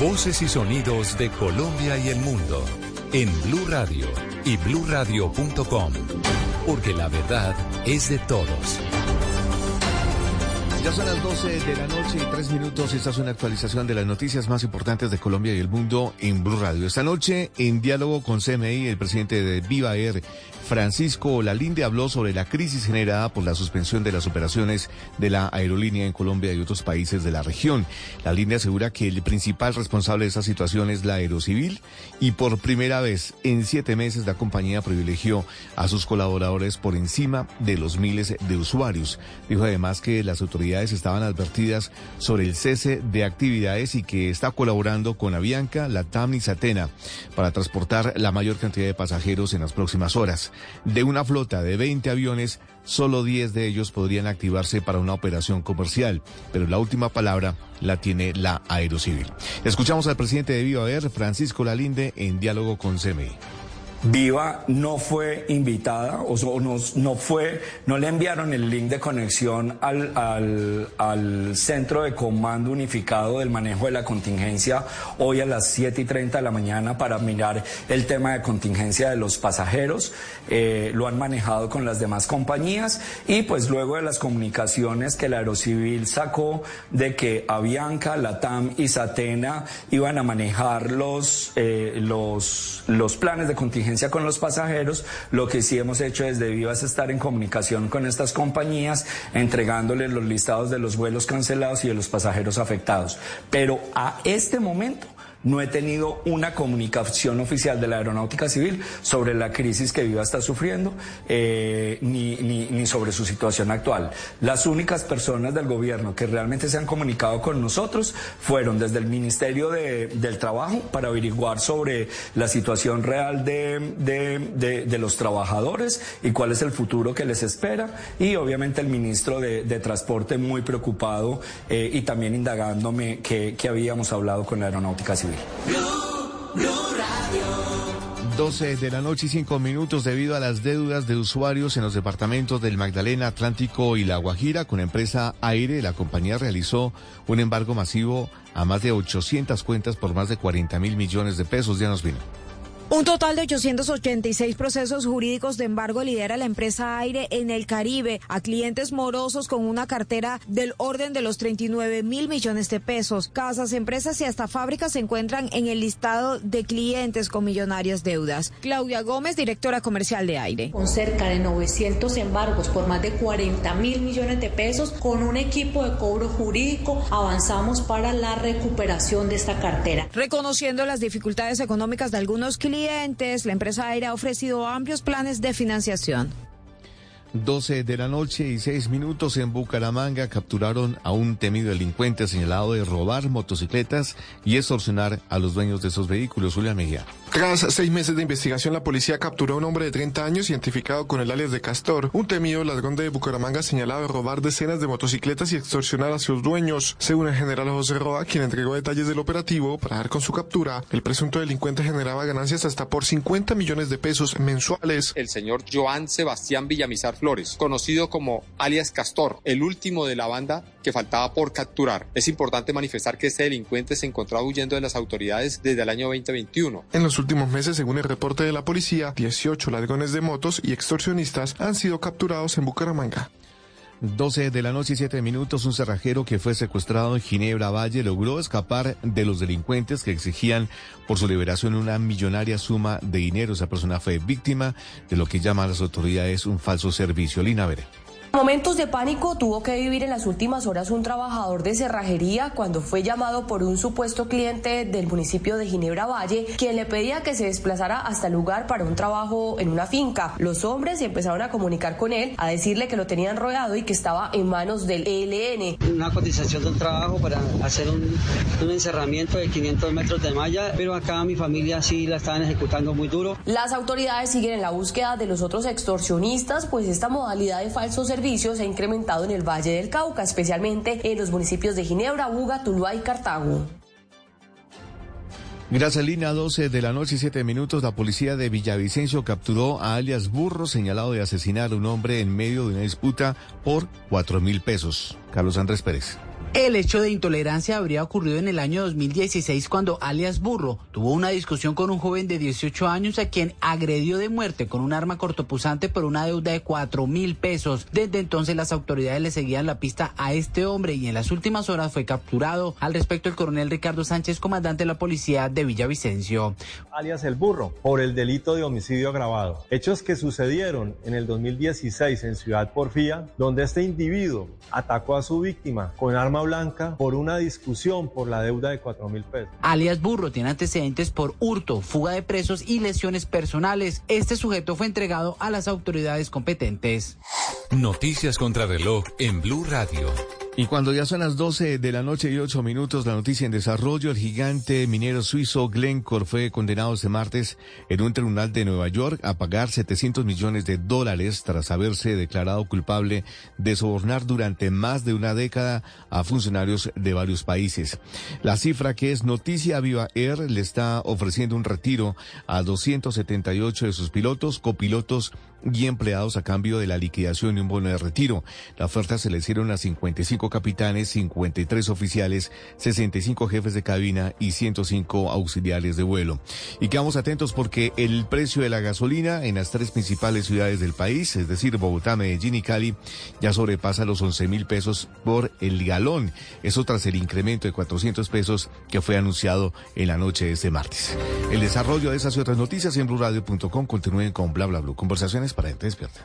Voces y sonidos de Colombia y el mundo en Blue Radio y bluradio.com, porque la verdad es de todos. Ya son las 12 de la noche y tres minutos. Esta es una actualización de las noticias más importantes de Colombia y el mundo en Blue Radio. Esta noche, en diálogo con CMI, el presidente de Viva Air, Francisco Lalinde, habló sobre la crisis generada por la suspensión de las operaciones de la aerolínea en Colombia y otros países de la región. Lalinde asegura que el principal responsable de esa situación es la aerocivil y por primera vez en siete meses la compañía privilegió a sus colaboradores por encima de los miles de usuarios. Dijo además que las autoridades estaban advertidas sobre el cese de actividades y que está colaborando con Avianca, Latam y Satena para transportar la mayor cantidad de pasajeros en las próximas horas. De una flota de 20 aviones, solo 10 de ellos podrían activarse para una operación comercial, pero la última palabra la tiene la Aerocivil. Escuchamos al presidente de Viva Air, Francisco Lalinde, en diálogo con CMI. Viva no fue invitada o no, fue, no le enviaron el link de conexión al, al, al centro de comando unificado del manejo de la contingencia hoy a las 7 y 30 de la mañana para mirar el tema de contingencia de los pasajeros. Eh, lo han manejado con las demás compañías y pues luego de las comunicaciones que la Aerocivil sacó de que Avianca, Latam y Satena iban a manejar los, eh, los, los planes de contingencia con los pasajeros, lo que sí hemos hecho desde Viva es estar en comunicación con estas compañías, entregándoles los listados de los vuelos cancelados y de los pasajeros afectados. Pero a este momento no he tenido una comunicación oficial de la Aeronáutica Civil sobre la crisis que Viva está sufriendo, eh, ni, sobre su situación actual. Las únicas personas del gobierno que realmente se han comunicado con nosotros fueron desde el Ministerio de- del Trabajo para averiguar sobre la situación real de, de- de- los trabajadores y cuál es el futuro que les espera, y obviamente el ministro de, de Transporte muy preocupado eh, y también indagándome que, que habíamos hablado con la Aeronáutica Civil. 12 de la noche y 5 minutos debido a las deudas de usuarios en los departamentos del Magdalena, Atlántico y La Guajira con empresa Aire, la compañía realizó un embargo masivo a más de 800 cuentas por más de 40 mil millones de pesos. Ya nos vino. Un total de 886 procesos jurídicos de embargo lidera la empresa Aire en el Caribe a clientes morosos con una cartera del orden de los 39 mil millones de pesos. Casas, empresas y hasta fábricas se encuentran en el listado de clientes con millonarias deudas. Claudia Gómez, directora comercial de Aire. con cerca de 900 embargos por más de 40 mil millones de pesos, con un equipo de cobro jurídico, avanzamos para la recuperación de esta cartera. Reconociendo las dificultades económicas de algunos clientes, la empresa Aire ha ofrecido amplios planes de financiación. 12 de la noche y 6 minutos en Bucaramanga capturaron a un temido delincuente señalado de robar motocicletas y extorsionar a los dueños de esos vehículos. Julián Mejía. Tras seis meses de investigación, la policía capturó a un hombre de 30 años identificado con el alias de Castor, un temido ladrón de Bucaramanga señalado de robar decenas de motocicletas y extorsionar a sus dueños. Según el general José Roa, quien entregó detalles del operativo para dar con su captura, el presunto delincuente generaba ganancias hasta por 50 millones de pesos mensuales. el señor Joan Sebastián Villamizar Flores, conocido como alias Castor, el último de la banda que faltaba por capturar. Es importante manifestar que este delincuente se encontraba huyendo de las autoridades desde el año 2021. En los últimos meses, según el reporte de la policía, 18 ladrones de motos y extorsionistas han sido capturados en Bucaramanga. 12 de la noche y 7 minutos, un cerrajero que fue secuestrado en Ginebra Valle logró escapar de los delincuentes que exigían por su liberación una millonaria suma de dinero. Esa persona fue víctima de lo que llaman las autoridades un falso servicio. Lina Veré. Momentos de pánico tuvo que vivir en las últimas horas un trabajador de cerrajería cuando fue llamado por un supuesto cliente del municipio de Ginebra Valle, quien le pedía que se desplazara hasta el lugar para un trabajo en una finca. Los hombres empezaron a comunicar con él, a decirle que lo tenían rodeado y que estaba en manos del ELN. Una cotización de un trabajo para hacer un, un encerramiento de 500 metros de malla, pero acá mi familia sí la estaban ejecutando muy duro. Las autoridades siguen en la búsqueda de los otros extorsionistas, pues esta modalidad de falsos servicios se ha incrementado en el Valle del Cauca, especialmente en los municipios de Ginebra, Buga, Tuluá y Cartago. Gracias, Lina. 12 de la noche y 7 minutos. La policía de Villavicencio capturó a alias Burro, señalado de asesinar a un hombre en medio de una disputa por 4 mil pesos. Carlos Andrés Pérez. El hecho de intolerancia habría ocurrido en el año 2016 cuando alias Burro tuvo una discusión con un joven de 18 años a quien agredió de muerte con un arma cortopusante por una deuda de 4 mil pesos. Desde entonces las autoridades le seguían la pista a este hombre y en las últimas horas fue capturado. Al respecto el coronel Ricardo Sánchez, comandante de la policía de Villavicencio. alias El Burro, por el delito de homicidio agravado. Hechos que sucedieron en el 2016 en Ciudad Porfía, donde este individuo atacó a su víctima con arma blanca por una discusión por la deuda de 4 mil pesos. Alias Burro tiene antecedentes por hurto, fuga de presos y lesiones personales. Este sujeto fue entregado a las autoridades competentes. Noticias contra reloj en Blue Radio. Y cuando ya son las 12 de la noche y 8 minutos, la noticia en desarrollo, el gigante minero suizo Glencore fue condenado este martes en un tribunal de Nueva York a pagar 700 millones de dólares tras haberse declarado culpable de sobornar durante más de una década a funcionarios de varios países. La cifra que es noticia Viva Air le está ofreciendo un retiro a 278 de sus pilotos, copilotos y empleados a cambio de la liquidación y un bono de retiro. La oferta se le hicieron a 55 capitanes, 53 oficiales, 65 jefes de cabina y 105 auxiliares de vuelo. Y quedamos atentos porque el precio de la gasolina en las tres principales ciudades del país, es decir, Bogotá, Medellín y Cali, ya sobrepasa los 11 mil pesos por el galón. Eso tras el incremento de 400 pesos que fue anunciado en la noche de este martes. El desarrollo de esas y otras noticias en blurradio.com continúen con bla bla bla. Conversaciones para despierta.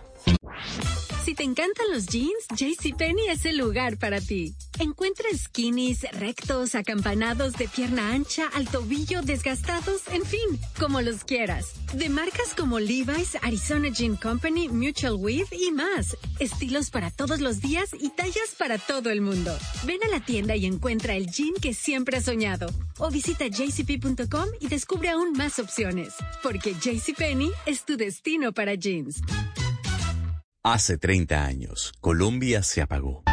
Si te encantan los jeans, JCPenney es el lugar para ti. Encuentra skinnies, rectos, acampanados de pierna ancha, al tobillo, desgastados, en fin, como los quieras. De marcas como Levi's, Arizona Jean Company, Mutual Weave y más. Estilos para todos los días y tallas para todo el mundo. Ven a la tienda y encuentra el jean que siempre has soñado. O visita jcp.com y descubre aún más opciones. Porque JCPenney es tu destino para jeans. Hace 30 años, Colombia se apagó.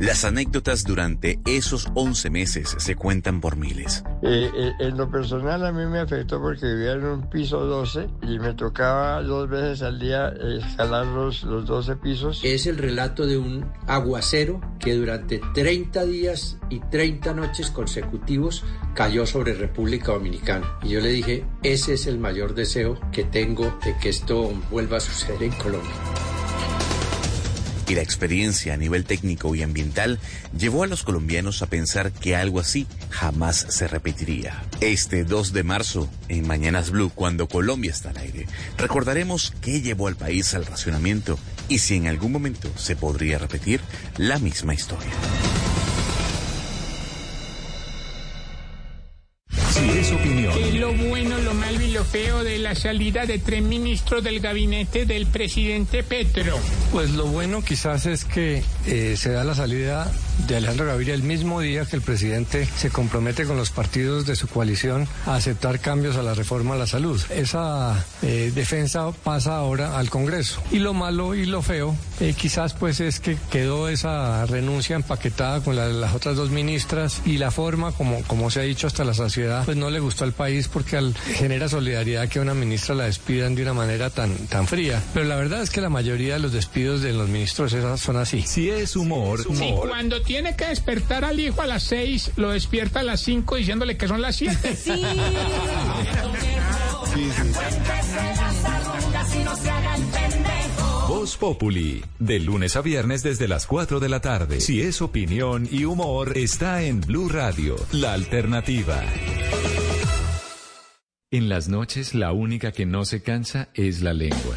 Las anécdotas durante esos 11 meses se cuentan por miles. Eh, eh, en lo personal a mí me afectó porque vivía en un piso 12 y me tocaba dos veces al día escalar los, los 12 pisos. Es el relato de un aguacero que durante 30 días y 30 noches consecutivos cayó sobre República Dominicana. Y yo le dije, ese es el mayor deseo que tengo de que esto vuelva a suceder en Colombia. Y la experiencia a nivel técnico y ambiental llevó a los colombianos a pensar que algo así jamás se repetiría. Este 2 de marzo, en Mañanas Blue, cuando Colombia está al aire, recordaremos qué llevó al país al racionamiento y si en algún momento se podría repetir la misma historia. Si es opinión, feo de la salida de tres ministros del gabinete del presidente Petro? Pues lo bueno quizás es que eh, se da la salida de Alejandro Gaviria el mismo día que el presidente se compromete con los partidos de su coalición a aceptar cambios a la reforma a la salud. Esa eh, defensa pasa ahora al Congreso. Y lo malo y lo feo eh, quizás pues es que quedó esa renuncia empaquetada con la- las otras dos ministras y la forma como, como se ha dicho hasta la saciedad pues no le gustó al país porque al- genera solidaridad que a una ministra la despidan de una manera tan, tan fría. Pero la verdad es que la mayoría de los despidos de los ministros esas son así. Si es humor, Si cuando tiene que despertar al hijo a las seis, lo despierta a las cinco diciéndole que son las siete. Sí. Voz Populi, de lunes a viernes desde las 4 de la tarde. Si es opinión y humor, está en Blue Radio, la alternativa. En las noches, la única que no se cansa es la lengua.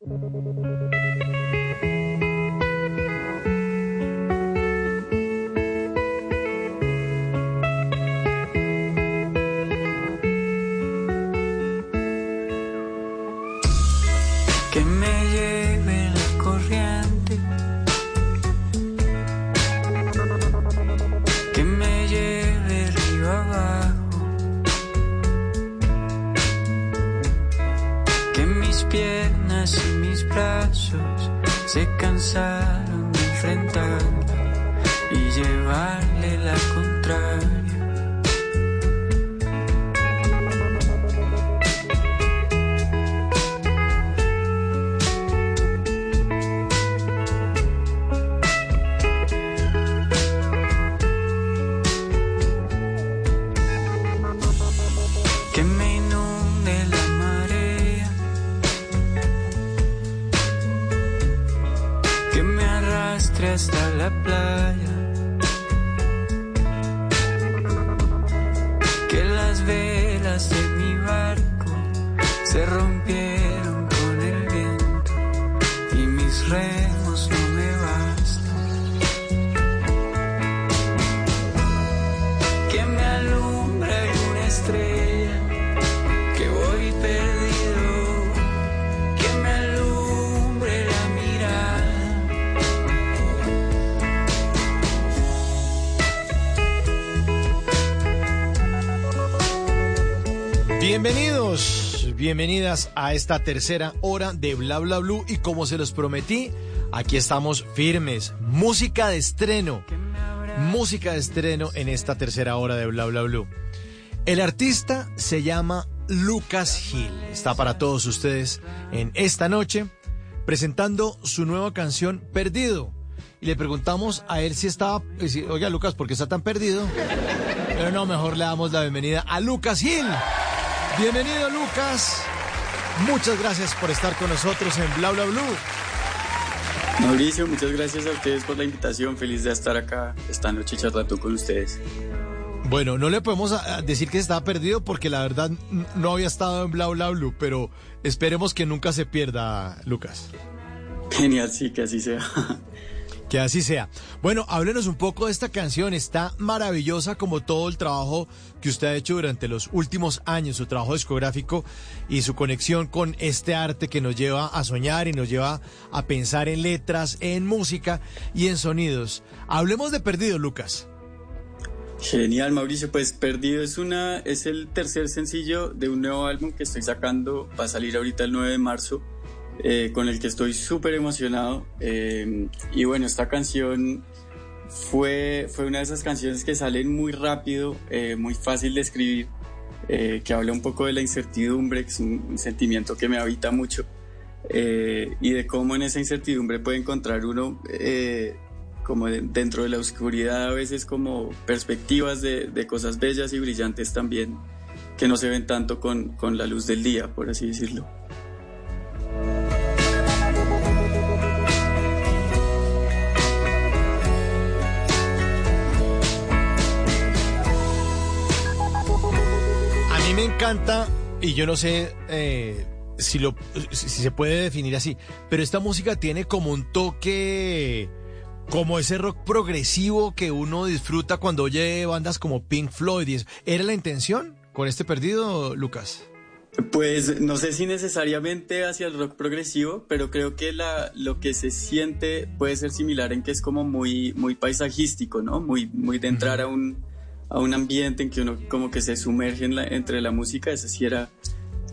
Se cansaron de enfrentar y llevarle la contraria. Hasta la playa, que las velas de mi barco se rompieron bienvenidas a esta tercera hora de Bla Bla Blue y como se los prometí, aquí estamos firmes. Música de estreno, música de estreno en esta tercera hora de Bla Bla Blue. El artista se llama Lucas Hill. Está para todos ustedes en esta noche presentando su nueva canción Perdido. Y le preguntamos a él si estaba, eh, oiga Lucas, ¿por qué está tan perdido? Pero no, mejor le damos la bienvenida a Lucas Hill. Bienvenido Lucas. Muchas gracias por estar con nosotros en Bla Bla Blue. Mauricio, muchas gracias a ustedes por la invitación. Feliz de estar acá esta noche charlando con ustedes. Bueno, no le podemos a- a decir que estaba perdido porque la verdad no había estado en Bla Bla Blue, pero esperemos que nunca se pierda, Lucas. Genial, sí, que así sea. Que así sea. Bueno, háblenos un poco de esta canción. Está maravillosa como todo el trabajo que usted ha hecho durante los últimos años, su trabajo discográfico y su conexión con este arte que nos lleva a soñar y nos lleva a pensar en letras, en música y en sonidos. Hablemos de Perdido, Lucas. Genial, Mauricio. Pues Perdido es una es el tercer sencillo de un nuevo álbum que estoy sacando. Va a salir ahorita el 9 de marzo, eh, con el que estoy súper emocionado. Eh, y bueno, esta canción fue, fue una de esas canciones que salen muy rápido, eh, muy fácil de escribir, eh, que habla un poco de la incertidumbre, que es un, sentimiento que me habita mucho. eh, y de cómo en esa incertidumbre puede encontrar uno eh, como de- dentro de la oscuridad a veces como perspectivas de, de cosas bellas y brillantes también que no se ven tanto con, con la luz del día, por así decirlo. Mí me encanta, y yo no sé eh, si, lo, si se puede definir así, pero esta música tiene como un toque, como ese rock progresivo que uno disfruta cuando oye bandas como Pink Floyd. y eso. ¿Era la intención con este perdido, Lucas? Pues no sé si necesariamente hacia el rock progresivo, pero creo que la, lo que se siente puede ser similar en que es como muy, muy paisajístico, ¿no? Muy, muy de entrar a un, a un ambiente en que uno como que se sumerge entre la música. Esa sí era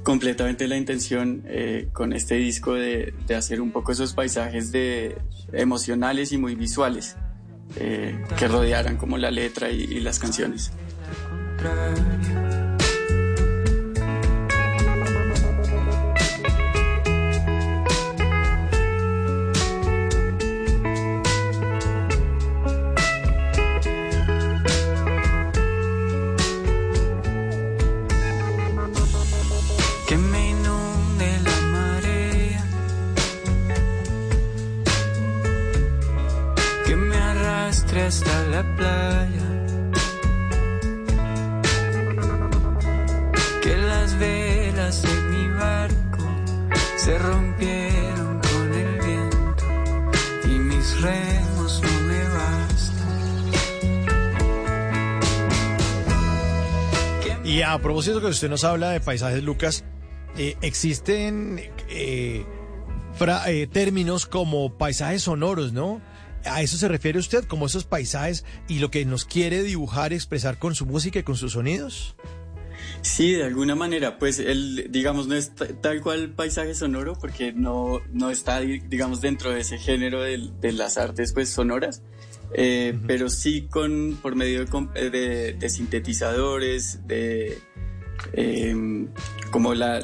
completamente la intención eh, con este disco de, de hacer un poco esos paisajes de, emocionales y muy visuales eh, que rodearan como la letra y las canciones. Playa. Que las velas de mi barco se rompieron con el viento y mis remos no me bastan. Y a propósito que usted nos habla de paisajes, Lucas, eh, existen eh, fra- eh, términos como paisajes sonoros, ¿no? ¿A eso se refiere usted, como esos paisajes y lo que nos quiere dibujar, expresar con su música y con sus sonidos? Sí, de alguna manera, pues el, digamos, no es ta- tal cual paisaje sonoro porque no, no está, di- digamos, dentro de ese género de, las artes, pues, sonoras, eh, pero sí con, por medio de, eh, de- de sintetizadores, de, em, como la,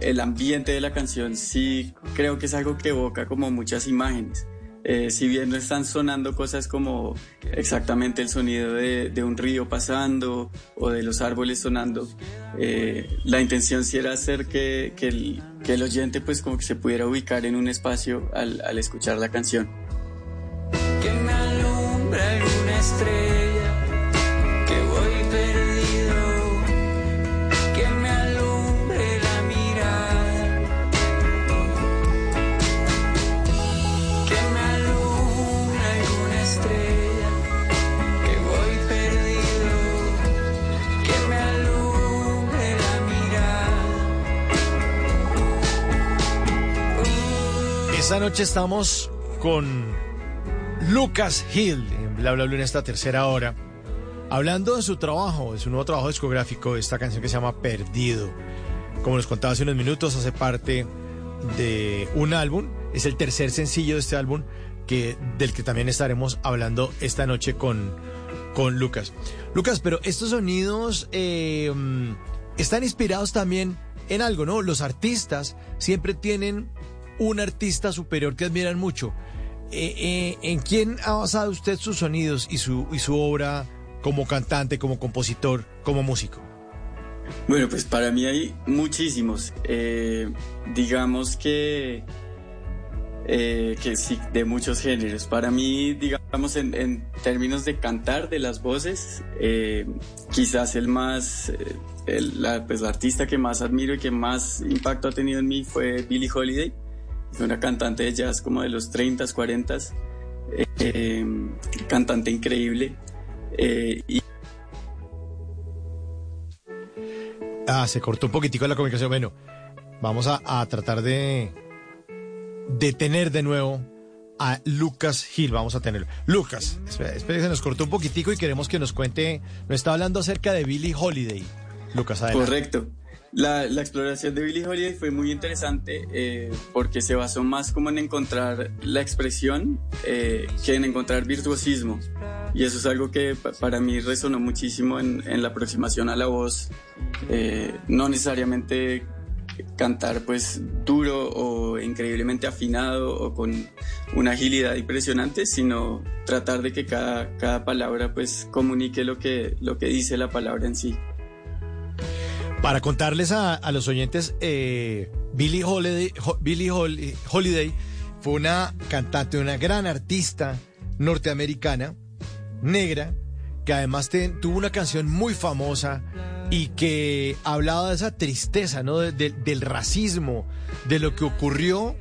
el ambiente de la canción, sí creo que es algo que evoca como muchas imágenes. Eh, si bien no están sonando cosas como exactamente el sonido de, de un río pasando o de los árboles sonando, eh, la intención sí era hacer que, que el, que el oyente pues como que se pudiera ubicar en un espacio al, al escuchar la canción. que me alguna estrella, Esta noche estamos con Lucas Hill en Bla Bla Bla en esta tercera hora, hablando de su trabajo, de su nuevo trabajo discográfico, esta canción que se llama Perdido. Como nos contaba hace unos minutos, hace parte de un álbum, es el tercer sencillo de este álbum que, del que también estaremos hablando esta noche con, con Lucas. Lucas, pero estos sonidos eh, mm, están inspirados también en algo, ¿no? Los artistas siempre tienen un artista superior que admiran mucho. Eh, eh, ¿En quién ha basado usted sus sonidos y su, y su obra como cantante, como compositor, como músico? Bueno, pues para mí hay muchísimos. Eh, digamos que, que sí, de muchos géneros. Para mí, digamos, en, términos de cantar, de las voces, quizás el más, el, la, pues, artista que más admiro y que más impacto ha tenido en mí fue Billie Holiday. Una cantante de jazz como de los 30s, 40s. eh, cantante increíble. Eh, y Ah, se cortó un poquitico la comunicación. Bueno, vamos a, a tratar de detener de nuevo a Lucas Gil. Vamos a tenerlo. Lucas, espera, espera, se nos cortó un poquitico y queremos que nos cuente. Nos está hablando acerca de Billie Holiday. Lucas, adelante. Correcto. La, la exploración de Billie Holiday fue muy interesante eh, porque se basó más como en encontrar la expresión eh, que en encontrar virtuosismo. Y eso es algo que pa- para mí resonó muchísimo en, en la aproximación a la voz. Eh, no necesariamente cantar pues duro o increíblemente afinado o con una agilidad impresionante, sino tratar de que cada, cada palabra pues comunique lo que, lo que dice la palabra en sí. Para contarles a, los oyentes, eh, Billie, Holiday, Hol- Holiday fue una cantante, una gran artista norteamericana, negra, que además tuvo una canción muy famosa y que hablaba de esa tristeza, ¿no? De- de- del racismo, de lo que ocurrió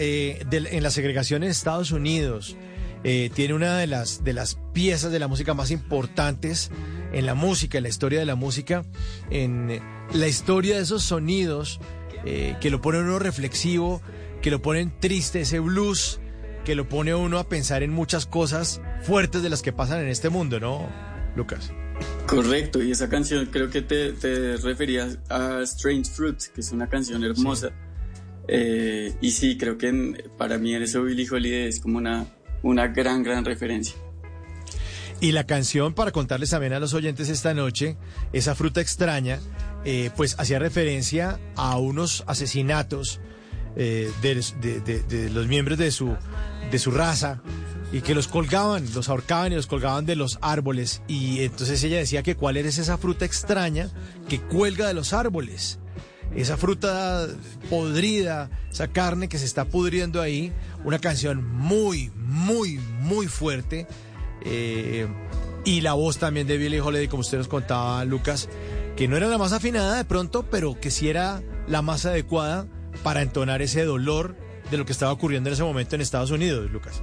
eh, en la segregación en Estados Unidos. Eh, tiene una de las, de las piezas de la música más importantes en la música, en la historia de la música, en la historia de esos sonidos eh, que lo ponen uno reflexivo, que lo ponen triste, ese blues, que lo pone uno a pensar en muchas cosas fuertes de las que pasan en este mundo, ¿no, Lucas? Correcto, y esa canción creo que te, te referías a Strange Fruit, que es una canción hermosa. Eh, y sí, creo que en- para mí en eso Billie Holiday es como una, una gran, gran referencia. Y la canción, para contarles también a los oyentes esta noche, esa fruta extraña, eh, pues hacía referencia a unos asesinatos eh, de, de- los miembros de su, de su raza y que los colgaban, los ahorcaban y los colgaban de los árboles. Y entonces ella decía que cuál es esa fruta extraña que cuelga de los árboles. Esa fruta podrida, esa carne que se está pudriendo ahí. Una canción muy, muy, muy fuerte. eh, Y la voz también de Billie Holiday, como usted nos contaba, Lucas, que no era la más afinada de pronto, pero que sí era la más adecuada para entonar ese dolor de lo que estaba ocurriendo en ese momento en Estados Unidos, Lucas.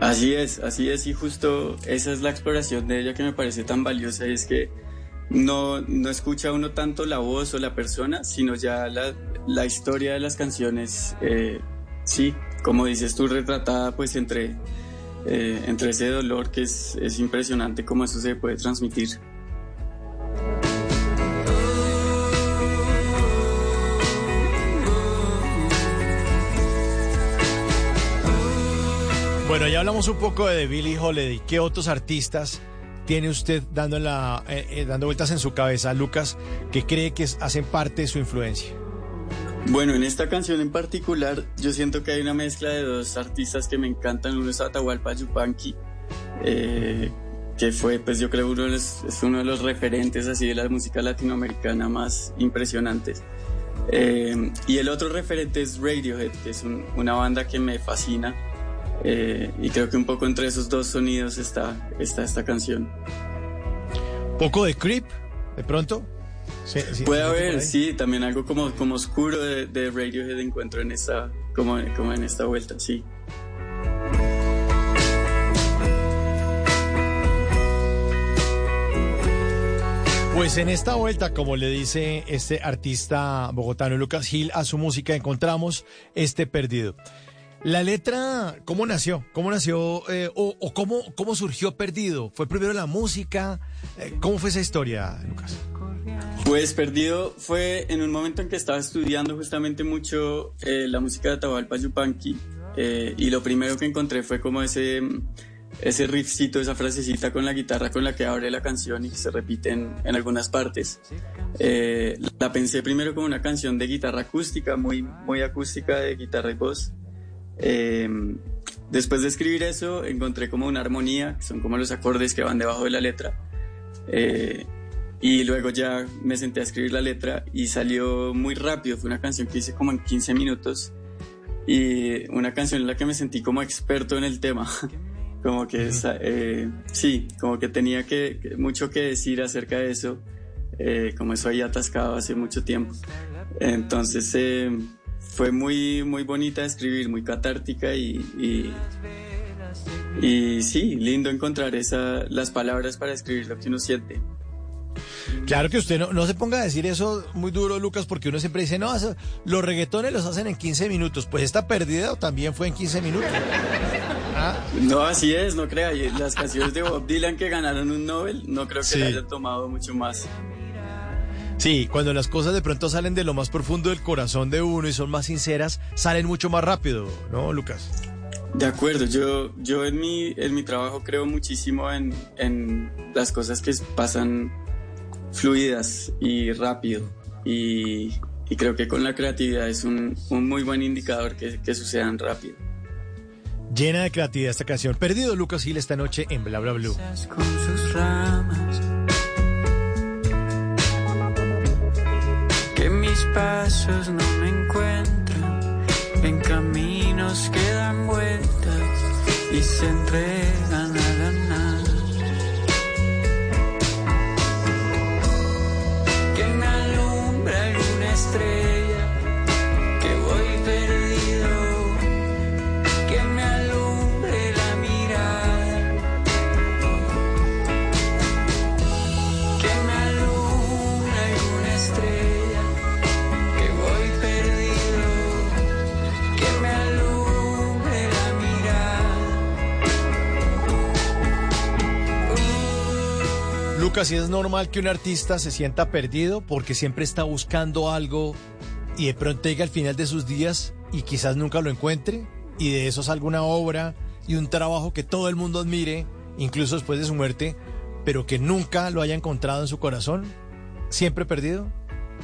Así es, así es, y justo esa es la exploración de ella que me parece tan valiosa, y es que no, no escucha uno tanto la voz o la persona, sino ya la, la historia de las canciones, eh, sí, como dices tú, retratada pues entre, eh, entre ese dolor que es, es impresionante cómo eso se puede transmitir. Bueno, ya hablamos un poco de Billie Holiday. ¿Qué otros artistas tiene usted dando, la, eh, eh, dando vueltas en su cabeza, Lucas, que cree que hacen parte de su influencia? Bueno, en esta canción en particular, yo siento que hay una mezcla de dos artistas que me encantan. Uno es Atahualpa Yupanqui, eh, que fue, pues yo creo, uno de los, es uno de los referentes así de la música latinoamericana más impresionantes. Eh, y el otro referente es Radiohead, que es un- una banda que me fascina. Eh, y creo que un poco entre esos dos sonidos está, está esta canción. ¿Poco de Creep, de pronto? Sí, sí, Puede ¿de pronto por haber, sí, también algo como, como oscuro de, de Radiohead encuentro en esta, como, como en esta vuelta, sí. Pues en esta vuelta, como le dice este artista bogotano Lucas Gil a su música, encontramos este perdido. La letra, ¿cómo nació? ¿Cómo nació eh, o, o cómo, cómo surgió perdido? ¿Fue primero la música? Eh, ¿Cómo fue esa historia, Lucas? Pues Perdido fue en un momento en que estaba estudiando justamente mucho eh, la música de Atahualpa Yupanqui eh, y lo primero que encontré fue como ese, ese riffcito, esa frasecita con la guitarra con la que abre la canción y que se repite en, en algunas partes. Eh, la pensé primero como una canción de guitarra acústica, muy, muy acústica de guitarra y voz. Eh, después de escribir eso encontré como una armonía, que son como los acordes que van debajo de la letra. Eh, y luego ya me senté a escribir la letra y salió muy rápido. Fue una canción que hice como en 15 minutos y una canción en la que me sentí como experto en el tema. como que, eh, sí, como que tenía que, mucho que decir acerca de eso. eh, como eso ahí atascado hace mucho tiempo. Entonces eh, fue muy, muy bonita de escribir, muy catártica y, y, y sí, lindo encontrar esa, las palabras para escribir lo que uno siente. Claro que usted no, no se ponga a decir eso muy duro, Lucas, porque uno siempre dice, no, eso- los reggaetones los hacen en 15 minutos. Pues esta perdida también fue en 15 minutos. Ah, No, así es, no crea. Las canciones de Bob Dylan que ganaron un Nobel, no creo que Sí. le hayan tomado mucho más. Sí, cuando las cosas de pronto salen de lo más profundo del corazón de uno y son más sinceras, salen mucho más rápido, ¿no, Lucas? De acuerdo, yo, yo en, mi, en mi trabajo creo muchísimo en, en las cosas que pasan fluidas y rápido. Y, y creo que con la creatividad es un, un muy buen indicador que, que sucedan rápido. Llena de creatividad esta canción. Perdido Lucas Gil esta noche en Bla Bla Blue. con sus ramas. Mis pasos no me encuentran. En caminos que dan vueltas y se entregan Lucas, ¿y es normal que un artista se sienta perdido porque siempre está buscando algo y de pronto llega al final de sus días y quizás nunca lo encuentre? Y de eso salga una obra y un trabajo que todo el mundo admire, incluso después de su muerte, pero que nunca lo haya encontrado en su corazón. ¿Siempre perdido?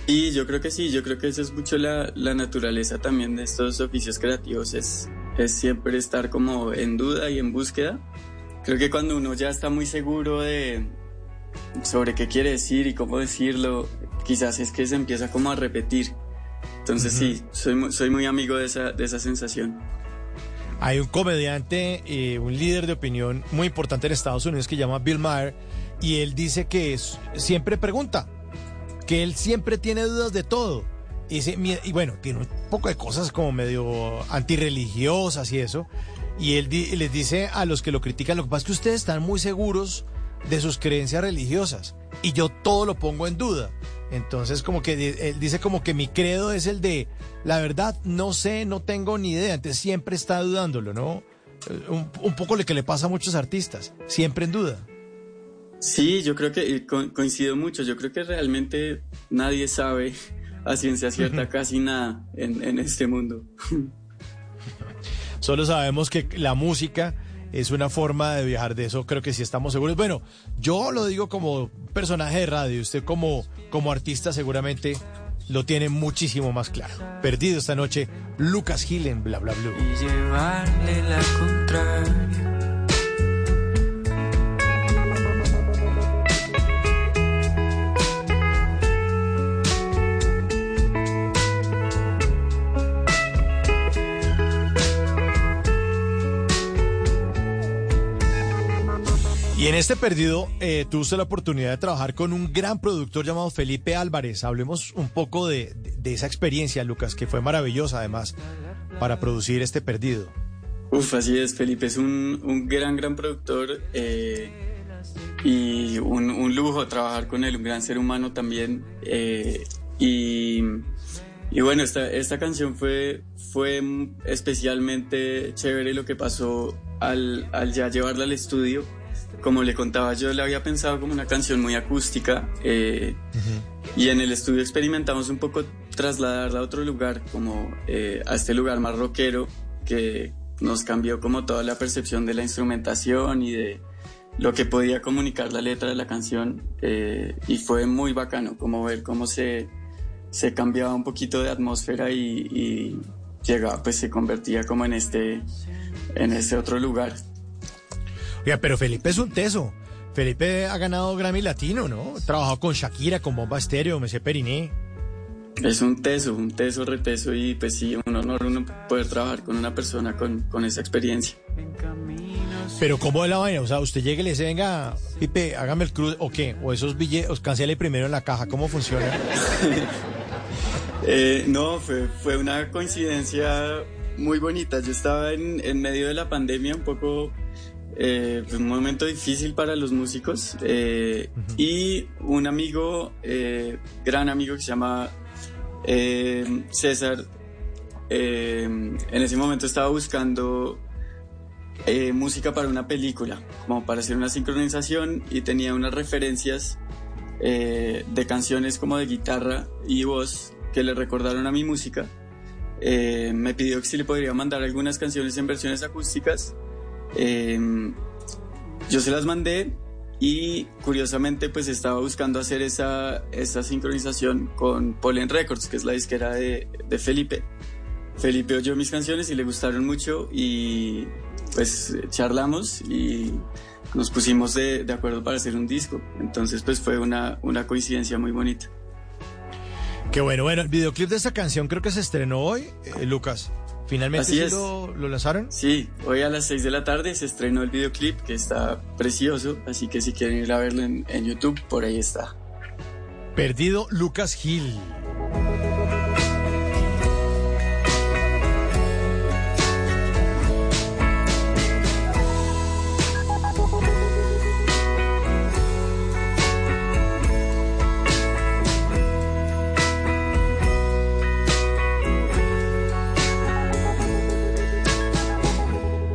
Y yo creo que sí, yo creo que eso es mucho la, la naturaleza también de estos oficios creativos, es, es siempre estar como en duda y en búsqueda. Creo que cuando uno ya está muy seguro de sobre qué quiere decir y cómo decirlo, quizás es que se empieza como a repetir. Entonces sí, soy, mu- soy muy amigo de esa, de esa sensación. Hay un comediante, eh, un líder de opinión muy importante en Estados Unidos que se llama Bill Maher y él dice que es- siempre pregunta, que él siempre tiene dudas de todo. Y, "Mi- y bueno, tiene un poco de cosas como medio antirreligiosas y eso. Y él di- les dice a los que lo critican, lo que pasa es que ustedes están muy seguros de sus creencias religiosas y yo todo lo pongo en duda. Entonces como que él dice como que mi credo es el de, la verdad, no sé, no tengo ni idea, entonces siempre está dudándolo, ¿no? Eh, Un, un poco lo que le pasa a muchos artistas, siempre en duda. Sí, yo creo que eh, co- coincido mucho. Yo creo que realmente nadie sabe a ciencia cierta casi nada en, en este mundo. Solo sabemos que la música es una forma de viajar, de eso creo que sí estamos seguros. Bueno, yo lo digo como personaje de radio, usted como, como artista seguramente lo tiene muchísimo más claro. Perdido esta noche, Lucas Gil en Bla Bla y llevarle la contraria. Y en este perdido eh, tuve la oportunidad de trabajar con un gran productor llamado Felipe Álvarez. Hablemos un poco de, esa experiencia, Lucas, que fue maravillosa además para producir este perdido. Uf, así es, Felipe es un, un gran, gran productor eh, y un, un lujo trabajar con él, un gran ser humano también. eh, y, y bueno, esta, esta canción fue, fue especialmente chévere lo que pasó al, al ya llevarla al estudio. Como le contaba, yo le había pensado como una canción muy acústica eh, y en el estudio experimentamos un poco trasladarla a otro lugar, como eh, a este lugar más rockero, que nos cambió como toda la percepción de la instrumentación y de lo que podía comunicar la letra de la canción. eh, y fue muy bacano como ver cómo se, se cambiaba un poquito de atmósfera y, y llegaba, pues se convertía como en este, en este otro lugar. Oiga, pero Felipe es un teso. Felipe ha ganado Grammy Latino, ¿no? Trabajado con Shakira, con Bomba Estéreo, Mese Periné. Es un teso, un teso, reteso y pues sí, un honor uno poder trabajar con una persona con, con esa experiencia. Pero ¿cómo es la vaina? O sea, usted llega y le dice, venga, Pipe, hágame el cruz, ¿o qué? O esos billetes, cancele primero en la caja, ¿cómo funciona? Eh, no, fue, fue una coincidencia muy bonita. Yo estaba en, en medio de la pandemia, un poco, eh, pues, un momento difícil para los músicos. eh, Y un amigo, eh, gran amigo que se llama César, en ese momento estaba buscando música para una película, como para hacer una sincronización y tenía unas referencias de canciones como de guitarra y voz que le recordaron a mi música. Me pidió que si le podría mandar algunas canciones en versiones acústicas. Eh, yo se las mandé y curiosamente pues estaba buscando hacer esa, esa sincronización con Pollen Records, que es la disquera de, de Felipe. Felipe oyó mis canciones y le gustaron mucho y pues charlamos y nos pusimos de, de acuerdo para hacer un disco. Entonces pues fue una, una coincidencia muy bonita. Qué bueno, bueno, el videoclip de esta canción creo que se estrenó hoy, eh, Lucas. ¿Finalmente Así sí es. lo, lo lanzaron? Sí, hoy a las 6 de la tarde se estrenó el videoclip que está precioso, así que si quieren ir a verlo en, en YouTube, por ahí está. Perdido Lucas Gil.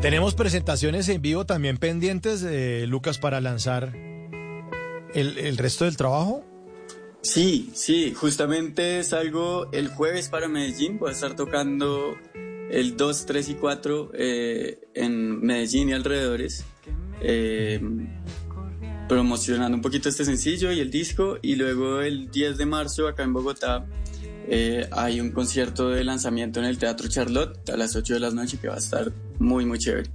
Tenemos presentaciones en vivo también pendientes, eh, Lucas, para lanzar el, el resto del trabajo. Sí, sí, justamente salgo el jueves para Medellín, voy a estar tocando el 2, 3 y 4 eh, en Medellín y alrededores, eh, promocionando un poquito este sencillo y el disco, y luego el 10 de marzo acá en Bogotá eh, hay un concierto de lanzamiento en el Teatro Charlotte a las 8 de la noche que va a estar muy, muy chévere.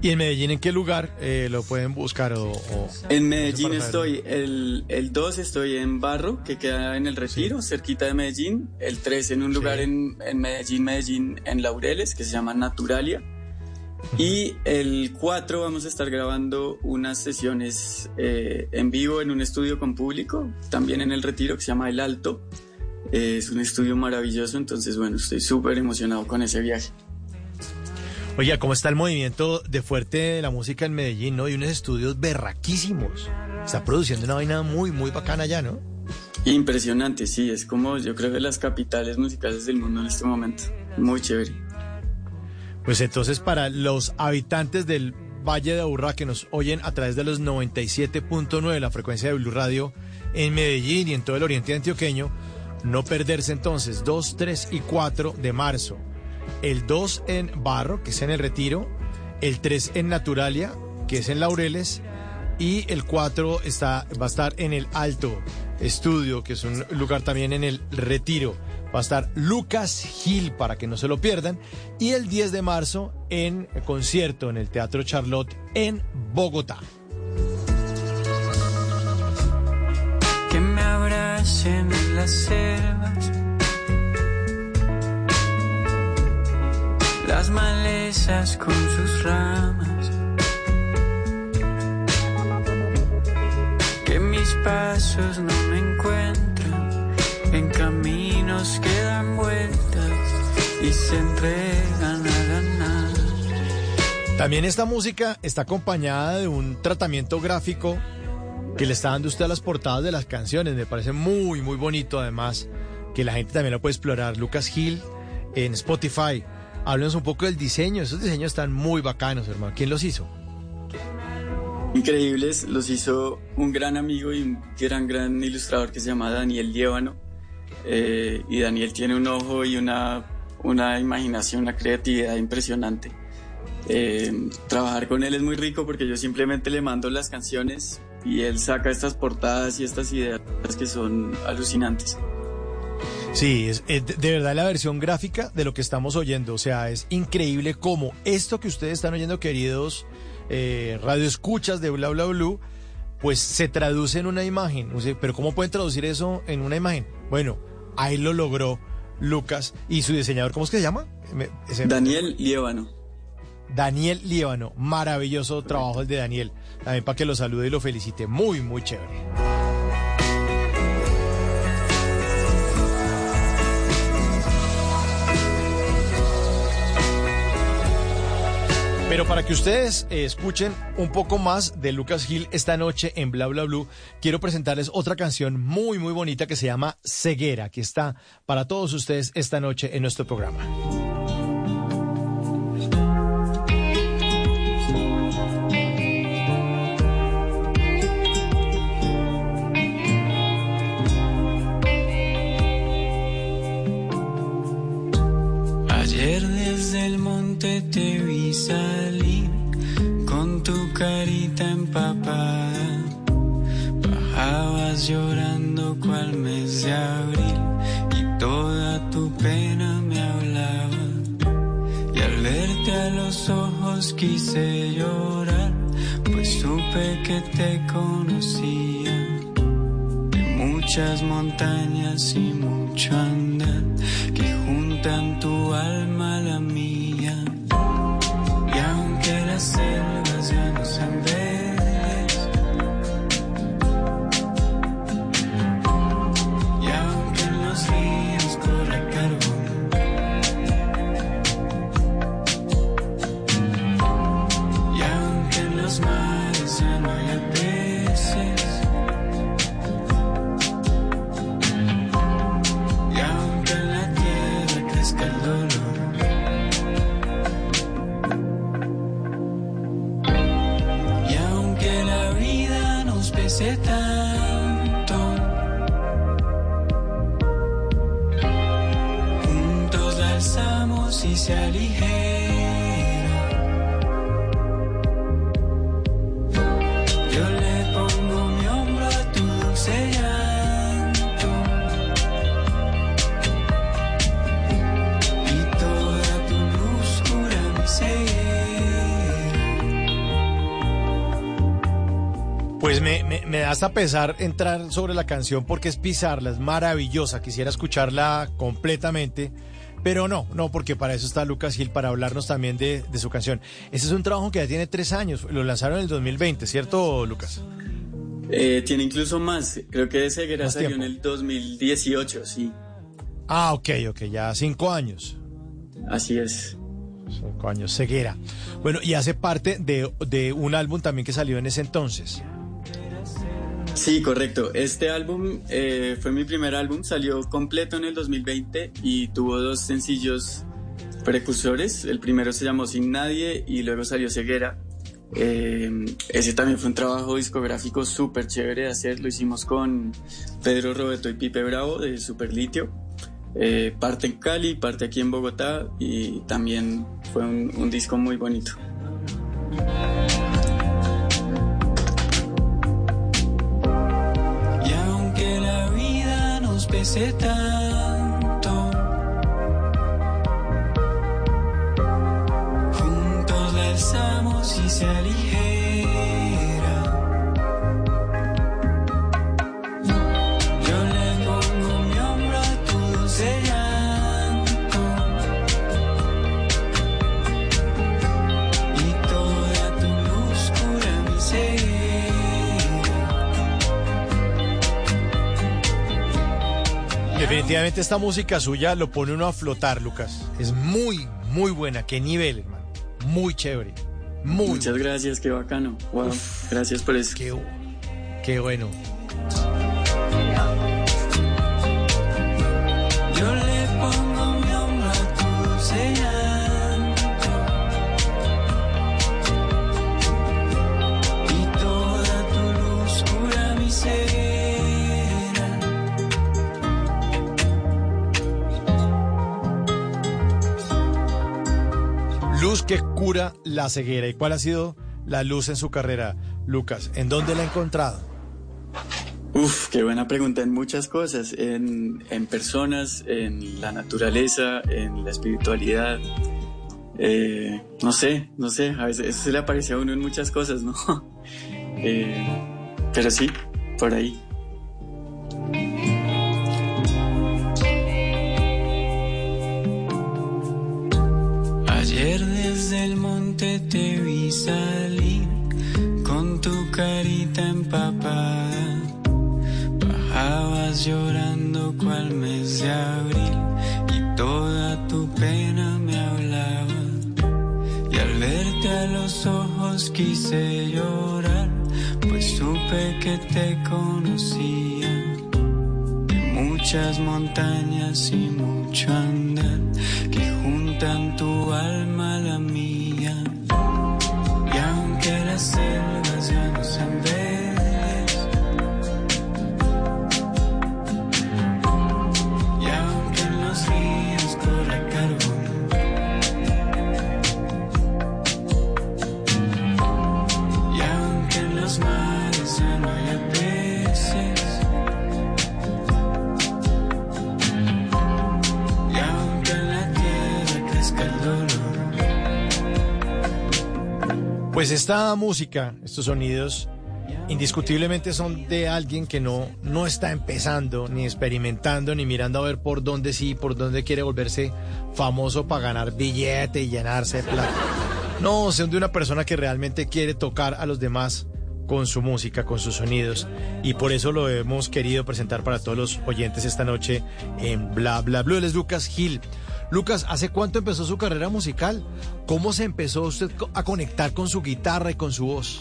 ¿Y en Medellín en qué lugar eh, lo pueden buscar? O, o- En Medellín estoy, el, el 2 estoy en Barro, que queda en el Retiro, cerquita de Medellín. El 3 en un lugar en, en Medellín, Medellín, en Laureles, que se llama Naturalia. Y el 4 vamos a estar grabando unas sesiones eh, en vivo en un estudio con público, también en el Retiro, que se llama El Alto. Eh, es un estudio maravilloso, entonces bueno, estoy súper emocionado con ese viaje. Oiga, ¿cómo está el movimiento de fuerte de la música en Medellín, no? Y unos estudios berraquísimos. Está produciendo una vaina muy, muy bacana ya, ¿no? Impresionante, sí, es como yo creo de las capitales musicales del mundo en este momento. Muy chévere. Pues entonces para los habitantes del Valle de Aburrá que nos oyen a través de los 97.9 de la frecuencia de Blue Radio en Medellín y en todo el oriente antioqueño, no perderse entonces 2, 3 y 4 de marzo. El 2 en Barro, que es en el Retiro, el 3 en Naturalia, que es en Laureles, y el 4 está, va a estar en el Alto Estudio, que es un lugar también en el Retiro. Va a estar Lucas Gil para que no se lo pierdan. Y el 10 de marzo en concierto en el Teatro Charlotte en Bogotá. que me abracen en las. Las malezas con sus ramas. Que mis pasos no me encuentran en caminos que dan vueltas y se entregan a la. También esta música está acompañada de un tratamiento gráfico que le está dando usted a las portadas de las canciones. Me parece muy, muy bonito además que la gente también lo puede explorar. Lucas Hill en Spotify. Háblenos un poco del diseño. Esos diseños están muy bacanos, hermano. ¿Quién los hizo? Increíbles, los hizo un gran amigo y un gran, gran ilustrador que se llama Daniel Liévano. Eh, y Daniel tiene un ojo y una, una imaginación, una creatividad impresionante. Eh, trabajar con él es muy rico porque yo simplemente le mando las canciones y él saca estas portadas y estas ideas que son alucinantes. Sí, es, es de- verdad la versión gráfica de lo que estamos oyendo. O sea, es increíble cómo esto que ustedes están oyendo, queridos eh, radioescuchas de Bla Bla Blue, pues se traduce en una imagen. O sea, Pero ¿cómo pueden traducir eso en una imagen? Bueno, ahí lo logró Lucas y su diseñador, ¿cómo es que se llama? Daniel Liévano. Daniel Líbano. Maravilloso trabajo el de Daniel. También para que lo salude y lo felicite. Muy, muy chévere. Pero para que ustedes eh, escuchen un poco más de Lucas Gil esta noche en Bla Bla Blue, quiero presentarles otra canción muy muy bonita que se llama Ceguera, que está para todos ustedes esta noche en nuestro programa. Ayer desde el monte te llorando cual mes de abril y toda tu pena me hablaba. Y al verte a los ojos quise llorar, pues supe que te conocía. De muchas montañas y mucho andar que juntan tu alma a la mía. Y aunque las selvas nos pese tanto, juntos alzamos y se aligera. Hasta pesar entrar sobre la canción porque es pisarla, es maravillosa. Quisiera escucharla completamente. Pero no, no, porque para eso está Lucas Gil, para hablarnos también de, de su canción. Ese es un trabajo que ya tiene tres años, lo lanzaron en el 2020, ¿cierto, Lucas? Eh, tiene incluso más, creo que Ceguera Más salió en el 2018, sí, Ah, ok, ok, ya cinco años. así es. Cinco años, ceguera. Bueno, y hace parte de, de un álbum también que salió en ese entonces. Sí, correcto. Este álbum eh, fue mi primer álbum, salió completo en el 2020 y tuvo dos sencillos precursores. El primero se llamó Sin Nadie y luego salió Ceguera. Eh, ese también fue un trabajo discográfico súper chévere de hacer. Lo hicimos con Pedro Roberto y Pipe Bravo de Super Litio. Eh, parte en Cali, parte aquí en Bogotá y también fue un, un disco muy bonito. Pese tanto, juntos la alzamos y se Definitivamente esta música suya lo pone uno a flotar, Lucas. Es muy, muy buena. ¿Qué nivel, hermano? Muy chévere. Muy Muchas gracias, qué bacano. Wow, gracias por eso. Qué, qué bueno. Luz que cura la ceguera. ¿Y cuál ha sido la luz en su carrera, Lucas? ¿En dónde la ha encontrado? Uf, qué buena pregunta. En muchas cosas, en, en personas, en la naturaleza, en la espiritualidad. Eh, no sé, no sé, a veces se le aparece a uno en muchas cosas, ¿no? Eh, pero sí, por ahí. Te vi salir con tu carita empapada. Bajabas llorando cual mes de abril y toda tu pena me hablaba. Y al verte a los ojos quise llorar, pues supe que te conocía. De muchas montañas y mucho andar que juntan tu alma a la mía. Y aunque Pues esta música, estos sonidos, indiscutiblemente son de alguien que no, no está empezando, ni experimentando, ni mirando a ver por dónde sí, por dónde quiere volverse famoso para ganar billete y llenarse de plata. No, son de una persona que realmente quiere tocar a los demás con su música, con sus sonidos. Y por eso lo hemos querido presentar para todos los oyentes esta noche en Bla Bla Blue. Él es Lucas Gil. Lucas, ¿hace cuánto empezó su carrera musical? ¿Cómo se empezó usted a conectar con su guitarra y con su voz?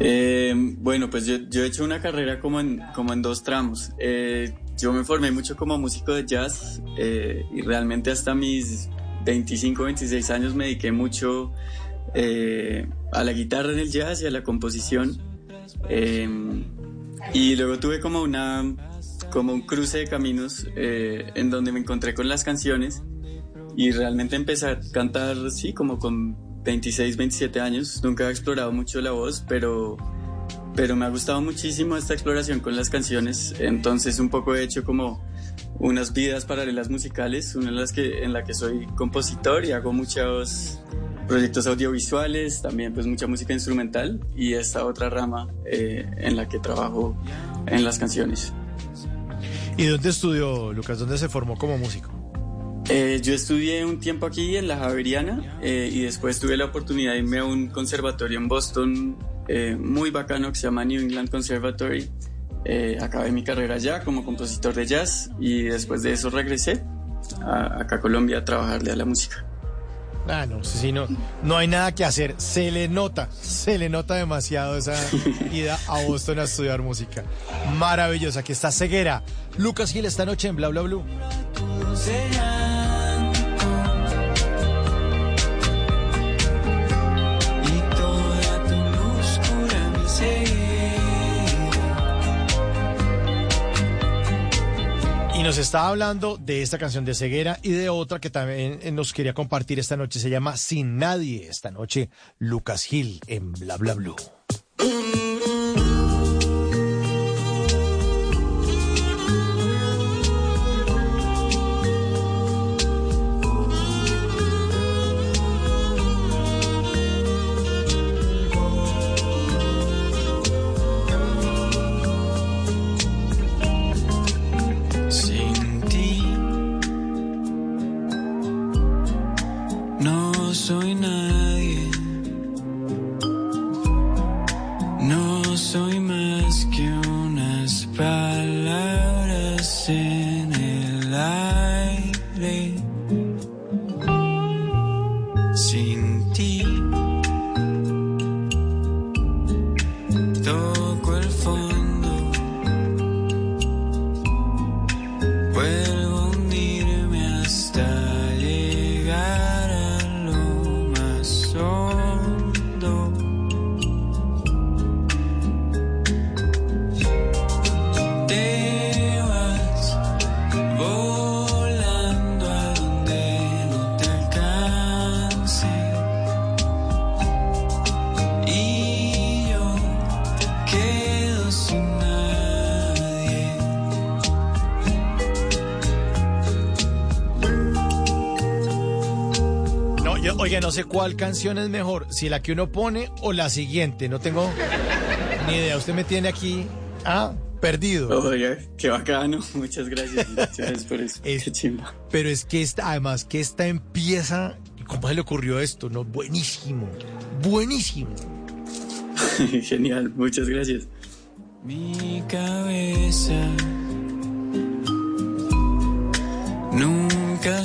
Eh, bueno, pues yo, yo he hecho una carrera como en, como en dos tramos. Eh, yo me formé mucho como músico de jazz eh, y realmente hasta mis 25, 26 años me dediqué mucho eh, a la guitarra en el jazz y a la composición. Eh, y luego tuve como una como un cruce de caminos eh, en donde me encontré con las canciones y realmente empecé a cantar, sí, como con 26, 27 años. Nunca he explorado mucho la voz, pero, pero me ha gustado muchísimo esta exploración con las canciones. Entonces un poco he hecho como unas vidas paralelas musicales, una en las que, en la que soy compositor y hago muchos, proyectos audiovisuales, también pues mucha música instrumental y esta otra rama eh, en la que trabajo en las canciones. ¿Y dónde estudió, Lucas? ¿Dónde se formó como músico? Eh, yo estudié un tiempo aquí en la Javeriana eh, y después tuve la oportunidad de irme a un conservatorio en Boston muy bacano que se llama New England Conservatory. Acabé mi carrera allá como compositor de jazz y después de eso regresé a, acá a Colombia a trabajarle a la música. Ah, no, sí, no, no hay nada que hacer. Se le nota, se le nota demasiado esa ida a Boston a estudiar música. Maravillosa, aquí está Ceguera. Lucas Gil esta noche en Bla Bla Blue. Nos está hablando de esta canción de Ceguera y de otra que también eh, nos quería compartir esta noche. Se llama Sin Nadie. Esta noche, Lucas Gil en Bla Bla Blue. Cuál canción es mejor, si la que uno pone o la siguiente. No tengo ni idea. Usted me tiene aquí, ah, perdido. Oiga, qué bacano. Muchas gracias. Gracias por eso. Qué chimba. Pero es que esta, además que esta empieza, ¿cómo se le ocurrió esto? No, buenísimo, buenísimo. Genial. Muchas gracias. Mi cabeza nunca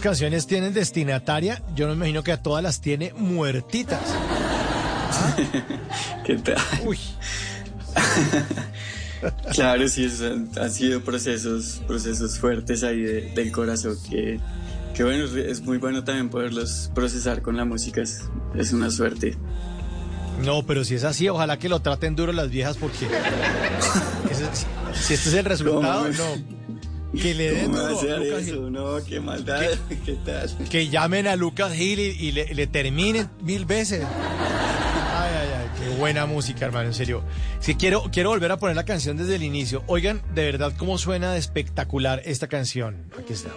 Canciones tienen destinataria, yo no me imagino que a todas las tiene muertitas. ¿Qué tal? Uy. Claro, sí, han sido procesos, procesos fuertes ahí de- del corazón que, que bueno, es- muy bueno también poderlos procesar con la música, es, es una suerte. No, pero si es así, ojalá que lo traten duro las viejas porque si este es el resultado. Que le den ¿Cómo va a duro hacer Lucas eso? Gil. No, qué maldad, ¿qué tal? Que llamen a Lucas Gil y, y le, le terminen mil veces. Ay, ay, ay, qué buena música, hermano, en serio. Sí, quiero, quiero volver a poner la canción desde el inicio. Oigan, de verdad, cómo suena de espectacular esta canción. Aquí está.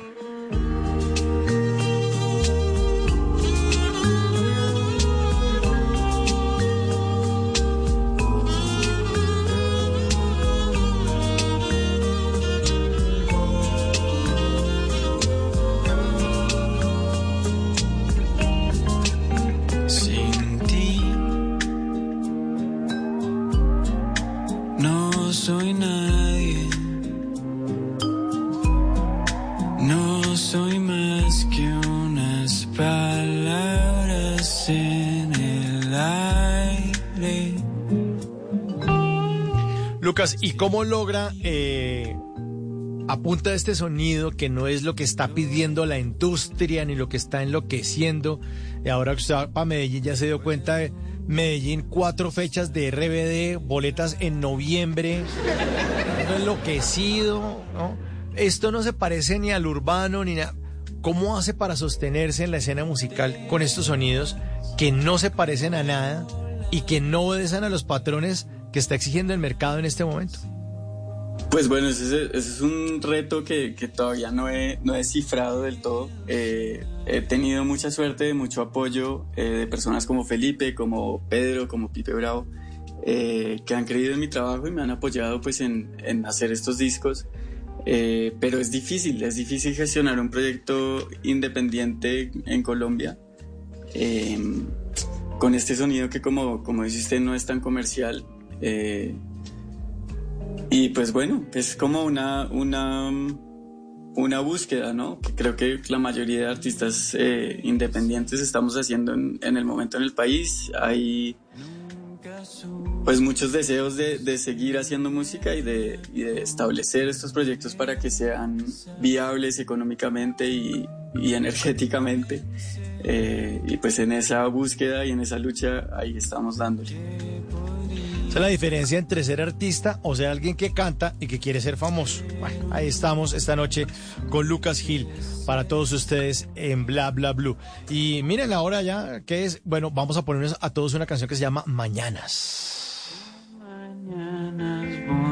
¿Y cómo logra eh, este sonido que no es lo que está pidiendo la industria ni lo que está enloqueciendo? Y ahora que usted va para Medellín ya se dio cuenta de Medellín, cuatro fechas de RBD, boletas en noviembre, enloquecido, ¿no? Esto no se parece ni al urbano ni nada. ¿Cómo hace para sostenerse en la escena musical con estos sonidos que no se parecen a nada y que no obedecen a los patrones que está exigiendo el mercado en este momento? Pues bueno, ese, es un reto que, todavía no he, no he cifrado del todo. Eh, he tenido mucha suerte, mucho apoyo eh, de personas como Felipe, como Pedro, como Pipe Bravo, eh, que han creído en mi trabajo y me han apoyado pues en, en hacer estos discos. pero es difícil, es difícil gestionar un proyecto independiente en Colombia con este sonido que como, como dice usted no es tan comercial. Y pues bueno, es como una, una, una búsqueda, ¿no? Que creo que la mayoría de artistas eh, independientes estamos haciendo en, el momento en el país. Hay pues muchos deseos de, seguir haciendo música y de, establecer estos proyectos para que sean viables económicamente y, energéticamente. Eh, y pues en esa búsqueda y en esa lucha ahí estamos dándole. Esa es la diferencia entre ser artista o ser alguien que canta y que quiere ser famoso. Bueno, ahí estamos esta noche con Lucas Gil para todos ustedes en Bla Bla Blue. Y miren ahora ya que es, bueno, vamos a ponernos a todos una canción que se llama Mañanas. Mañanas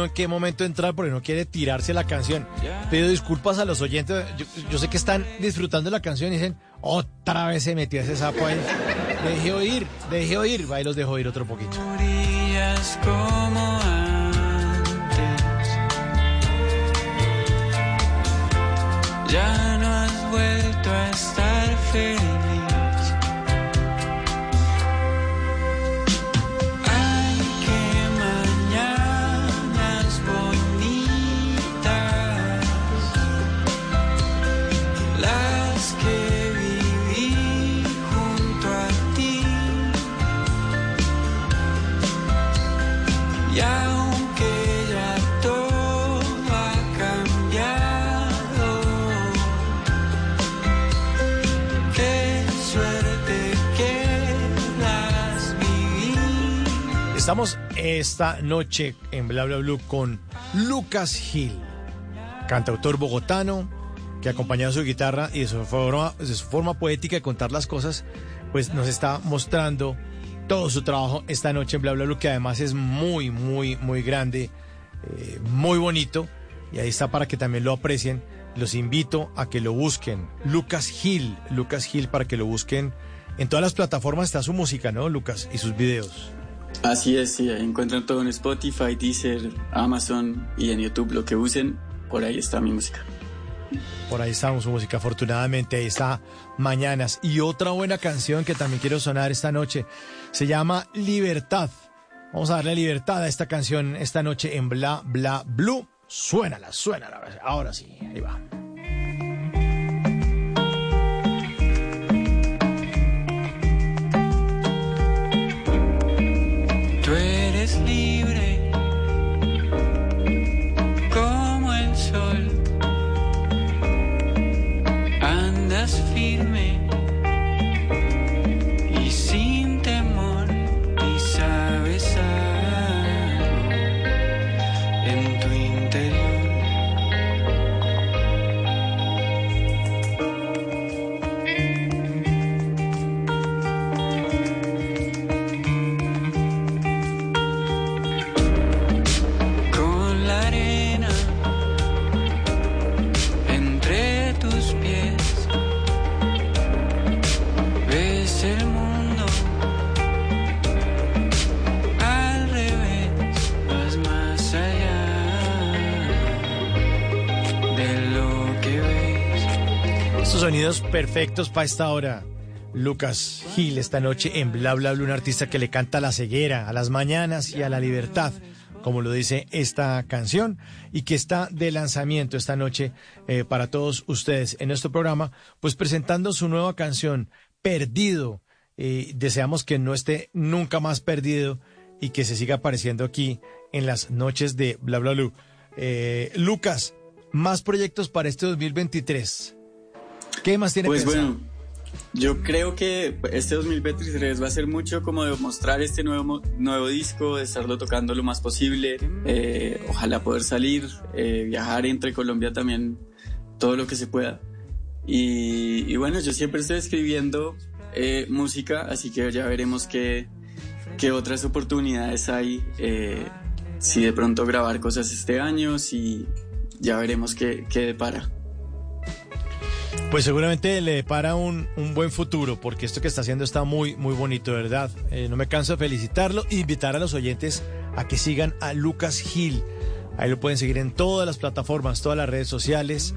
uno en qué momento entrar porque no quiere tirarse la canción. Pido disculpas a los oyentes. Yo, sé que están disfrutando la canción y dicen, otra vez se metió ese sapo ahí. Deje oír, deje oír. Va y los dejo oír otro poquito. Ya no has vuelto a estar feliz. Estamos esta noche en Bla Bla Blue con Lucas Gil, cantautor bogotano que acompañado de su guitarra y de su forma, poética de contar las cosas, pues nos está mostrando todo su trabajo esta noche en Bla Bla Blue, que además es muy, muy, muy grande, eh, muy bonito. Y ahí está para que también lo aprecien. Los invito a que lo busquen. Lucas Gil, Lucas Gil, para que lo busquen. En todas las plataformas está su música, ¿no, Lucas? Y sus videos. Así es, sí, encuentran todo en Spotify, Deezer, Amazon y en YouTube, lo que usen, por ahí está mi música. Por ahí estamos su música, afortunadamente ahí está Mañanas. Y otra buena canción que también quiero sonar esta noche se llama Libertad. Vamos a darle libertad a esta canción esta noche en Bla Bla Blue. Suénala, suénala. Ahora sí, ahí va. Perfectos para esta hora. Lucas Gil esta noche en Bla Bla Blue, un artista que le canta a la ceguera, a las mañanas y a la libertad, como lo dice esta canción, y que está de lanzamiento esta noche eh, para todos ustedes en nuestro programa, pues presentando su nueva canción, Perdido. Eh, deseamos que no esté nunca más perdido y que se siga apareciendo aquí en las noches de Bla Bla Blue. Eh, Lucas, más proyectos para este 2023. ¿Qué más tiene Pues pensado? bueno, yo creo que este 2023 va a ser mucho como de mostrar este nuevo, nuevo disco, de estarlo tocando lo más posible, eh, ojalá poder salir, eh, viajar entre Colombia también, todo lo que se pueda. Y, y bueno, yo siempre estoy escribiendo eh, música, así que ya veremos qué, qué otras oportunidades hay, eh, si de pronto grabar cosas este año, si ya veremos qué, qué depara. Pues seguramente le depara un, un buen futuro, porque esto que está haciendo está muy, muy bonito, de ¿verdad? Eh, no me canso de felicitarlo e invitar a los oyentes a que sigan a Lucas Gil. Ahí lo pueden seguir en todas las plataformas, todas las redes sociales,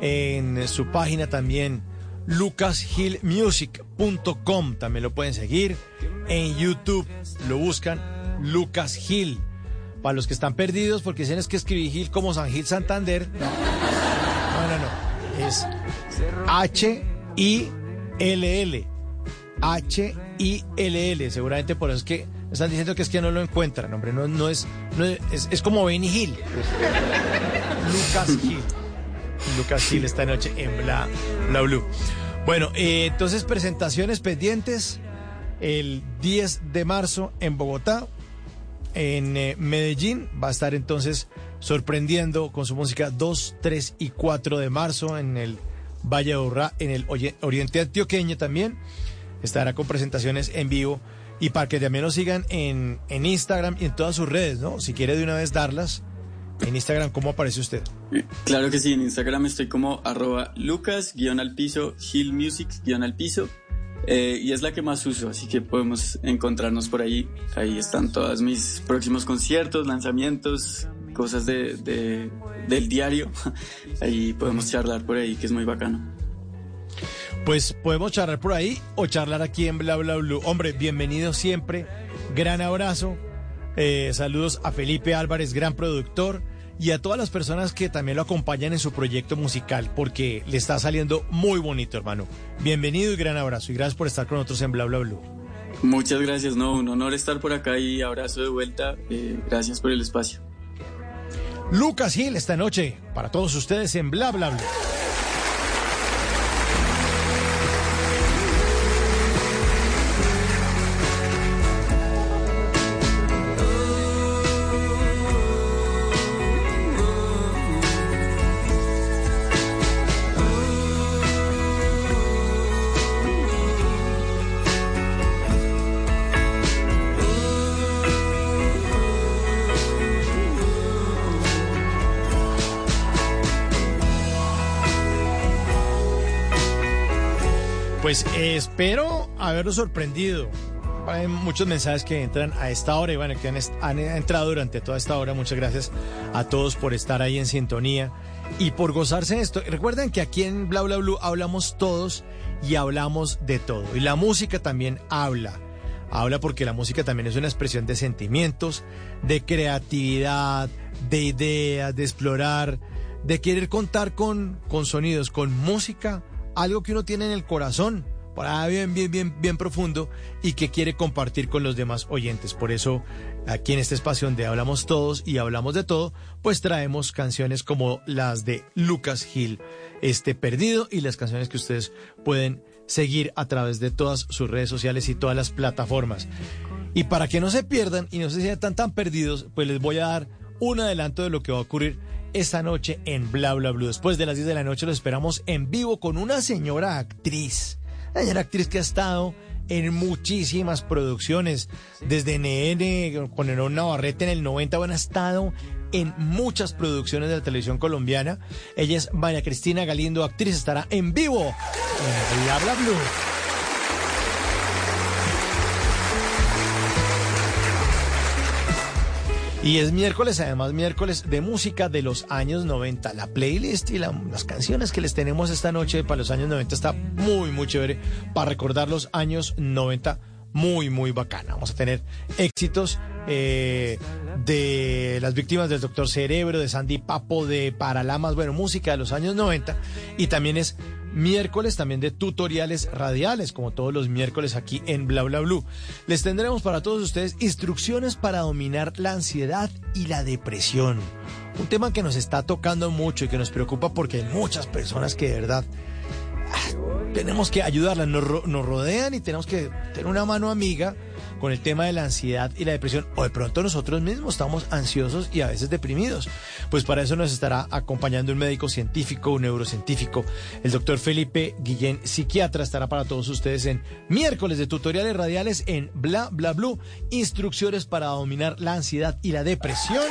en su página también, lucasgilmusic.com. También lo pueden seguir. En YouTube lo buscan Lucas Gil. Para los que están perdidos, porque dicen es que escribí Gil como San Gil Santander. No, no, no. Es H-I-L-L. H-I-L-L. Seguramente por eso es que están diciendo que es que no lo encuentran, hombre. No, no es, no es, es, como Benny Hill. Lucas Gil. Lucas Gil esta noche en Bla, Bla Blue. Bueno, eh, entonces presentaciones pendientes el 10 de marzo en Bogotá. En eh, Medellín va a estar entonces sorprendiendo con su música 2, 3 y 4 de marzo en el Valle Urrá, en el Oriente Antioqueño también. Estará con presentaciones en vivo y para que también nos sigan en, en Instagram y en todas sus redes, ¿no? Si quiere de una vez darlas, en Instagram, ¿cómo aparece usted? Claro que sí, en Instagram estoy como arroba lucas guion al piso, Hill Music guion al piso. eh, y es la que más uso, así que podemos encontrarnos por ahí. Ahí están todos mis próximos conciertos, lanzamientos, cosas de, de- del diario. Ahí podemos charlar por ahí, que es muy bacano. Pues podemos charlar por ahí o charlar aquí en Bla Bla Blue. Hombre, bienvenido siempre. Gran abrazo. Eh, saludos a Felipe Álvarez, gran productor, y a todas las personas que también lo acompañan en su proyecto musical, porque le está saliendo muy bonito, hermano. Bienvenido y gran abrazo. Y gracias por estar con nosotros en Bla Bla Blue. Muchas gracias, no, un honor estar por acá y abrazo de vuelta. eh, gracias por el espacio. Lucas Gil esta noche para todos ustedes en Bla Bla Blue. Espero haberlo sorprendido. Hay muchos mensajes que entran a esta hora y bueno, que han, entrado durante toda esta hora. Muchas gracias a todos por estar ahí en sintonía y por gozarse esto. Recuerden que aquí en Bla Bla Blue hablamos todos y hablamos de todo. Y la música también habla. Habla porque la música también es una expresión de sentimientos, de creatividad, de ideas, de explorar, de querer contar con, con sonidos, con música, algo que uno tiene en el corazón, bien, bien, bien, bien profundo y que quiere compartir con los demás oyentes. Por eso, aquí en este espacio donde hablamos todos y hablamos de todo, pues traemos canciones como las de Lucas Gil, este perdido, y las canciones que ustedes pueden seguir a través de todas sus redes sociales y todas las plataformas. Y para que no se pierdan y no se sientan tan perdidos, pues les voy a dar un adelanto de lo que va a ocurrir esta noche en Bla Bla Blue. Después de las 10 de la noche lo esperamos en vivo con una señora actriz. Señora actriz que ha estado en muchísimas producciones, desde NN con Enón Navarrete en el 90, bueno, ha estado en muchas producciones de la televisión colombiana. Ella es María Cristina Galindo, actriz, estará en vivo en Bla Bla Blue. Y es miércoles, además miércoles de música de los años 90. La playlist y las canciones que les tenemos esta noche para los años 90 está muy, muy chévere para recordar los años 90. Muy, muy bacana. Vamos a tener éxitos eh, de las víctimas del Doctor Cerebro, de Sandy Papo, de Paralamas, bueno, música de los años 90. Y también es miércoles también de tutoriales radiales, como todos los miércoles aquí en Bla Bla Blue. Les tendremos para todos ustedes instrucciones para dominar la ansiedad y la depresión. Un tema que nos está tocando mucho y que nos preocupa porque hay muchas personas que de verdad tenemos que ayudarlas, nos, nos rodean y tenemos que tener una mano amiga con el tema de la ansiedad y la depresión, o de pronto nosotros mismos estamos ansiosos y a veces deprimidos. Pues para eso nos estará acompañando un médico científico, un neurocientífico. El doctor Felipe Guillén, psiquiatra, estará para todos ustedes en miércoles de tutoriales radiales en Bla Bla Blue, instrucciones para dominar la ansiedad y la depresión.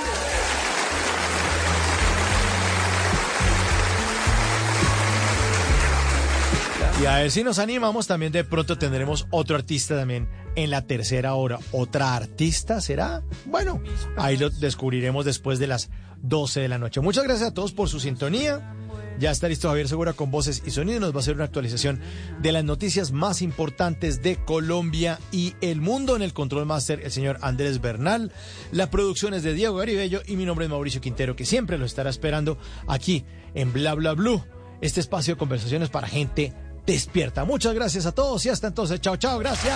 Y a ver si nos animamos, también de pronto tendremos otro artista también en la tercera hora. ¿Otra artista será? Bueno, ahí lo descubriremos después de las 12 de la noche. Muchas gracias a todos por su sintonía. Ya está listo Javier Segura con voces y sonidos. Nos va a hacer una actualización de las noticias más importantes de Colombia y el mundo. En el control master, el señor Andrés Bernal. La producción es de Diego Garibello y mi nombre es Mauricio Quintero, que siempre lo estará esperando aquí en Bla Bla Blue. Este espacio de conversaciones para gente despierta. Muchas gracias a todos y hasta entonces. Chao, chao. Gracias.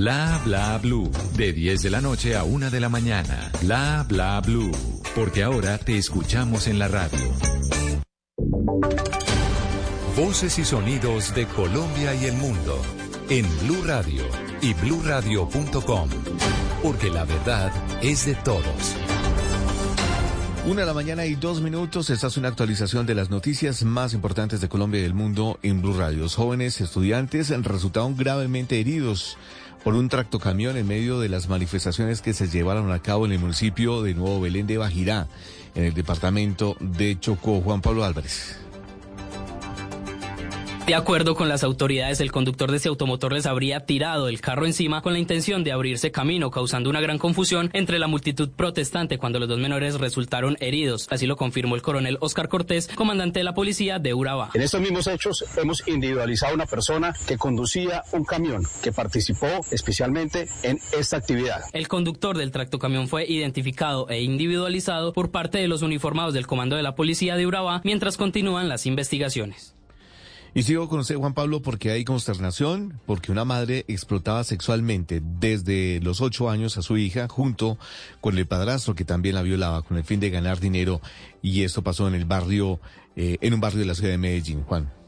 Bla bla blue. De 10 de la noche a 1 de la mañana. Bla bla blue. Porque ahora te escuchamos en la radio. Voces y sonidos de Colombia y el mundo. En Blue Radio y bluradio.com. Porque la verdad es de todos. Una de la mañana y dos minutos. Esta es una actualización de las noticias más importantes de Colombia y del mundo en Blue Radio. Los jóvenes estudiantes resultaron gravemente heridos por un tractocamión en medio de las manifestaciones que se llevaron a cabo en el municipio de Nuevo Belén de Bajirá, en el departamento de Chocó. Juan Pablo Álvarez. De acuerdo con las autoridades, el conductor de ese automotor les habría tirado el carro encima con la intención de abrirse camino, causando una gran confusión entre la multitud protestante cuando los dos menores resultaron heridos. Así lo confirmó el coronel Oscar Cortés, comandante de la policía de Urabá. En estos mismos hechos hemos individualizado a una persona que conducía un camión que participó especialmente en esta actividad. El conductor del tractocamión fue identificado e individualizado por parte de los uniformados del comando de la policía de Urabá mientras continúan las investigaciones. Y sigo con usted, Juan Pablo, porque hay consternación, porque una madre explotaba sexualmente desde los ocho años a su hija, junto con el padrastro que también la violaba con el fin de ganar dinero. Y esto pasó en el barrio, eh, en un barrio de la ciudad de Medellín, Juan.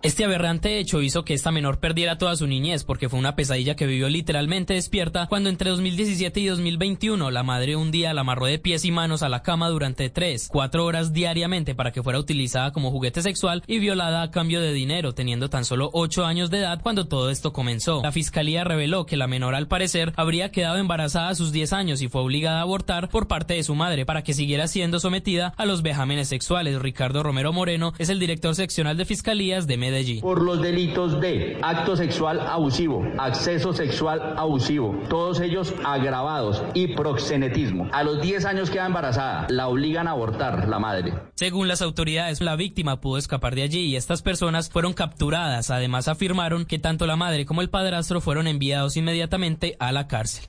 Este aberrante hecho hizo que esta menor perdiera toda su niñez porque fue una pesadilla que vivió literalmente despierta cuando entre 2017 y 2021 la madre un día la amarró de pies y manos a la cama durante tres, cuatro horas diariamente para que fuera utilizada como juguete sexual y violada a cambio de dinero teniendo tan solo ocho años de edad cuando todo esto comenzó. La fiscalía reveló que la menor al parecer habría quedado embarazada a sus 10 años y fue obligada a abortar por parte de su madre para que siguiera siendo sometida a los vejámenes sexuales. Ricardo Romero Moreno es el director seccional de fiscalías de Medellín. Por los delitos de acto sexual abusivo, acceso sexual abusivo, todos ellos agravados y proxenetismo. A los 10 años queda embarazada, la obligan a abortar la madre. Según las autoridades, la víctima pudo escapar de allí y estas personas fueron capturadas. Además afirmaron que tanto la madre como el padrastro fueron enviados inmediatamente a la cárcel.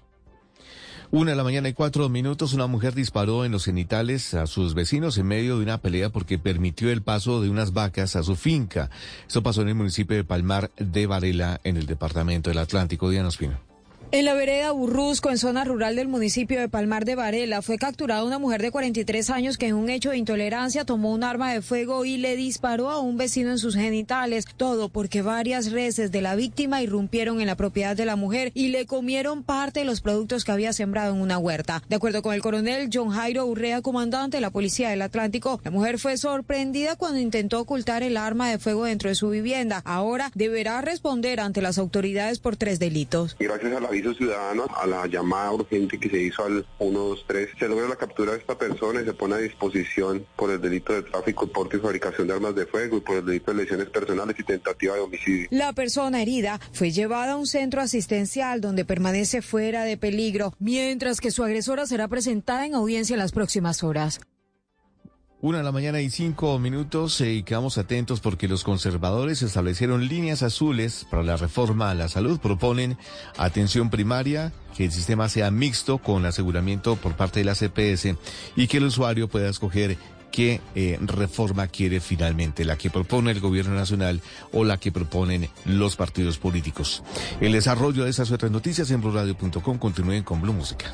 Una de la mañana y cuatro minutos, una mujer disparó en los genitales a sus vecinos en medio de una pelea porque permitió el paso de unas vacas a su finca. Esto pasó en el municipio de Palmar de Varela, en el departamento del Atlántico. Diana Espino. En la vereda Burrusco, en zona rural del municipio de Palmar de Varela, fue capturada una mujer de 43 años que en un hecho de intolerancia tomó un arma de fuego y le disparó a un vecino en sus genitales. Todo porque varias reses de la víctima irrumpieron en la propiedad de la mujer y le comieron parte de los productos que había sembrado en una huerta. De acuerdo con el coronel John Jairo Urrea, comandante de la Policía del Atlántico, la mujer fue sorprendida cuando intentó ocultar el arma de fuego dentro de su vivienda. Ahora deberá responder ante las autoridades por tres delitos. Gracias a la ciudadano, a la llamada urgente que se hizo al 123, se logra la captura de esta persona y se pone a disposición por el delito de tráfico, porte y fabricación de armas de fuego y por el delito de lesiones personales y tentativa de homicidio. La persona herida fue llevada a un centro asistencial donde permanece fuera de peligro, mientras que su agresora será presentada en audiencia en las próximas horas. Una de la mañana y cinco minutos eh, y quedamos atentos porque los conservadores establecieron líneas azules para la reforma a la salud. Proponen atención primaria, que el sistema sea mixto con aseguramiento por parte de la CPS y que el usuario pueda escoger qué eh, reforma quiere finalmente, la que propone el gobierno nacional o la que proponen los partidos políticos. El desarrollo de esas otras noticias en blurradio.com continúen con Blue Música.